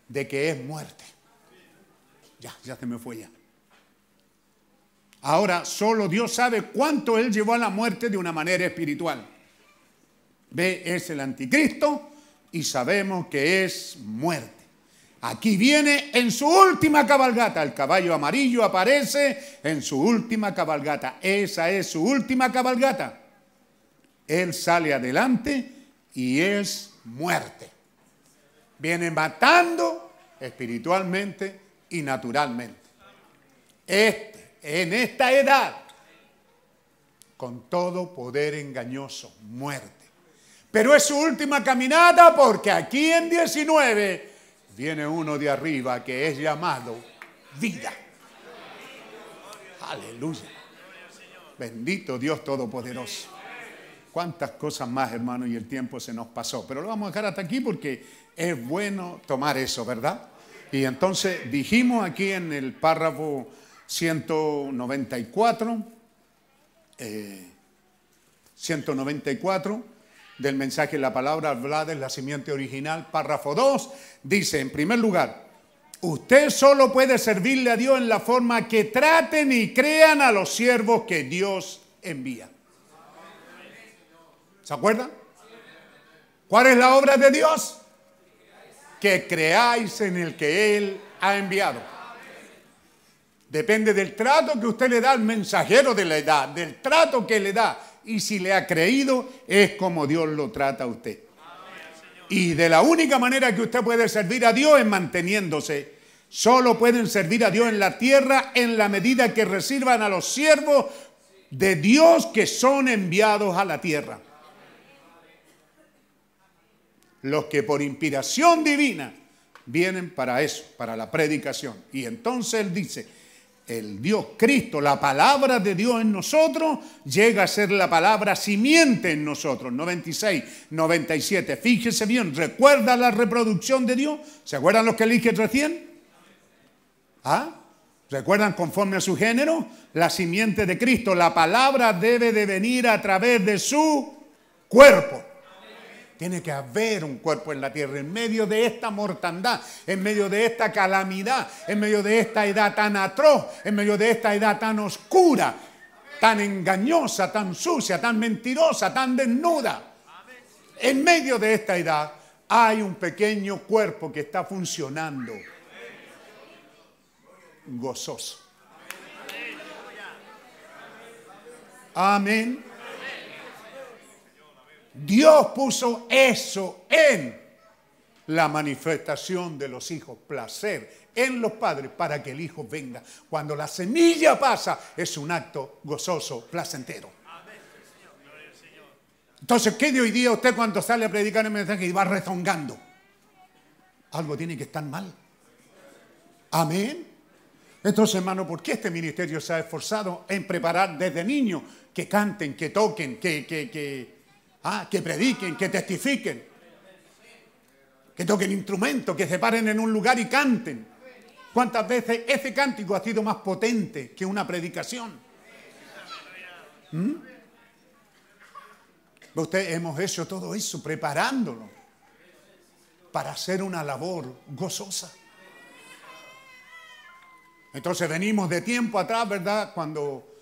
De que es muerte. Ya, ya se me fue ya. Ahora, solo Dios sabe cuánto Él llevó a la muerte de una manera espiritual. Ve, es el anticristo y sabemos que es muerte. Aquí viene en su última cabalgata. El caballo amarillo aparece en su última cabalgata. Esa es su última cabalgata. Él sale adelante y es muerte. Viene matando espiritualmente y naturalmente. En esta edad con todo poder engañoso, muerte. Pero es su última caminata porque aquí en 19 viene uno de arriba que es llamado vida. Aleluya. Bendito Dios Todopoderoso. Cuántas cosas más, hermano, y el tiempo se nos pasó. Pero lo vamos a dejar hasta aquí porque es bueno tomar eso, ¿verdad? Y entonces dijimos aquí en el párrafo 194, 194 eh, del mensaje La Palabra Hablada la simiente original, párrafo 2, dice, en primer lugar, usted solo puede servirle a Dios en la forma que traten y crean a los siervos que Dios envía. ¿Se acuerdan? ¿Cuál es la obra de Dios? Que creáis en el que Él ha enviado. Depende del trato que usted le da al mensajero de la edad, del trato que le da. Y si le ha creído, es como Dios lo trata a usted. Y de la única manera que usted puede servir a Dios es manteniéndose. Solo pueden servir a Dios en la tierra en la medida que reciban a los siervos de Dios que son enviados a la tierra. Los que por inspiración divina vienen para eso, para la predicación. Y entonces Él dice, el Dios Cristo, la palabra de Dios en nosotros, llega a ser la palabra simiente en nosotros. 96, 97. Fíjese bien, ¿recuerda la reproducción de Dios? ¿Se acuerdan los que elige recién? ¿Ah? ¿Recuerdan conforme a su género? La simiente de Cristo. La palabra debe de venir a través de su cuerpo. Tiene que haber un cuerpo en la tierra en medio de esta mortandad, en medio de esta calamidad, en medio de esta edad tan atroz, en medio de esta edad tan oscura, tan engañosa, tan sucia, tan mentirosa, tan desnuda. En medio de esta edad hay un pequeño cuerpo que está funcionando gozoso. Amén. Dios puso eso en la manifestación de los hijos, placer en los padres para que el hijo venga. Cuando la semilla pasa es un acto gozoso, placentero. Entonces, ¿qué de hoy día usted cuando sale a predicar el mensaje y va rezongando? Algo tiene que estar mal. Amén. Entonces, hermano, ¿por qué este ministerio se ha esforzado en preparar desde niños que canten, que toquen, que, que, que Ah, que prediquen, que testifiquen, que toquen instrumentos, que se paren en un lugar y canten. ¿Cuántas veces ese cántico ha sido más potente que una predicación? ¿Mm? Usted hemos hecho todo eso preparándolo para hacer una labor gozosa. Entonces venimos de tiempo atrás, ¿verdad? Cuando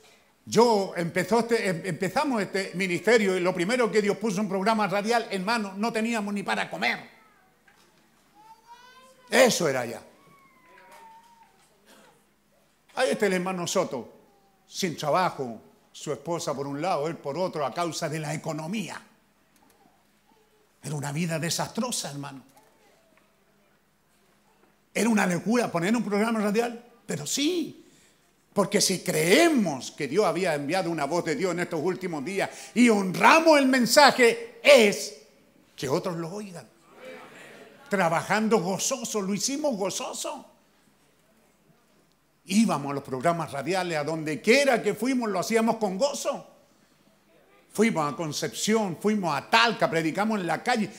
yo empezó este, em, empezamos este ministerio y lo primero que Dios puso un programa radial en mano, no teníamos ni para comer. Eso era allá. Ahí está el hermano Soto, sin trabajo, su esposa por un lado, él por otro, a causa de la economía. Era una vida desastrosa, hermano. Era una locura poner un programa radial, pero sí, porque si creemos que Dios había enviado una voz de Dios en estos últimos días y honramos el mensaje, es que otros lo oigan. Trabajando gozoso, lo hicimos gozoso. Íbamos a los programas radiales, a donde quiera que fuimos, lo hacíamos con gozo. Fuimos a Concepción, fuimos a Talca, predicamos en la calle.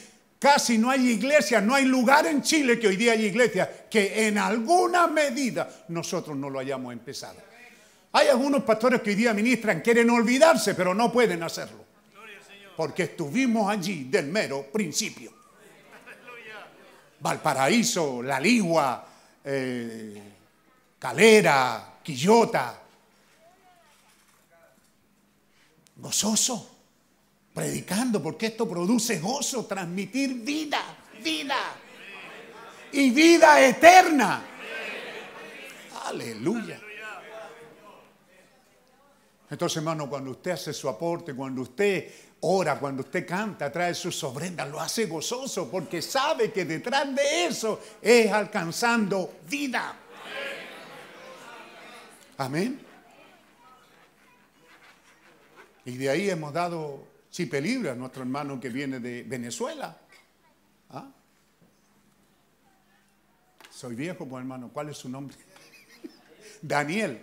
Casi no hay iglesia, no hay lugar en Chile que hoy día hay iglesia que en alguna medida nosotros no lo hayamos empezado. Hay algunos pastores que hoy día ministran, quieren olvidarse, pero no pueden hacerlo. Porque estuvimos allí del mero principio. Valparaíso, La Ligua, eh, Calera, Quillota. Gozoso, predicando, porque esto produce gozo, transmitir vida, vida. Y vida eterna. Aleluya. Entonces, hermano, cuando usted hace su aporte, cuando usted ora, cuando usted canta, trae sus ofrendas, lo hace gozoso porque sabe que detrás de eso es alcanzando vida. Amén. Y de ahí hemos dado chipe libre a nuestro hermano que viene de Venezuela. ¿Ah? Soy viejo, pues hermano, ¿cuál es su nombre? *laughs* Daniel.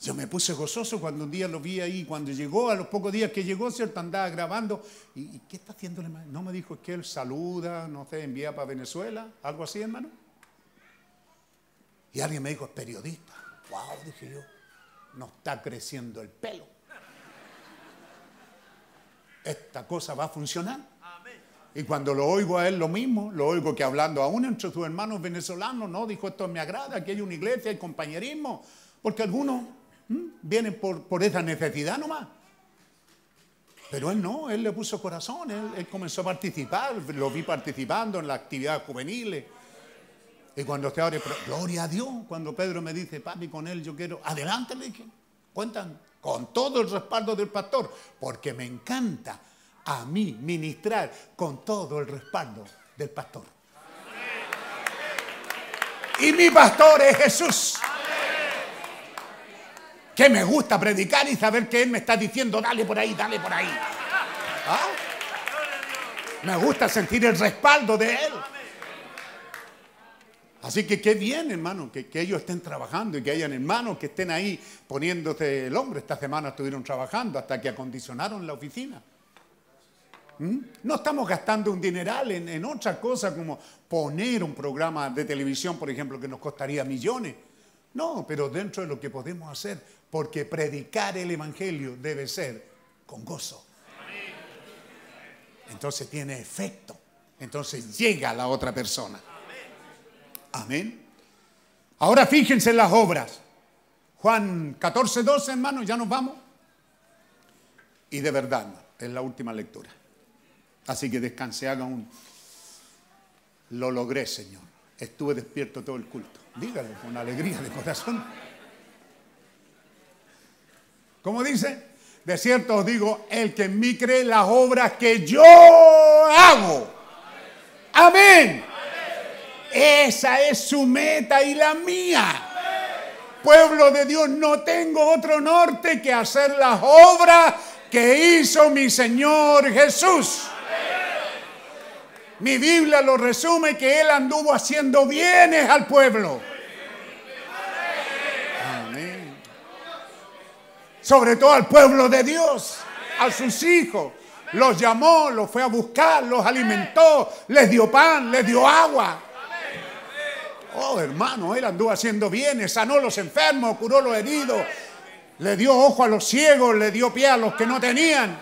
Yo me puse gozoso cuando un día lo vi ahí, cuando llegó, a los pocos días que llegó, ¿cierto? Andaba grabando. ¿Y, y qué está haciendo el hermano? No me dijo es que él saluda, no sé, envía para Venezuela, algo así, hermano. Y alguien me dijo, es periodista. Wow, dije yo, no está creciendo el pelo. Esta cosa va a funcionar. Y cuando lo oigo a él lo mismo, lo oigo que hablando aún entre sus hermanos venezolanos, no, dijo, esto me agrada, aquí hay una iglesia, hay compañerismo, porque algunos ¿m? vienen por, por esa necesidad nomás. Pero él no, él le puso corazón, él, él comenzó a participar, lo vi participando en las actividades juveniles. Y cuando usted abre, gloria a Dios, cuando Pedro me dice, papi, con él yo quiero, adelante, le dije, cuentan, con todo el respaldo del pastor, porque me encanta a mí ministrar con todo el respaldo del pastor. Y mi pastor es Jesús. Que me gusta predicar y saber que Él me está diciendo, dale por ahí, dale por ahí. ¿Ah? Me gusta sentir el respaldo de Él. Así que qué bien, hermano, que, ellos estén trabajando y que hayan hermanos que estén ahí poniéndose el hombre. Esta semana estuvieron trabajando hasta que acondicionaron la oficina. ¿Mm? No estamos gastando un dineral en, en otra cosa como poner un programa de televisión, por ejemplo, que nos costaría millones. No, pero dentro de lo que podemos hacer, porque predicar el Evangelio debe ser con gozo. Entonces tiene efecto. Entonces llega la otra persona. Amén. Ahora fíjense en las obras. Juan 14, 12, hermanos, ya nos vamos. Y de verdad, es la última lectura. Así que descanse, haga un... Lo logré, Señor. Estuve despierto todo el culto. Dígalo con alegría de corazón. ¿Cómo dice? De cierto os digo, el que en mí cree las obras que yo hago. Amén. Esa es su meta y la mía. Pueblo de Dios, no tengo otro norte que hacer las obras que hizo mi Señor Jesús. Mi Biblia lo resume que Él anduvo haciendo bienes al pueblo. Sobre todo al pueblo de Dios, a sus hijos. Los llamó, los fue a buscar, los alimentó, les dio pan, les dio agua. Oh, hermano, él anduvo haciendo bienes, sanó los enfermos, curó los heridos, le dio ojo a los ciegos, le dio pie a los que no tenían.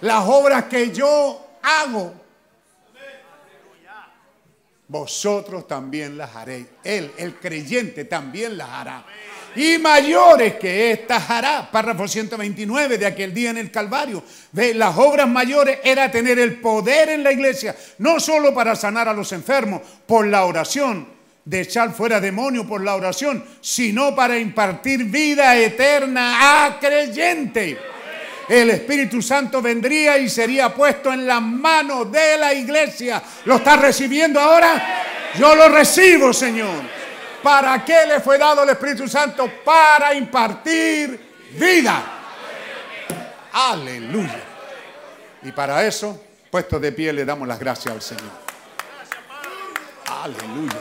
Las obras que yo hago. vosotros también las haréis. Él, el creyente, también las hará. Y mayores que estas hará. Párrafo 129 de aquel día en el Calvario. Ve, las obras mayores era tener el poder en la iglesia, no solo para sanar a los enfermos por la oración, de echar fuera demonios por la oración, sino para impartir vida eterna a creyente. El Espíritu Santo vendría y sería puesto en las manos de la iglesia. ¿Lo está recibiendo ahora? Yo lo recibo, Señor. ¿Para qué le fue dado el Espíritu Santo? Para impartir vida. Aleluya. Y para eso, puesto de pie, le damos las gracias al Señor. Aleluya.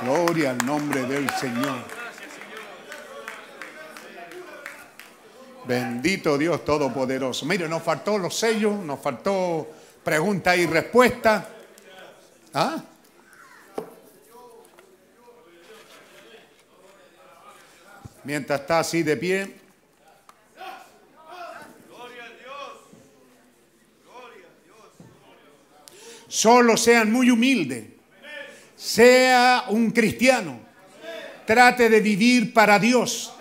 Gloria al nombre del Señor. Bendito Dios Todopoderoso. Mire, nos faltó los sellos, nos faltó pregunta y respuesta. ¿Ah? Mientras está así de pie. Solo sean muy humildes. Sea un cristiano. Trate de vivir para Dios.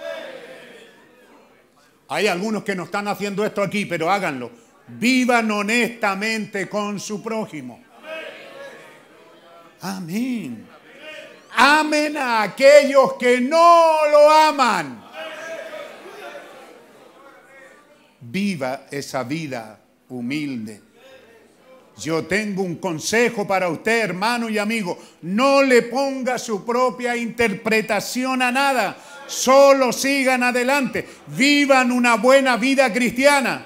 Hay algunos que no están haciendo esto aquí, pero háganlo. Vivan honestamente con su prójimo. Amén. Amen a aquellos que no lo aman. Viva esa vida humilde. Yo tengo un consejo para usted, hermano y amigo. No le ponga su propia interpretación a nada. Solo sigan adelante. Vivan una buena vida cristiana.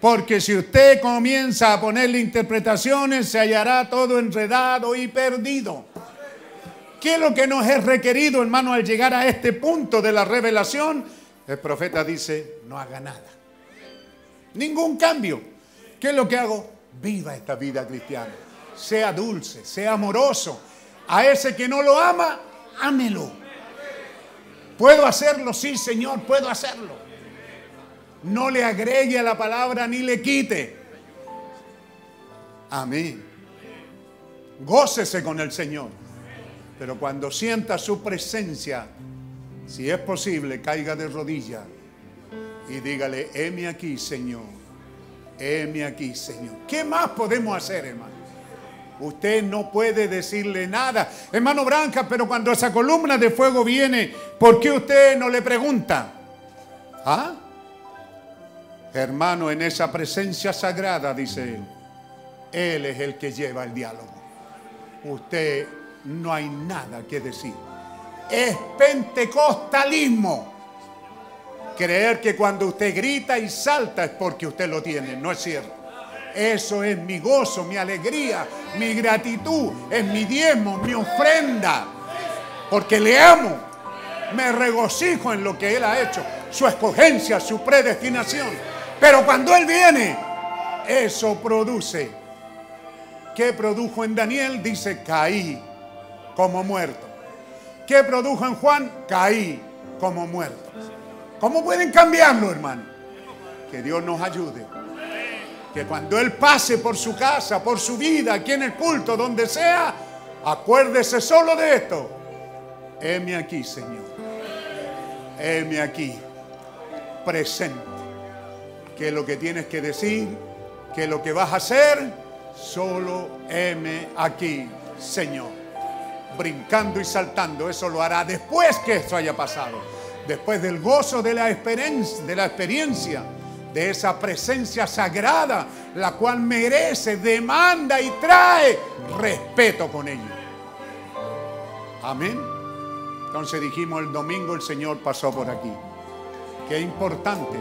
Porque si usted comienza a ponerle interpretaciones, se hallará todo enredado y perdido. ¿Qué es lo que nos es requerido, hermano, al llegar a este punto de la revelación? El profeta dice, no haga nada. Ningún cambio. ¿Qué es lo que hago? Viva esta vida cristiana. Sea dulce, sea amoroso. A ese que no lo ama, ámelo. ¿Puedo hacerlo? Sí, Señor, puedo hacerlo. No le agregue a la palabra ni le quite. Amén. Gócese con el Señor. Pero cuando sienta su presencia, si es posible, caiga de rodillas y dígale, heme aquí, Señor. Heme aquí, Señor. ¿Qué más podemos hacer, hermano? Usted no puede decirle nada. Hermano Branca, pero cuando esa columna de fuego viene, ¿por qué usted no le pregunta? ¿Ah? Hermano, en esa presencia sagrada, dice él, él es el que lleva el diálogo. Usted no hay nada que decir. Es pentecostalismo. Creer que cuando usted grita y salta es porque usted lo tiene. No es cierto. Eso es mi gozo, mi alegría, mi gratitud, es mi diezmo, mi ofrenda. Porque le amo. Me regocijo en lo que Él ha hecho, su escogencia, su predestinación. Pero cuando Él viene, eso produce. ¿Qué produjo en Daniel? Dice, caí como muerto. ¿Qué produjo en Juan? Caí como muerto. ¿Cómo pueden cambiarlo, hermano? Que Dios nos ayude. Que cuando Él pase por su casa, por su vida, aquí en el culto, donde sea, acuérdese solo de esto. Heme aquí, Señor. Heme aquí, presente. Que lo que tienes que decir, que lo que vas a hacer, solo heme aquí, Señor. Brincando y saltando, eso lo hará después que esto haya pasado. Después del gozo de la experiencia, de esa presencia sagrada, la cual merece, demanda y trae respeto con ello. Amén. Entonces dijimos el domingo el Señor pasó por aquí. Qué importante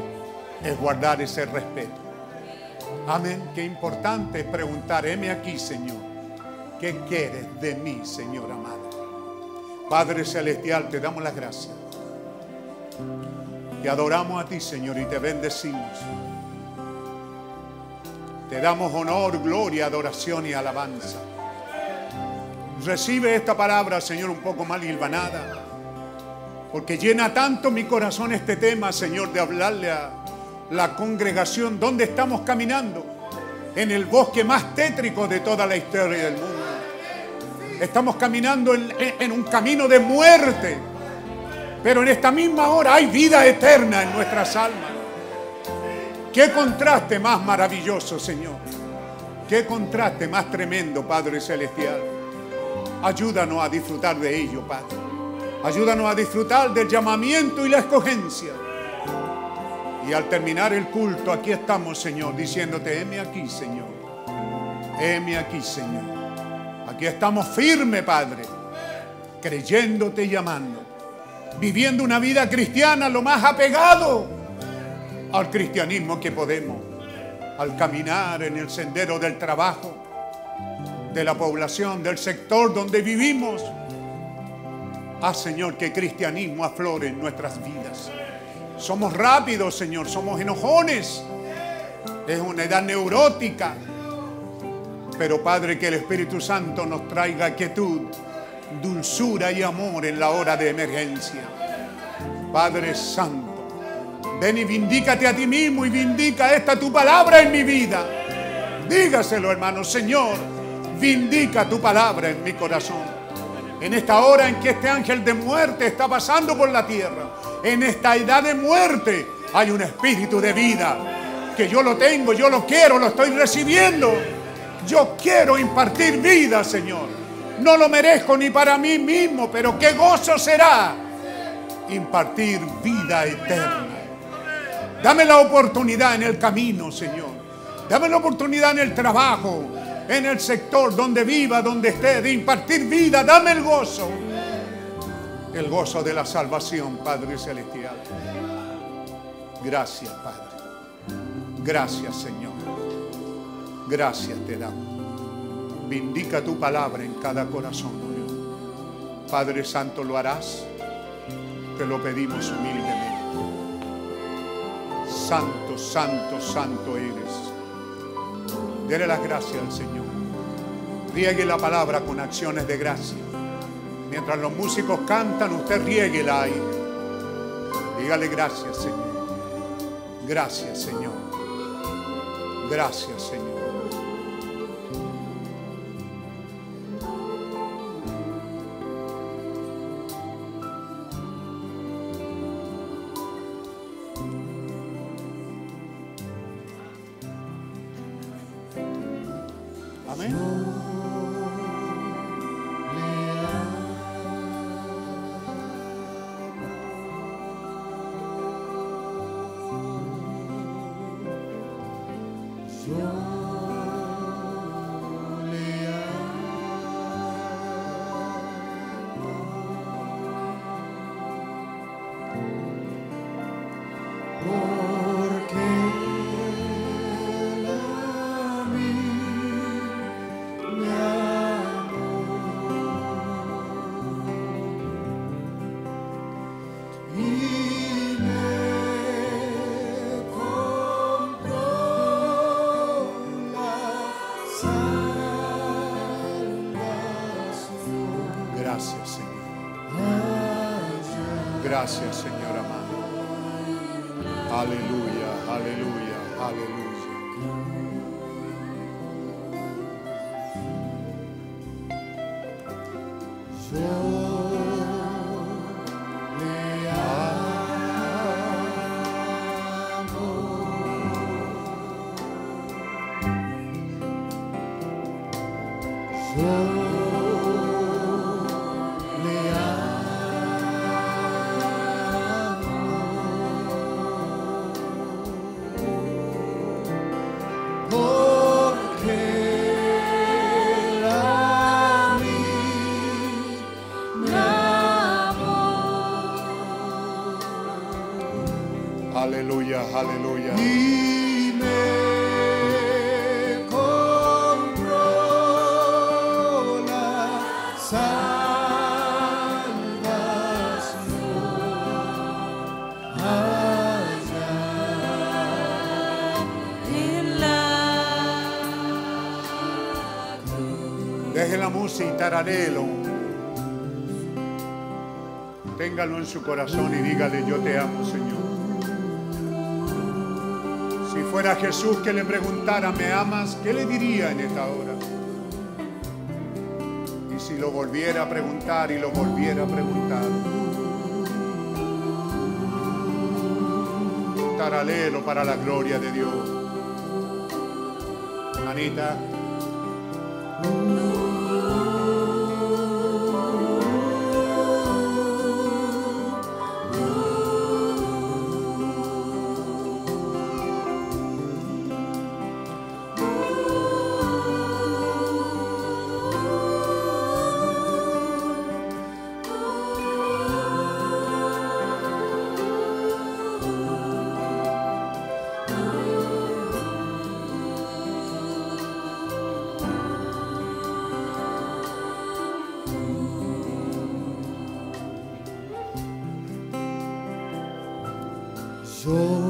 es guardar ese respeto. Amén. Qué importante es preguntar, heme aquí, Señor. ¿Qué quieres de mí, Señor amado? Padre Celestial, te damos las gracias. Te adoramos a ti, Señor, y te bendecimos. Te damos honor, gloria, adoración y alabanza. Recibe esta palabra, Señor, un poco mal hilvanada. Porque llena tanto mi corazón este tema, Señor, de hablarle a la congregación donde estamos caminando. En el bosque más tétrico de toda la historia del mundo. Estamos caminando en, un camino de muerte. Pero en esta misma hora hay vida eterna en nuestras almas. Qué contraste más maravilloso, Señor. Qué contraste más tremendo, Padre Celestial. Ayúdanos a disfrutar de ello, Padre. Ayúdanos a disfrutar del llamamiento y la escogencia. Y al terminar el culto, aquí estamos, Señor, diciéndote, heme aquí, Señor. Heme aquí, Señor. Aquí estamos firmes, Padre, creyéndote y llamando. Viviendo una vida cristiana lo más apegado al cristianismo que podemos. Al caminar en el sendero del trabajo, de la población, del sector donde vivimos. Haz, Señor, que cristianismo aflore en nuestras vidas. Somos rápidos, Señor, somos enojones. Es una edad neurótica. Pero Padre, que el Espíritu Santo nos traiga quietud, dulzura y amor en la hora de emergencia. Padre Santo, ven y vindícate a ti mismo y vindica esta tu palabra en mi vida. Dígaselo, hermano, Señor, vindica tu palabra en mi corazón. En esta hora en que este ángel de muerte está pasando por la tierra, en esta edad de muerte, hay un espíritu de vida que yo lo tengo, yo lo quiero, lo estoy recibiendo. Yo quiero impartir vida, Señor. No lo merezco ni para mí mismo, pero qué gozo será impartir vida eterna. Dame la oportunidad en el camino, Señor. Dame la oportunidad en el trabajo, en el sector donde viva, donde esté, de impartir vida. Dame el gozo. El gozo de la salvación, Padre Celestial. Gracias, Padre. Gracias, Señor. Gracias te damos. Vindica tu palabra en cada corazón, oh. Padre Santo, lo harás. Te lo pedimos humildemente. Santo, santo, santo eres. Dele las gracias al Señor. Riegue la palabra con acciones de gracia. Mientras los músicos cantan, usted rieguela ahí. Dígale gracias, Señor. Gracias, Señor. Gracias, Señor. Aleluya. Y me compró la salvación allá en la Deje la música y tararelo. Téngalo en su corazón y dígale, yo te amo, Señor. Fuera Jesús que le preguntara, ¿me amas? ¿Qué le diría en esta hora? Y si lo volviera a preguntar y lo volviera a preguntar. Taralelo para la gloria de Dios. Anita. Yo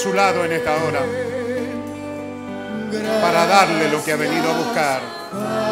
su lado en esta hora para darle lo que ha venido a buscar.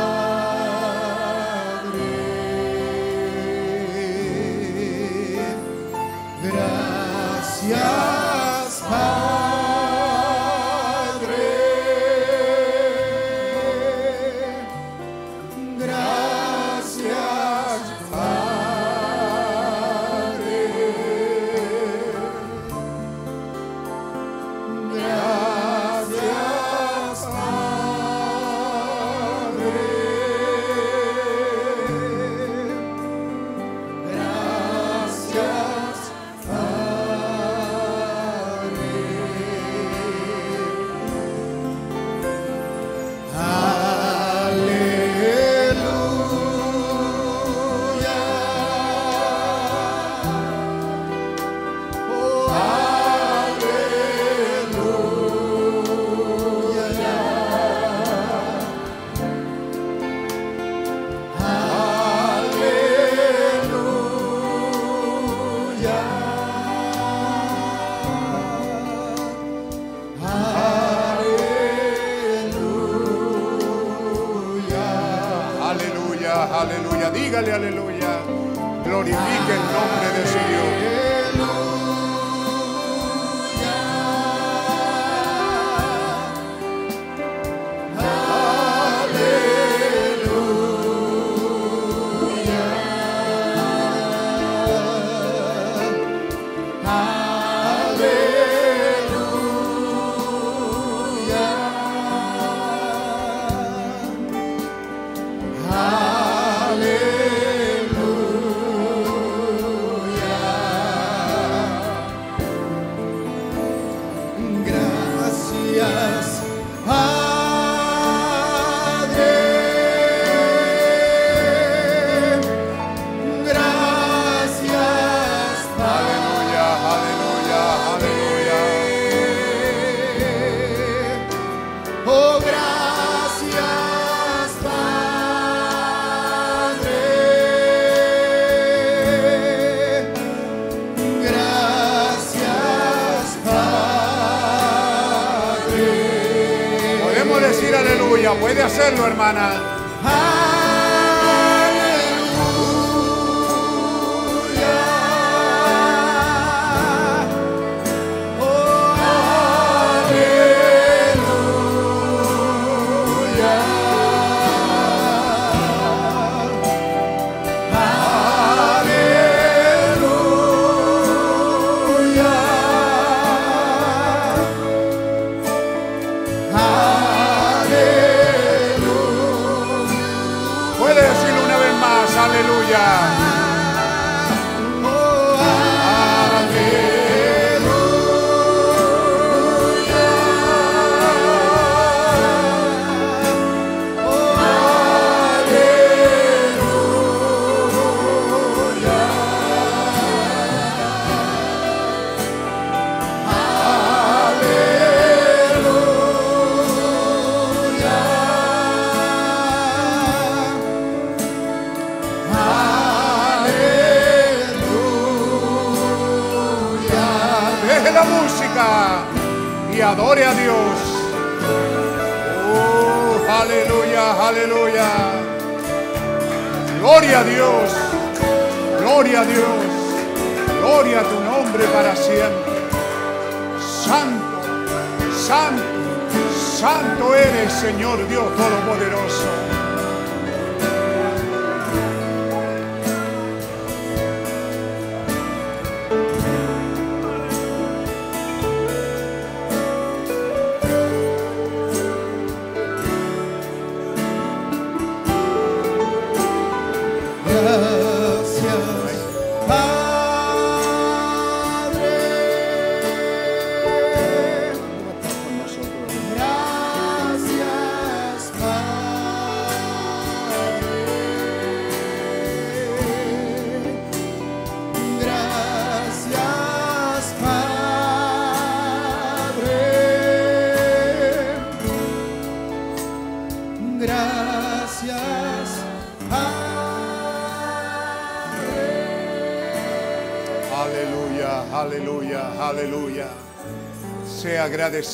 Adore a Dios. Oh, aleluya, aleluya. Gloria a Dios. Gloria a Dios. Gloria a tu nombre para siempre. Santo, santo, santo eres, Señor Dios Todopoderoso.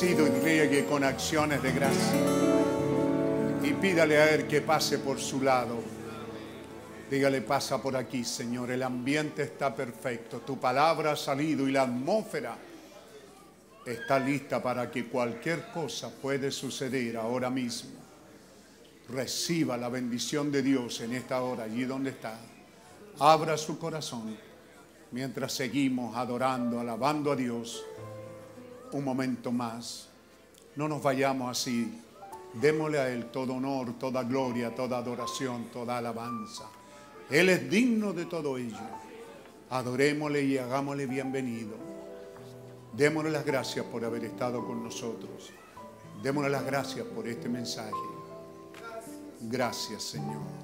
Y riegue con acciones de gracia. Y pídale a Él que pase por su lado. Dígale, pasa por aquí, Señor. El ambiente está perfecto. Tu palabra ha salido y la atmósfera está lista para que cualquier cosa puede suceder ahora mismo. Reciba la bendición de Dios en esta hora, allí donde está. Abra su corazón mientras seguimos adorando, alabando a Dios un momento más. No nos vayamos así. Démosle a Él todo honor, toda gloria, toda adoración, toda alabanza. Él es digno de todo ello. Adorémosle y hagámosle bienvenido. Démosle las gracias por haber estado con nosotros. Démosle las gracias por este mensaje. Gracias, Señor.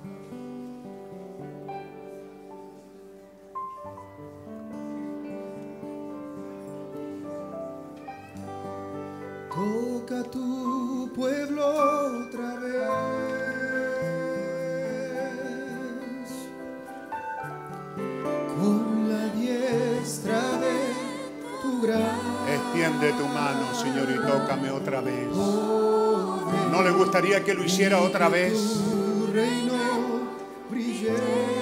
Toca tu pueblo otra vez. Con la diestra de tu gran Extiende tu mano, Señor, y tócame otra vez. ¿No le gustaría que lo hiciera otra vez? tu reino brille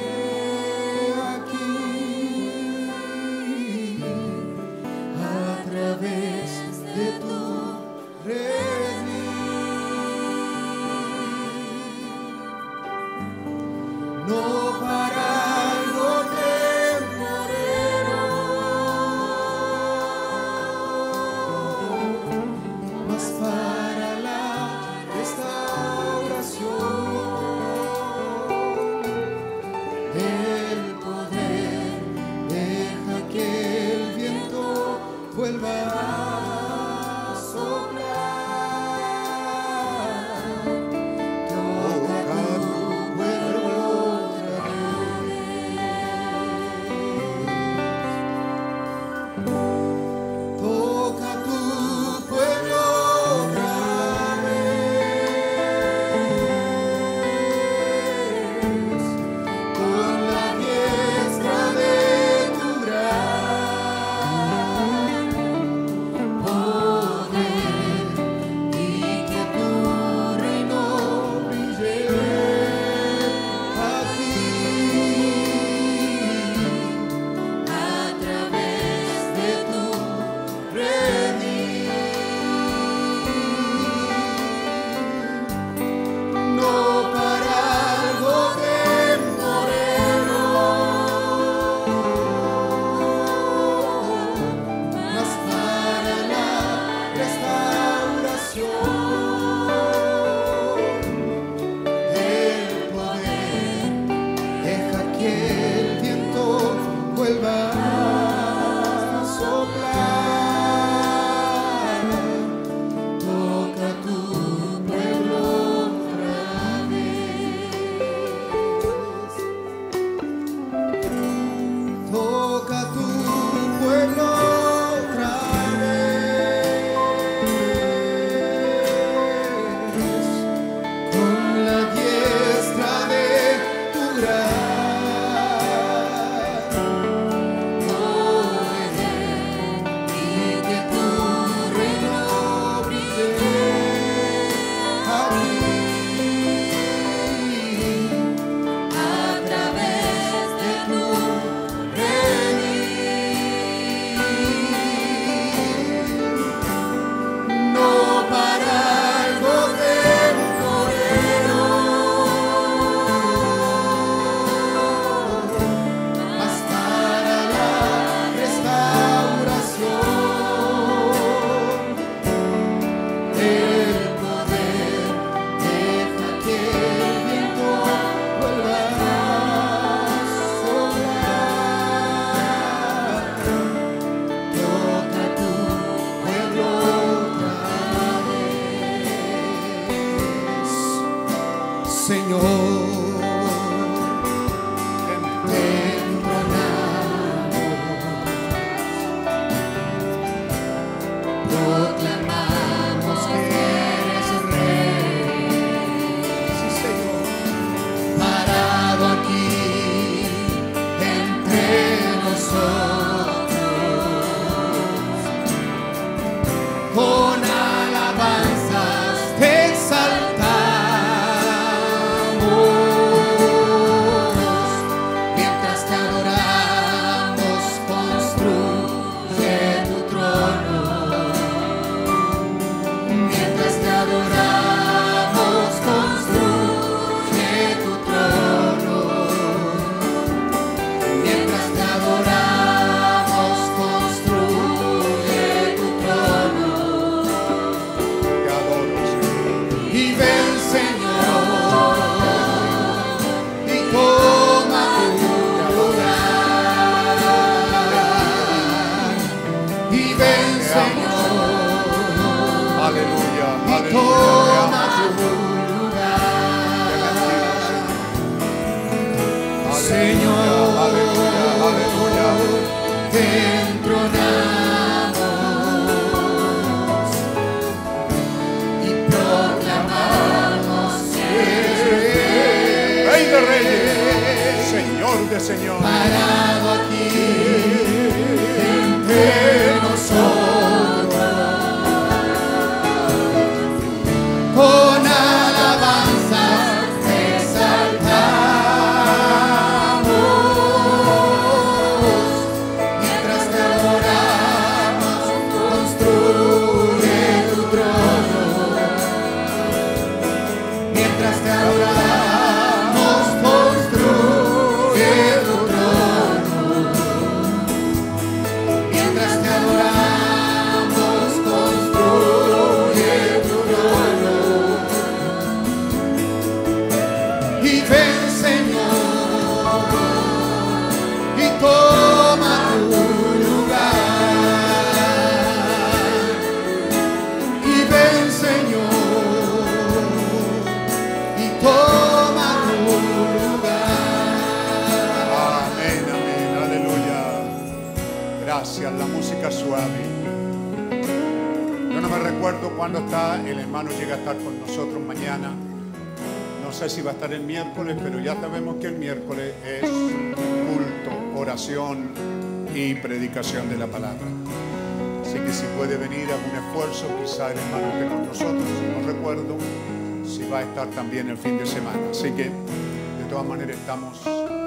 va a estar también el fin de semana. Así que de todas maneras estamos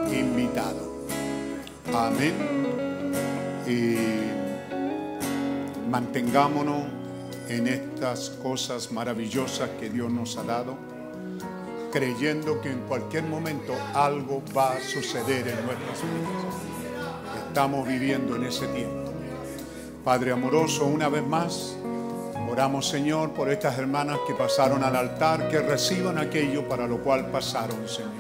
invitados. Amén. Y mantengámonos en estas cosas maravillosas que Dios nos ha dado, creyendo que en cualquier momento algo va a suceder en nuestras vidas. Estamos viviendo en ese tiempo. Padre amoroso, una vez más, oramos Señor por estas hermanas que pasaron al altar, que reciban aquello para lo cual pasaron, Señor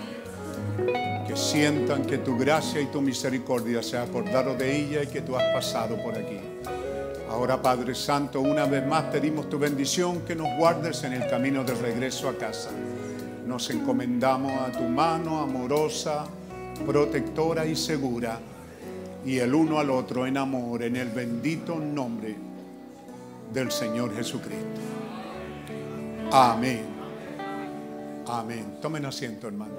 que sientan que tu gracia y tu misericordia se ha acordado de ella y que tú has pasado por aquí. Ahora, Padre Santo, una vez más pedimos tu bendición, que nos guardes en el camino de regreso a casa. Nos encomendamos a tu mano amorosa, protectora y segura, y el uno al otro en amor, en el bendito nombre del Señor Jesucristo. Amén. Amén. Tomen asiento, hermano.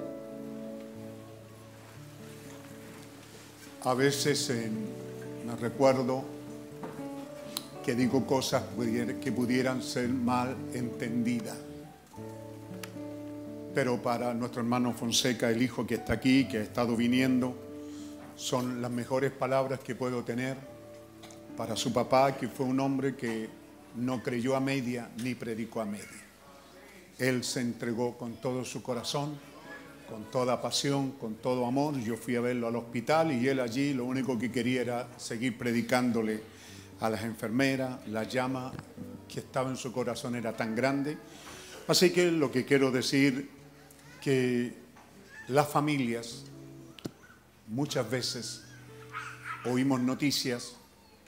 A veces eh, me recuerdo que digo cosas que pudieran ser mal entendidas. Pero para nuestro hermano Fonseca, el hijo que está aquí, que ha estado viniendo, son las mejores palabras que puedo tener para su papá, que fue un hombre que no creyó a media ni predicó a media. Él se entregó con todo su corazón, con toda pasión, con todo amor. Yo fui a verlo al hospital y él allí lo único que quería era seguir predicándole a las enfermeras. La llama que estaba en su corazón era tan grande. Así que lo que quiero decir que las familias muchas veces oímos noticias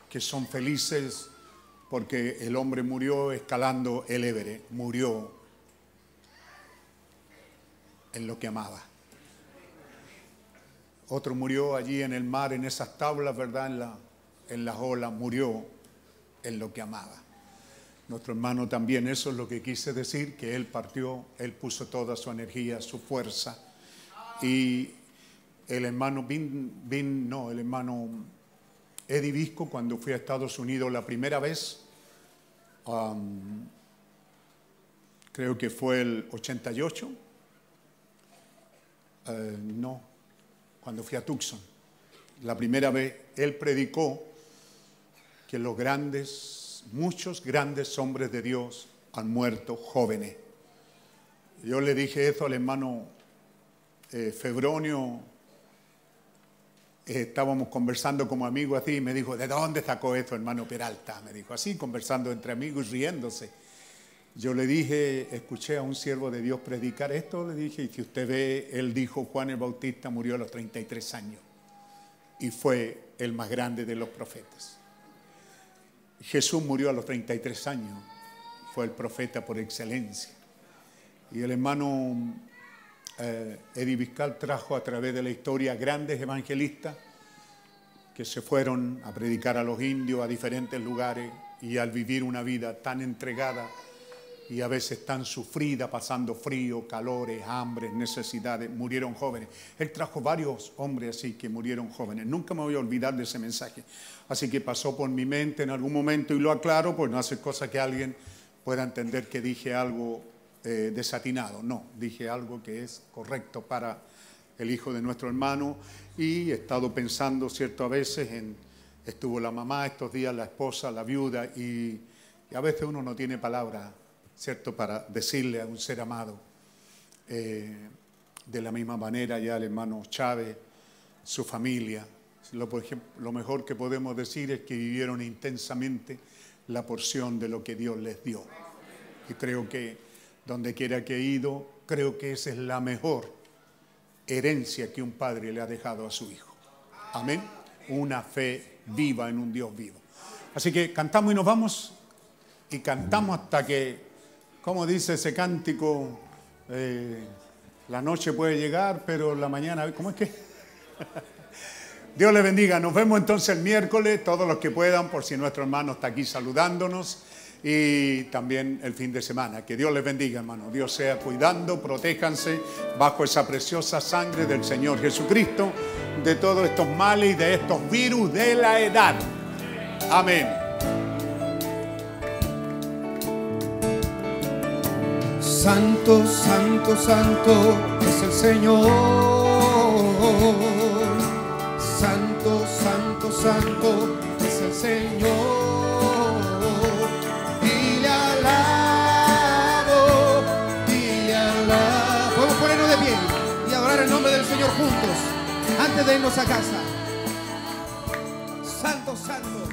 que son felices porque el hombre murió escalando el Everest, murió en lo que amaba. Otro murió allí en el mar, en esas tablas, ¿verdad? En, la, en las olas, murió en lo que amaba. Nuestro hermano también, eso es lo que quise decir, que él partió, él puso toda su energía, su fuerza. Y el hermano Bin, no, el hermano Eddie cuando fui a Estados Unidos la primera vez, um, creo que fue el 88, eh, no, cuando fui a Tucson, la primera vez, él predicó que los grandes, muchos grandes hombres de Dios han muerto jóvenes. Yo le dije eso al hermano eh, Febronio, eh, estábamos conversando como amigos así, y me dijo, ¿de dónde sacó eso, hermano Peralta? Me dijo, así, conversando entre amigos, riéndose. Yo le dije, escuché a un siervo de Dios predicar esto, le dije, y si usted ve, él dijo, Juan el Bautista murió a los 33 años y fue el más grande de los profetas. Jesús murió a los 33 años, fue el profeta por excelencia. Y el hermano eh, Eddie trajo a través de la historia grandes evangelistas que se fueron a predicar a los indios a diferentes lugares y al vivir una vida tan entregada y a veces tan sufrida, pasando frío, calores, hambre, necesidades, murieron jóvenes. Él trajo varios hombres así que murieron jóvenes. Nunca me voy a olvidar de ese mensaje. Así que pasó por mi mente en algún momento y lo aclaro, pues no hace cosa que alguien pueda entender que dije algo eh, desatinado. No, dije algo que es correcto para el hijo de nuestro hermano y he estado pensando, cierto, a veces en, estuvo la mamá estos días, la esposa, la viuda y, a veces uno no tiene palabras ¿cierto? Para decirle a un ser amado. Eh, de la misma manera ya el hermano Chávez, su familia. Lo, lo mejor que podemos decir es que vivieron intensamente la porción de lo que Dios les dio. Y creo que donde quiera que he ido, creo que esa es la mejor herencia que un padre le ha dejado a su hijo. Amén. Una fe viva en un Dios vivo. Así que cantamos y nos vamos y cantamos hasta que ¿Cómo dice ese cántico? Eh, la noche puede llegar, pero la mañana, ¿cómo es que? *laughs* Dios le bendiga. Nos vemos entonces el miércoles, todos los que puedan, por si nuestro hermano está aquí saludándonos, y también el fin de semana. Que Dios les bendiga, hermano. Dios sea cuidando, protéjanse bajo esa preciosa sangre del Señor Jesucristo de todos estos males y de estos virus de la edad. Amén. Santo, santo, santo es el Señor. Santo, santo, santo es el Señor. Juntos antes de irnos a casa. Santo, santo.